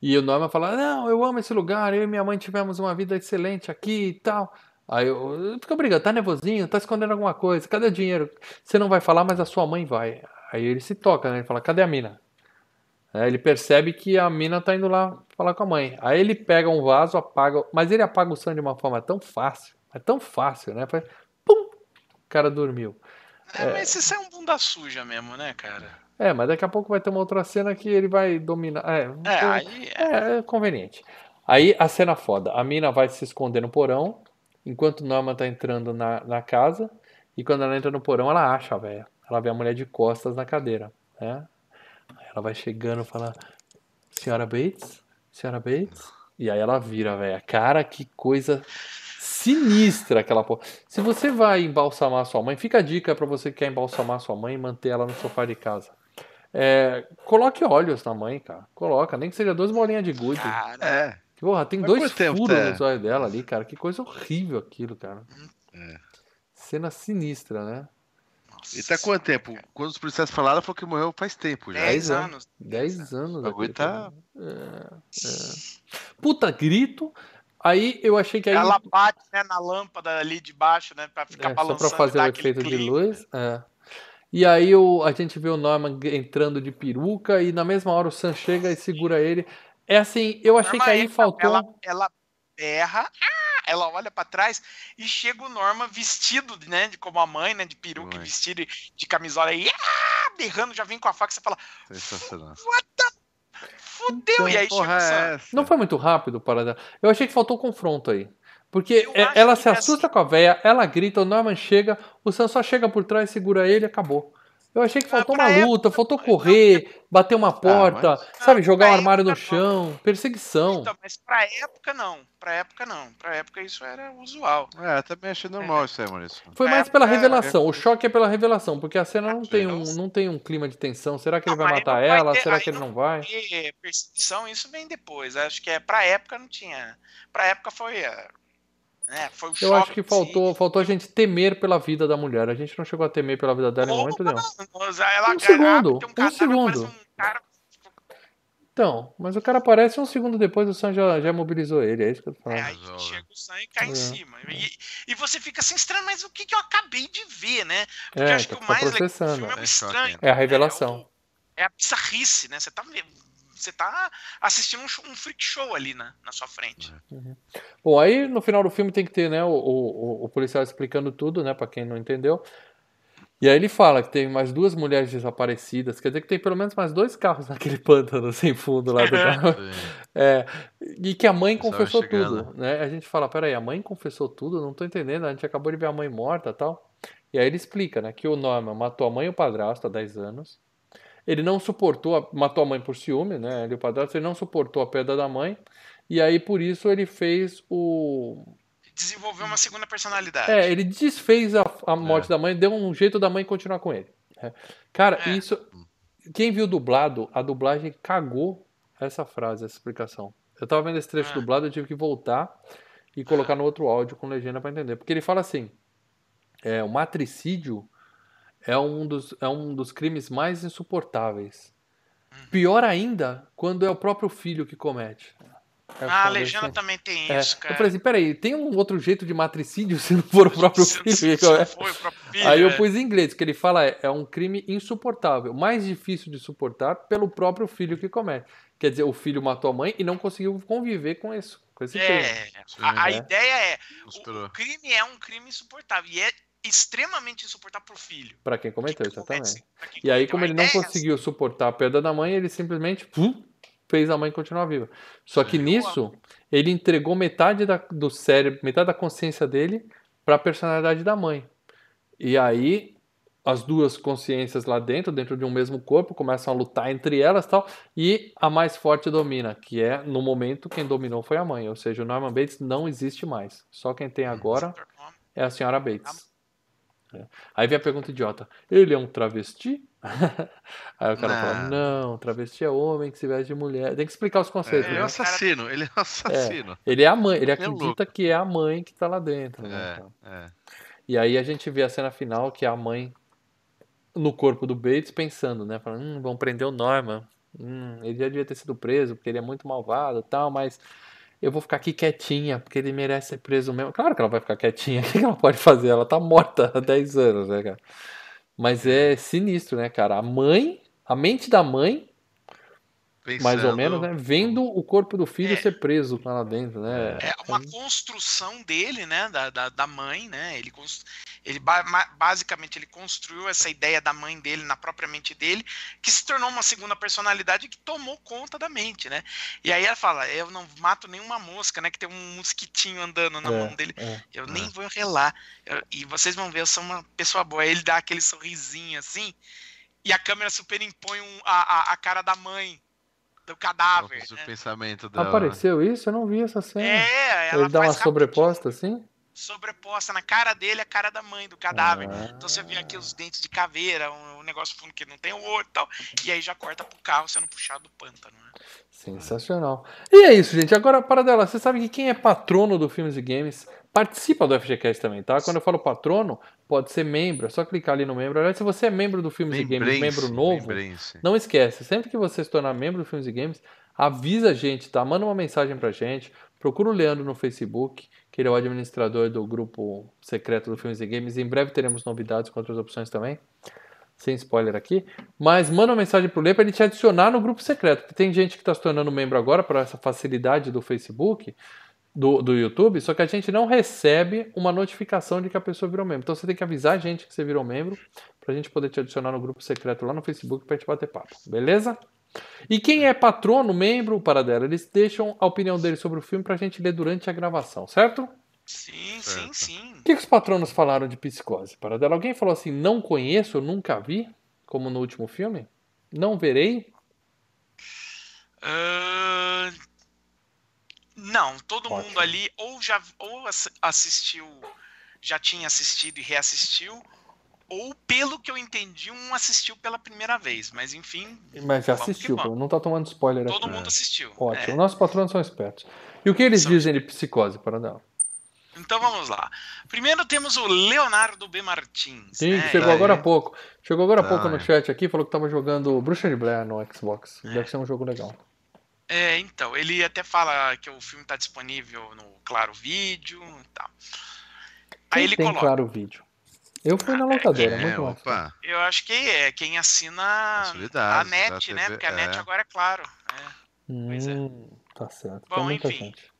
E o Norman fala, não, eu amo esse lugar, eu e minha mãe tivemos uma vida excelente aqui e tal. Aí eu, fica brigando, tá nervosinho, tá escondendo alguma coisa, cadê o dinheiro? Você não vai falar, mas a sua mãe vai. Aí ele se toca, né? Ele fala, cadê a mina? Aí ele percebe que a mina tá indo lá falar com a mãe. Aí ele pega um vaso, apaga, mas ele apaga o sangue de uma forma tão fácil, é tão fácil, né? Pum! O cara dormiu. É, é, mas isso é um bunda suja mesmo, né, cara? É, mas daqui a pouco vai ter uma outra cena que ele vai dominar. É, é, aí é... é conveniente. Aí a cena foda. A mina vai se esconder no porão enquanto Norma tá entrando na, na casa, e quando ela entra no porão, ela acha a velha. Ela vê a mulher de costas na cadeira, né? Ela vai chegando e fala, senhora Bates? Senhora Bates? E aí ela vira, velho. Cara, que coisa sinistra aquela porra. Se você vai embalsamar sua mãe, fica a dica para você que quer embalsamar sua mãe e manter ela no sofá de casa. É, coloque óleos na mãe, cara. Coloca, nem que seja duas bolinhas de gude. Cara, é. Porra, tem Mas dois furos tá? nos olhos dela ali, cara. Que coisa horrível aquilo, cara. É. Cena sinistra, né? Nossa, e tá quanto tempo? Quando os policiais falaram, falou que morreu faz tempo já. Dez anos. Dez anos. O bagulho tá... É, é. Puta, grito. Aí eu achei que aí... Ela bate né, na lâmpada ali de baixo, né? Pra ficar é, balançando. Só pra fazer o efeito clima. de luz. É. E aí o, a gente vê o Norman entrando de peruca e na mesma hora o Sam chega e segura ele. É assim, eu achei Norma que aí faltou. Ela, ela berra, ah, ela olha para trás e chega o Norma vestido, né, de como a mãe, né, de peruca, Oi. vestido de camisola e ah, berrando, já vem com a faca, você fala, what the Fudeu! Então, e aí chega é Não foi muito rápido para Eu achei que faltou confronto aí. Porque é, ela se assusta assim... com a véia, ela grita, o Norman chega, o Sam só chega por trás, segura ele e acabou. Eu achei que ah, faltou uma luta, época, faltou correr, bater uma porta, ah, mas... sabe, jogar o um armário no chão, perseguição. Então, mas pra época não, pra época não, pra época isso era usual. É, também achei normal é. isso aí, Maurício. Foi mais pela revelação, o choque é pela revelação, porque a cena não tem um, não tem um clima de tensão. Será que ele vai matar ela? Será que ele não vai? Perseguição, isso vem depois. Acho que é pra época não tinha. Pra época foi é, é, foi um Eu acho que faltou, faltou a gente temer pela vida da mulher. A gente não chegou a temer pela vida dela em momento nenhum. Ela um segundo, um, um segundo. Um cara... Então, mas o cara aparece um segundo depois o Sam já, já mobilizou ele, é isso que eu tô falando. É, aí chega o Sam e cai é. em cima. E, e, você fica assim, estranho, mas o que, que eu acabei de ver, né? Porque é, acho que tá o mais legal do filme é o estranho. É a revelação. É, o, é a bizarrice, né? Você tá você tá assistindo um, um freak show ali na, na sua frente. Uhum. Bom, aí no final do filme tem que ter, né, o, o, o policial explicando tudo, né, para quem não entendeu. E aí ele fala que tem mais duas mulheres desaparecidas, quer dizer que tem pelo menos mais dois carros naquele pântano sem fundo lá do carro. É, e que a mãe confessou tudo, né? A gente fala, peraí, a mãe confessou tudo? Não tô entendendo, a gente acabou de ver a mãe morta tal. E aí ele explica, né, que o Norman matou a mãe e o padrasto há 10 anos, ele não suportou, a, matou a mãe por ciúme, né? Ele, o padrasto, ele não suportou a perda da mãe. E aí, por isso, ele fez o. Desenvolveu uma segunda personalidade. É, ele desfez a, a morte é. da mãe, deu um jeito da mãe continuar com ele. É. Cara, é. isso. Quem viu dublado, a dublagem cagou essa frase, essa explicação. Eu tava vendo esse trecho é. dublado, eu tive que voltar e colocar no outro áudio com legenda para entender. Porque ele fala assim: é, o matricídio é um dos, é um dos crimes mais insuportáveis. Pior ainda quando é o próprio filho que comete. É ah, a legenda assim. também tem é. isso, cara. Eu falei assim, peraí, tem um outro jeito de matricídio se não for o próprio se, filho? Se, se é? foi o próprio filho Aí eu é. pus em inglês, que ele fala é, é um crime insuportável, mais difícil de suportar pelo próprio filho que comete. Quer dizer, o filho matou a mãe e não conseguiu conviver com isso. Com esse é, crime. a, a ideia é, o, o crime é um crime insuportável e é extremamente insuportável pro filho. Para quem cometeu, exatamente. Quem e aí, como ele não conseguiu suportar a perda da mãe, ele simplesmente fez a mãe continuar viva. Só que nisso, ele entregou metade da, do cérebro, metade da consciência dele para a personalidade da mãe. E aí, as duas consciências lá dentro, dentro de um mesmo corpo, começam a lutar entre elas tal, e a mais forte domina, que é, no momento, quem dominou foi a mãe. Ou seja, o Norman Bates não existe mais. Só quem tem agora é a senhora Bates. É. Aí vem a pergunta idiota: ele é um travesti? Aí o cara não. fala: não, travesti é homem que se veste de mulher. Tem que explicar os conceitos. É, ele é um assassino, ele é um assassino. É, ele é a mãe, ele, ele é acredita é que é a mãe que tá lá dentro. Né, então. E aí a gente vê a cena final que é a mãe no corpo do Bates pensando, né? Falando, hum, vão prender o Norman. Hum, ele já devia ter sido preso porque ele é muito malvado tal, mas eu vou ficar aqui quietinha, porque ele merece ser preso mesmo. Claro que ela vai ficar quietinha, o que ela pode fazer? Ela tá morta há 10 anos, né, cara? Mas é sinistro, né, cara? A mãe, a mente da mãe Pensando... mais ou menos, né? Vendo o corpo do filho é, ser preso lá dentro, né? É uma construção dele, né? Da, da, da mãe, né? Ele, ele basicamente ele construiu essa ideia da mãe dele na própria mente dele, que se tornou uma segunda personalidade que tomou conta da mente, né? E aí ela fala: Eu não mato nenhuma mosca, né? Que tem um mosquitinho andando na é, mão dele. É, eu nem é. vou relar. Eu, e vocês vão ver, eu sou uma pessoa boa. Aí ele dá aquele sorrisinho assim, e a câmera superimpõe um, a, a, a cara da mãe do cadáver. Né? O pensamento dela. Apareceu isso? Eu não vi essa cena. É, ela Ele dá uma sobreposta assim? Sobreposta na cara dele, a cara da mãe do cadáver. Ah. Então você vê aqui os dentes de caveira, um, um negócio fundo que não tem o olho e tal. E aí já corta pro carro sendo puxado do pântano. Né? Sensacional. E é isso, gente. Agora, para dela, você sabe que quem é patrono do Filmes e Games participa do FGCast também, tá? Quando eu falo patrono, pode ser membro, é só clicar ali no membro. Aliás, se você é membro do Filmes Membrense, e Games, membro novo, membrense. não esquece, sempre que você se tornar membro do Filmes e Games, avisa a gente, tá? Manda uma mensagem pra gente, procura o Leandro no Facebook, que ele é o administrador do grupo secreto do Filmes e Games. Em breve teremos novidades com outras opções também. Sem spoiler aqui. Mas manda uma mensagem pro Lê para ele te adicionar no grupo secreto. Porque tem gente que está se tornando membro agora para essa facilidade do Facebook do, do YouTube, só que a gente não recebe uma notificação de que a pessoa virou membro. Então você tem que avisar a gente que você virou membro para a gente poder te adicionar no grupo secreto lá no Facebook para gente bater papo, beleza? E quem é patrono, membro, para dela, eles deixam a opinião deles sobre o filme para a gente ler durante a gravação, certo? Sim, certo. sim, sim. O que, que os patronos falaram de psicose, para dela? Alguém falou assim, não conheço, nunca vi, como no último filme? Não verei? Uh, não, todo Ótimo. mundo ali ou já ou assistiu, já tinha assistido e reassistiu, ou pelo que eu entendi, um assistiu pela primeira vez. Mas enfim. Mas já assistiu, não tá tomando spoiler Todo aqui. mundo assistiu. Ótimo. É. Nossos patrões são espertos. E o que eles são dizem de psicose, para não? Então vamos lá. Primeiro temos o Leonardo B. Martins. Sim, né? chegou agora há pouco. Chegou agora há pouco no chat aqui, falou que tava jogando Bruxa de Blair no Xbox. É. Deve ser um jogo legal. É, então, ele até fala que o filme está disponível no Claro Vídeo e tal. Aí ele tem coloca. Claro Vídeo. Eu fui na ah, locadora, é, muito opa. Eu acho que é quem assina a net, né? Porque a net é. agora é claro. É. Hum, é. Tá certo. Bom, enfim. Gente.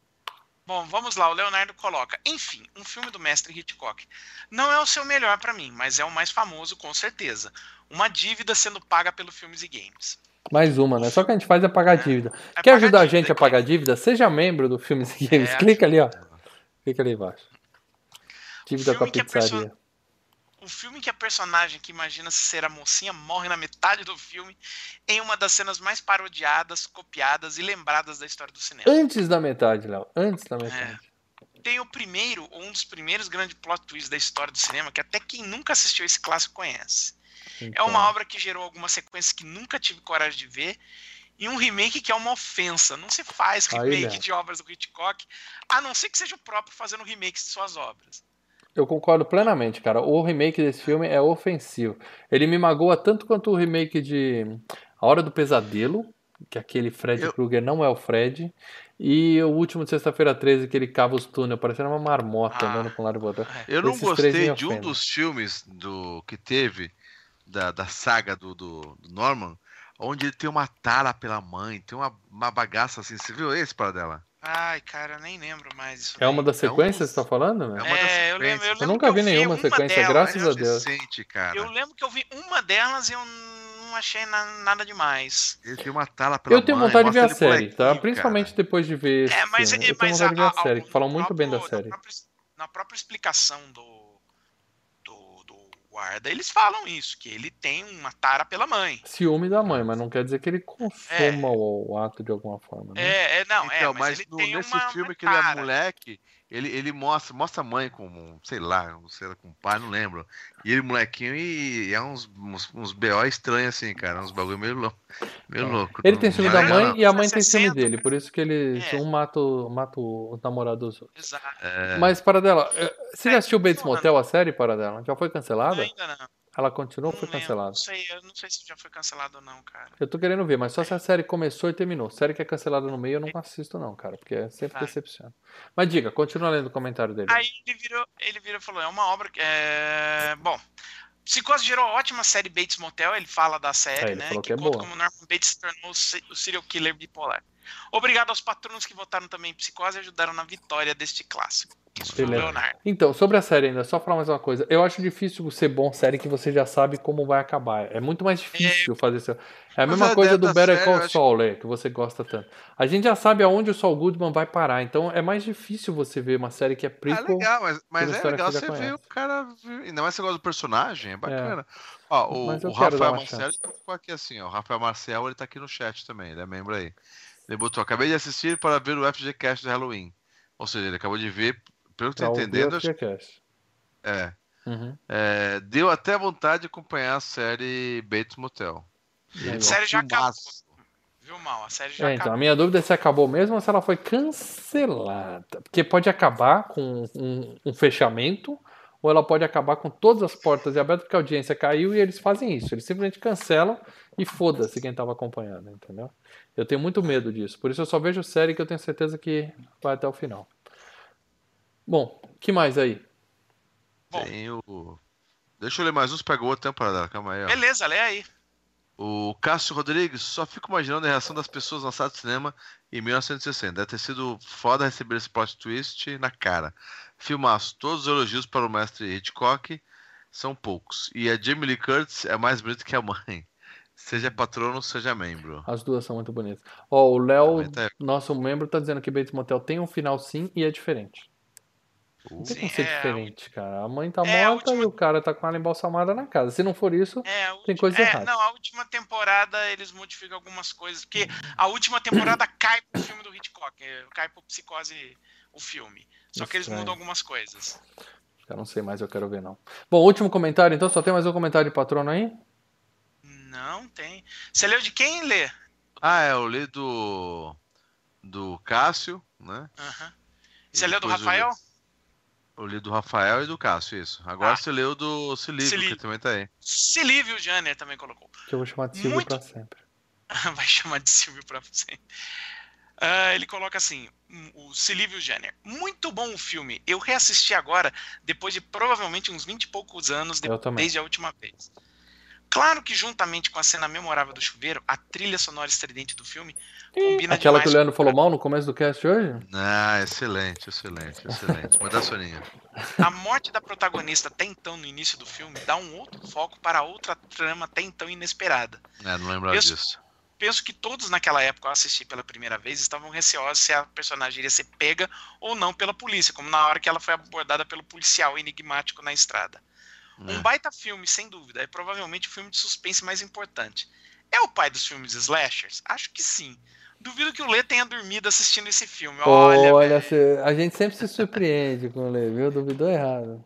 Bom, vamos lá. O Leonardo coloca. Enfim, um filme do mestre Hitchcock. Não é o seu melhor para mim, mas é o mais famoso com certeza. Uma dívida sendo paga pelo filmes e games. Mais uma, né? Só que a gente faz é pagar é. dívida. É Quer ajudar a gente a pagar dívida? Seja membro do Filmes e Games. É. Clica ali, ó. Clica ali embaixo. Dívida com a pizzaria. O filme que a personagem que imagina ser a mocinha morre na metade do filme em uma das cenas mais parodiadas, copiadas e lembradas da história do cinema. Antes da metade, Léo. Antes da metade. É. Tem o primeiro, um dos primeiros grandes plot twists da história do cinema, que até quem nunca assistiu esse clássico conhece. Então. É uma obra que gerou algumas sequências que nunca tive coragem de ver. E um remake que é uma ofensa. Não se faz remake de obras do Hitchcock, a não ser que seja o próprio fazendo remakes de suas obras. Eu concordo plenamente, cara. O remake desse filme é ofensivo. Ele me magoa tanto quanto o remake de A Hora do Pesadelo, que aquele Fred eu... Krueger não é o Fred. E o último de sexta-feira 13, que ele cava os túneis, parecendo uma marmota ah, andando com um lado e outro. Eu não Esses gostei de um dos filmes do que teve da, da saga do, do, do, Norman, onde ele tem uma tara pela mãe, tem uma, uma bagaça assim. Você viu esse para dela? Ai, cara, nem lembro mais isso. É uma das sequências é um... que você tá falando, né? É, uma das é eu, lembro, eu, lembro eu nunca vi nenhuma sequência, delas, graças a Deus. Recente, cara. Eu lembro que eu vi uma delas e eu não achei nada demais. Ele tem uma tala pela Eu tenho mãe, vontade de ver a série, tá? Principalmente cara. depois de ver. É, mas, filme. eu tenho vontade a, de ver a, a série, que falam muito bem da série. Na própria, na própria explicação do guarda, eles falam isso, que ele tem uma tara pela mãe. Ciúme da mãe, mas não quer dizer que ele consuma é. o, o, ato de alguma forma. Né? É, é, não, é, então, é, mas, mas no, nesse uma, filme uma que ele é moleque, ele, ele mostra, mostra a mãe com, sei lá, sei lá, com o pai, não lembro. E ele, molequinho, e é uns, uns, uns BO estranhos, assim, cara. Uns bagulho meio, louco, meio é. louco. Ele tem ciúme da mãe e a mãe tem ciúme dele. Por isso que ele, é. um mata, mata o namorado dos outros. Exato. É. Mas, para dela, eh, você já assistiu Bates Motel, a série, para dela? Já foi cancelada? Ainda não. Ela continuou ou foi cancelada? Não sei, eu não sei se já foi cancelada ou não, cara. Eu tô querendo ver, mas só se a série começou e terminou. Série que é cancelada no meio eu não assisto, não, cara, porque é sempre Vai. decepciona. Mas diga, continua lendo o comentário dele. Aí ele virou, ele virou e falou: é uma obra que. É... Bom. Psicose gerou ótima série Bates Motel, ele fala da série, é, né? Que, que é conta boa. como Norman Bates se tornou o serial killer bipolar. Obrigado aos patronos que votaram também em Psicose e ajudaram na vitória deste clássico. Isso foi Leonardo. Então, sobre a série ainda, só falar mais uma coisa. Eu acho difícil ser bom série que você já sabe como vai acabar. É muito mais difícil é... fazer isso. É a Mas mesma coisa do Better Call Saul, acho... que você gosta tanto. A gente já sabe aonde o Saul Goodman vai parar, então é mais difícil você ver uma série que é prequel. É legal, mas, mas é legal você, ver o cara... Ainda mais você gosta do personagem, é bacana. É. Ó, o, o Rafael Marcelo ficou aqui assim, ó. O Rafael Marcel, ele tá aqui no chat também, ele é membro aí. Ele botou, acabei de assistir para ver o FGCast do Halloween. Ou seja, ele acabou de ver, pelo que eu tô entendendo. Acho... É. Uhum. é. Deu até vontade de acompanhar a série Bates Motel. A série já acabou. Viu mal? A série já é, acabou. Então, a minha dúvida é se acabou mesmo ou se ela foi cancelada. Porque pode acabar com um, um fechamento ou ela pode acabar com todas as portas abertas porque a audiência caiu e eles fazem isso. Eles simplesmente cancelam e foda-se quem estava acompanhando, entendeu? Eu tenho muito medo disso. Por isso eu só vejo série que eu tenho certeza que vai até o final. Bom, que mais aí? Tem o. Deixa eu ler mais uns, pegou outra temporada. Calma aí. Ó. Beleza, lê aí. O Cássio Rodrigues, só fico imaginando a reação das pessoas na sala de cinema em 1960. Deve ter sido foda receber esse plot twist na cara. Filmaço, todos os elogios para o mestre Hitchcock são poucos. E a Jamie Lee Curtis é mais bonita que a mãe. Seja patrono, seja membro. As duas são muito bonitas. Ó, oh, o Léo, é... nosso membro, tá dizendo que Bates Motel tem um final sim e é diferente. Uh. Não tem como ser é... diferente, cara. A mãe tá é, morta última... e o cara tá com ela embalsamada na casa. Se não for isso, é, tem coisa é, errada. Não, a última temporada eles modificam algumas coisas. Porque a última temporada cai pro filme do Hitchcock. Cai pro Psicose o filme. Só Estranho. que eles mudam algumas coisas. Eu não sei mais, eu quero ver não. Bom, último comentário, então só tem mais um comentário de patrono aí? Não tem. Você leu de quem lê? Ah, é, eu li do. do Cássio, né? Uhum. Você leu do Rafael? Eu li do Rafael e do Cássio, isso. Agora ah. você leu do Silívio, que também tá aí. Silívio Janer também colocou. Que eu vou chamar de Silvio Muito... pra sempre. Vai chamar de Silvio pra sempre. Uh, ele coloca assim, o Silívio Jenner. Muito bom o filme. Eu reassisti agora, depois de provavelmente uns 20 e poucos anos, de, desde a última vez. Claro que juntamente com a cena memorável do chuveiro, a trilha sonora estridente do filme combina Aquela que o Leandro falou mal no começo do cast hoje? Ah, excelente, excelente, excelente. Manda soninha. A morte da protagonista até então no início do filme dá um outro foco para outra trama até então inesperada. É, não lembro disso. Penso que todos naquela época, ao assistir pela primeira vez, estavam receosos se a personagem iria ser pega ou não pela polícia, como na hora que ela foi abordada pelo policial enigmático na estrada. Um é. baita filme, sem dúvida. É provavelmente o filme de suspense mais importante. É o pai dos filmes slashers? Acho que sim. Duvido que o Lê tenha dormido assistindo esse filme. Olha, Olha a gente sempre se surpreende com o Lê, viu? Duvidou errado.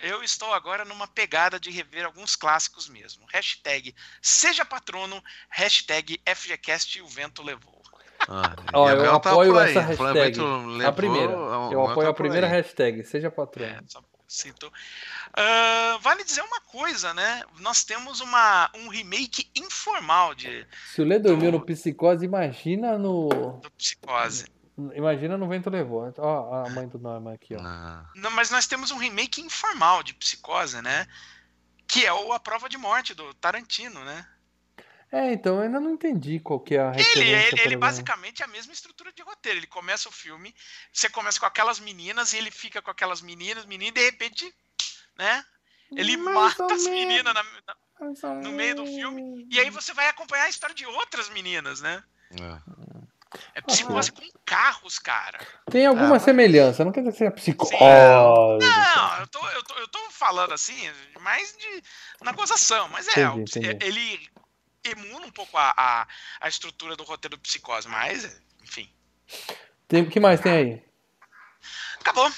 Eu estou agora numa pegada de rever alguns clássicos mesmo. Hashtag seja patrono, hashtag FGCast o vento levou. Ah, Ó, eu tá apoio essa hashtag. a primeira. Eu apoio tá a primeira hashtag, seja patrono. É, só citou. Uh, vale dizer uma coisa, né? Nós temos uma, um remake informal de. Se o Lê dormiu do... no Psicose, imagina no. Psicose. Imagina no Vento Levou. Ó, a mãe do Norman aqui, ó. Não, mas nós temos um remake informal de Psicose, né? Que é o A Prova de Morte do Tarantino, né? É, então eu ainda não entendi qual que é a referência. Ele, ele, ele basicamente é a mesma estrutura de roteiro. Ele começa o filme, você começa com aquelas meninas e ele fica com aquelas meninas, meninas, e de repente, né? Ele Mais mata as meninas na, na, no meio do filme. E aí você vai acompanhar a história de outras meninas, né? É. É psicose com carros, cara. Tem alguma ah, semelhança, não quer dizer que seja psicose. Não, eu tô, eu, tô, eu tô falando assim, mais de na gozação, mas é, entendi, entendi. ele emula um pouco a, a, a estrutura do roteiro do Psicose, mas, enfim. O que mais tem aí? Acabou.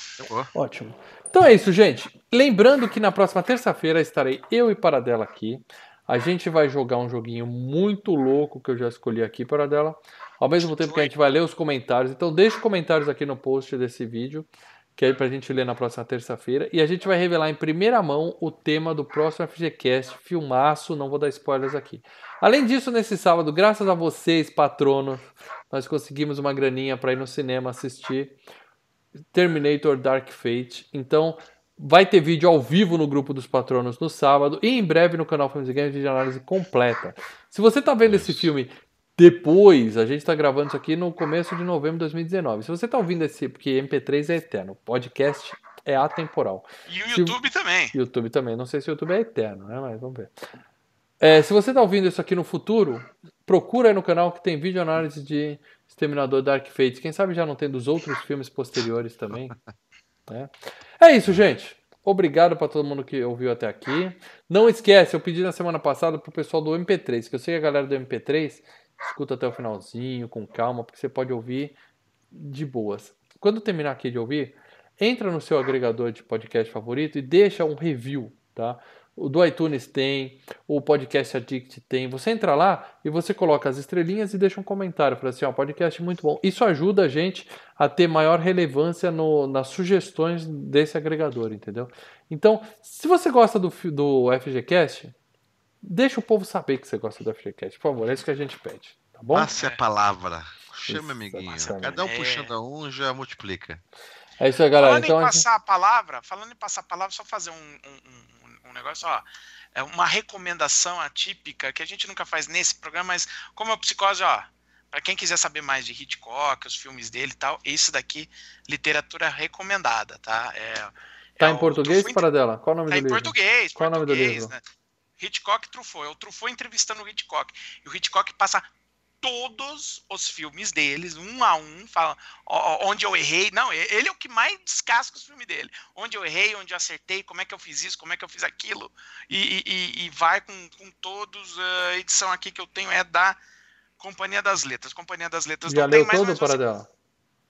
Ótimo. Então é isso, gente. Lembrando que na próxima terça-feira estarei eu e Paradela aqui. A gente vai jogar um joguinho muito louco que eu já escolhi aqui, Paradela. Ao mesmo tempo que a gente vai ler os comentários. Então deixe comentários aqui no post desse vídeo que é pra gente ler na próxima terça-feira. E a gente vai revelar em primeira mão o tema do próximo FGCast, filmaço, não vou dar spoilers aqui. Além disso, nesse sábado, graças a vocês, patrono, nós conseguimos uma graninha para ir no cinema assistir Terminator Dark Fate. Então, vai ter vídeo ao vivo no grupo dos patronos no sábado e em breve no canal Filmes e Games de análise completa. Se você está vendo esse filme depois, a gente está gravando isso aqui no começo de novembro de 2019. Se você está ouvindo esse, porque MP3 é eterno, podcast é atemporal. E o YouTube se, também. YouTube também. Não sei se o YouTube é eterno, né? Mas vamos ver. É, se você está ouvindo isso aqui no futuro, procura aí no canal que tem vídeo análise de Exterminador Dark Fate. Quem sabe já não tem dos outros filmes posteriores também. Né? É isso, gente. Obrigado para todo mundo que ouviu até aqui. Não esquece, eu pedi na semana passada pro pessoal do MP3, que eu sei que a galera do MP3 escuta até o finalzinho, com calma, porque você pode ouvir de boas. Quando terminar aqui de ouvir, entra no seu agregador de podcast favorito e deixa um review, tá? O do iTunes tem, o Podcast Addict tem. Você entra lá e você coloca as estrelinhas e deixa um comentário. Fala assim, ó, podcast muito bom. Isso ajuda a gente a ter maior relevância no, nas sugestões desse agregador, entendeu? Então, se você gosta do, do FGCast, deixa o povo saber que você gosta do FGCast, por favor. É isso que a gente pede, tá bom? Passe a palavra. Chama, amiguinho. Cada um puxando a um já multiplica. É isso aí, galera. Falando então, em passar a palavra, falando em passar a palavra, só fazer um, um um negócio, ó, é uma recomendação atípica que a gente nunca faz nesse programa, mas como é psicose, ó, para quem quiser saber mais de Hitchcock, os filmes dele e tal, isso daqui, literatura recomendada, tá? É, tá é em português, para dela? Qual o nome tá do em livro? português, Qual o nome do livro? Né? Hitchcock Truffaut. É o Truffaut entrevistando o Hitchcock. E o Hitchcock passa todos os filmes deles, um a um, fala onde eu errei. Não, ele é o que mais descasca os filmes dele. Onde eu errei, onde eu acertei, como é que eu fiz isso, como é que eu fiz aquilo. E, e, e vai com, com todos. A edição aqui que eu tenho é da Companhia das Letras. Companhia das Letras Já não leu tem mais. Todo para dela?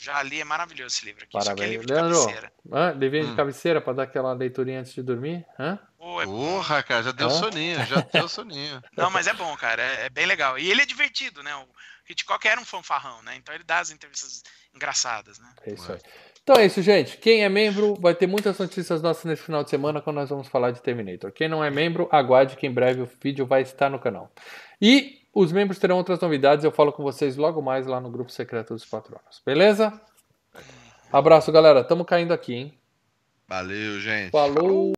Já li, é maravilhoso esse livro aqui. Parabéns. Isso aqui é livro de Leandro, cabeceira. Ah, livrinho hum. de cabeceira para dar aquela leiturinha antes de dormir? Hã? Pô, é Porra, cara, já deu Hã? soninho, já deu soninho. Não, mas é bom, cara, é, é, bem legal. E ele é divertido, né? O Hitchcock era um fanfarrão, né? Então ele dá as entrevistas engraçadas, né? É isso aí. Então é isso, gente. Quem é membro vai ter muitas notícias nossas nesse final de semana quando nós vamos falar de Terminator. Quem não é membro, aguarde que em breve o vídeo vai estar no canal. E os membros terão outras novidades, eu falo com vocês logo mais lá no grupo secreto dos patronos. Beleza? Abraço, galera. Tamo caindo aqui, hein? Valeu, gente. Falou.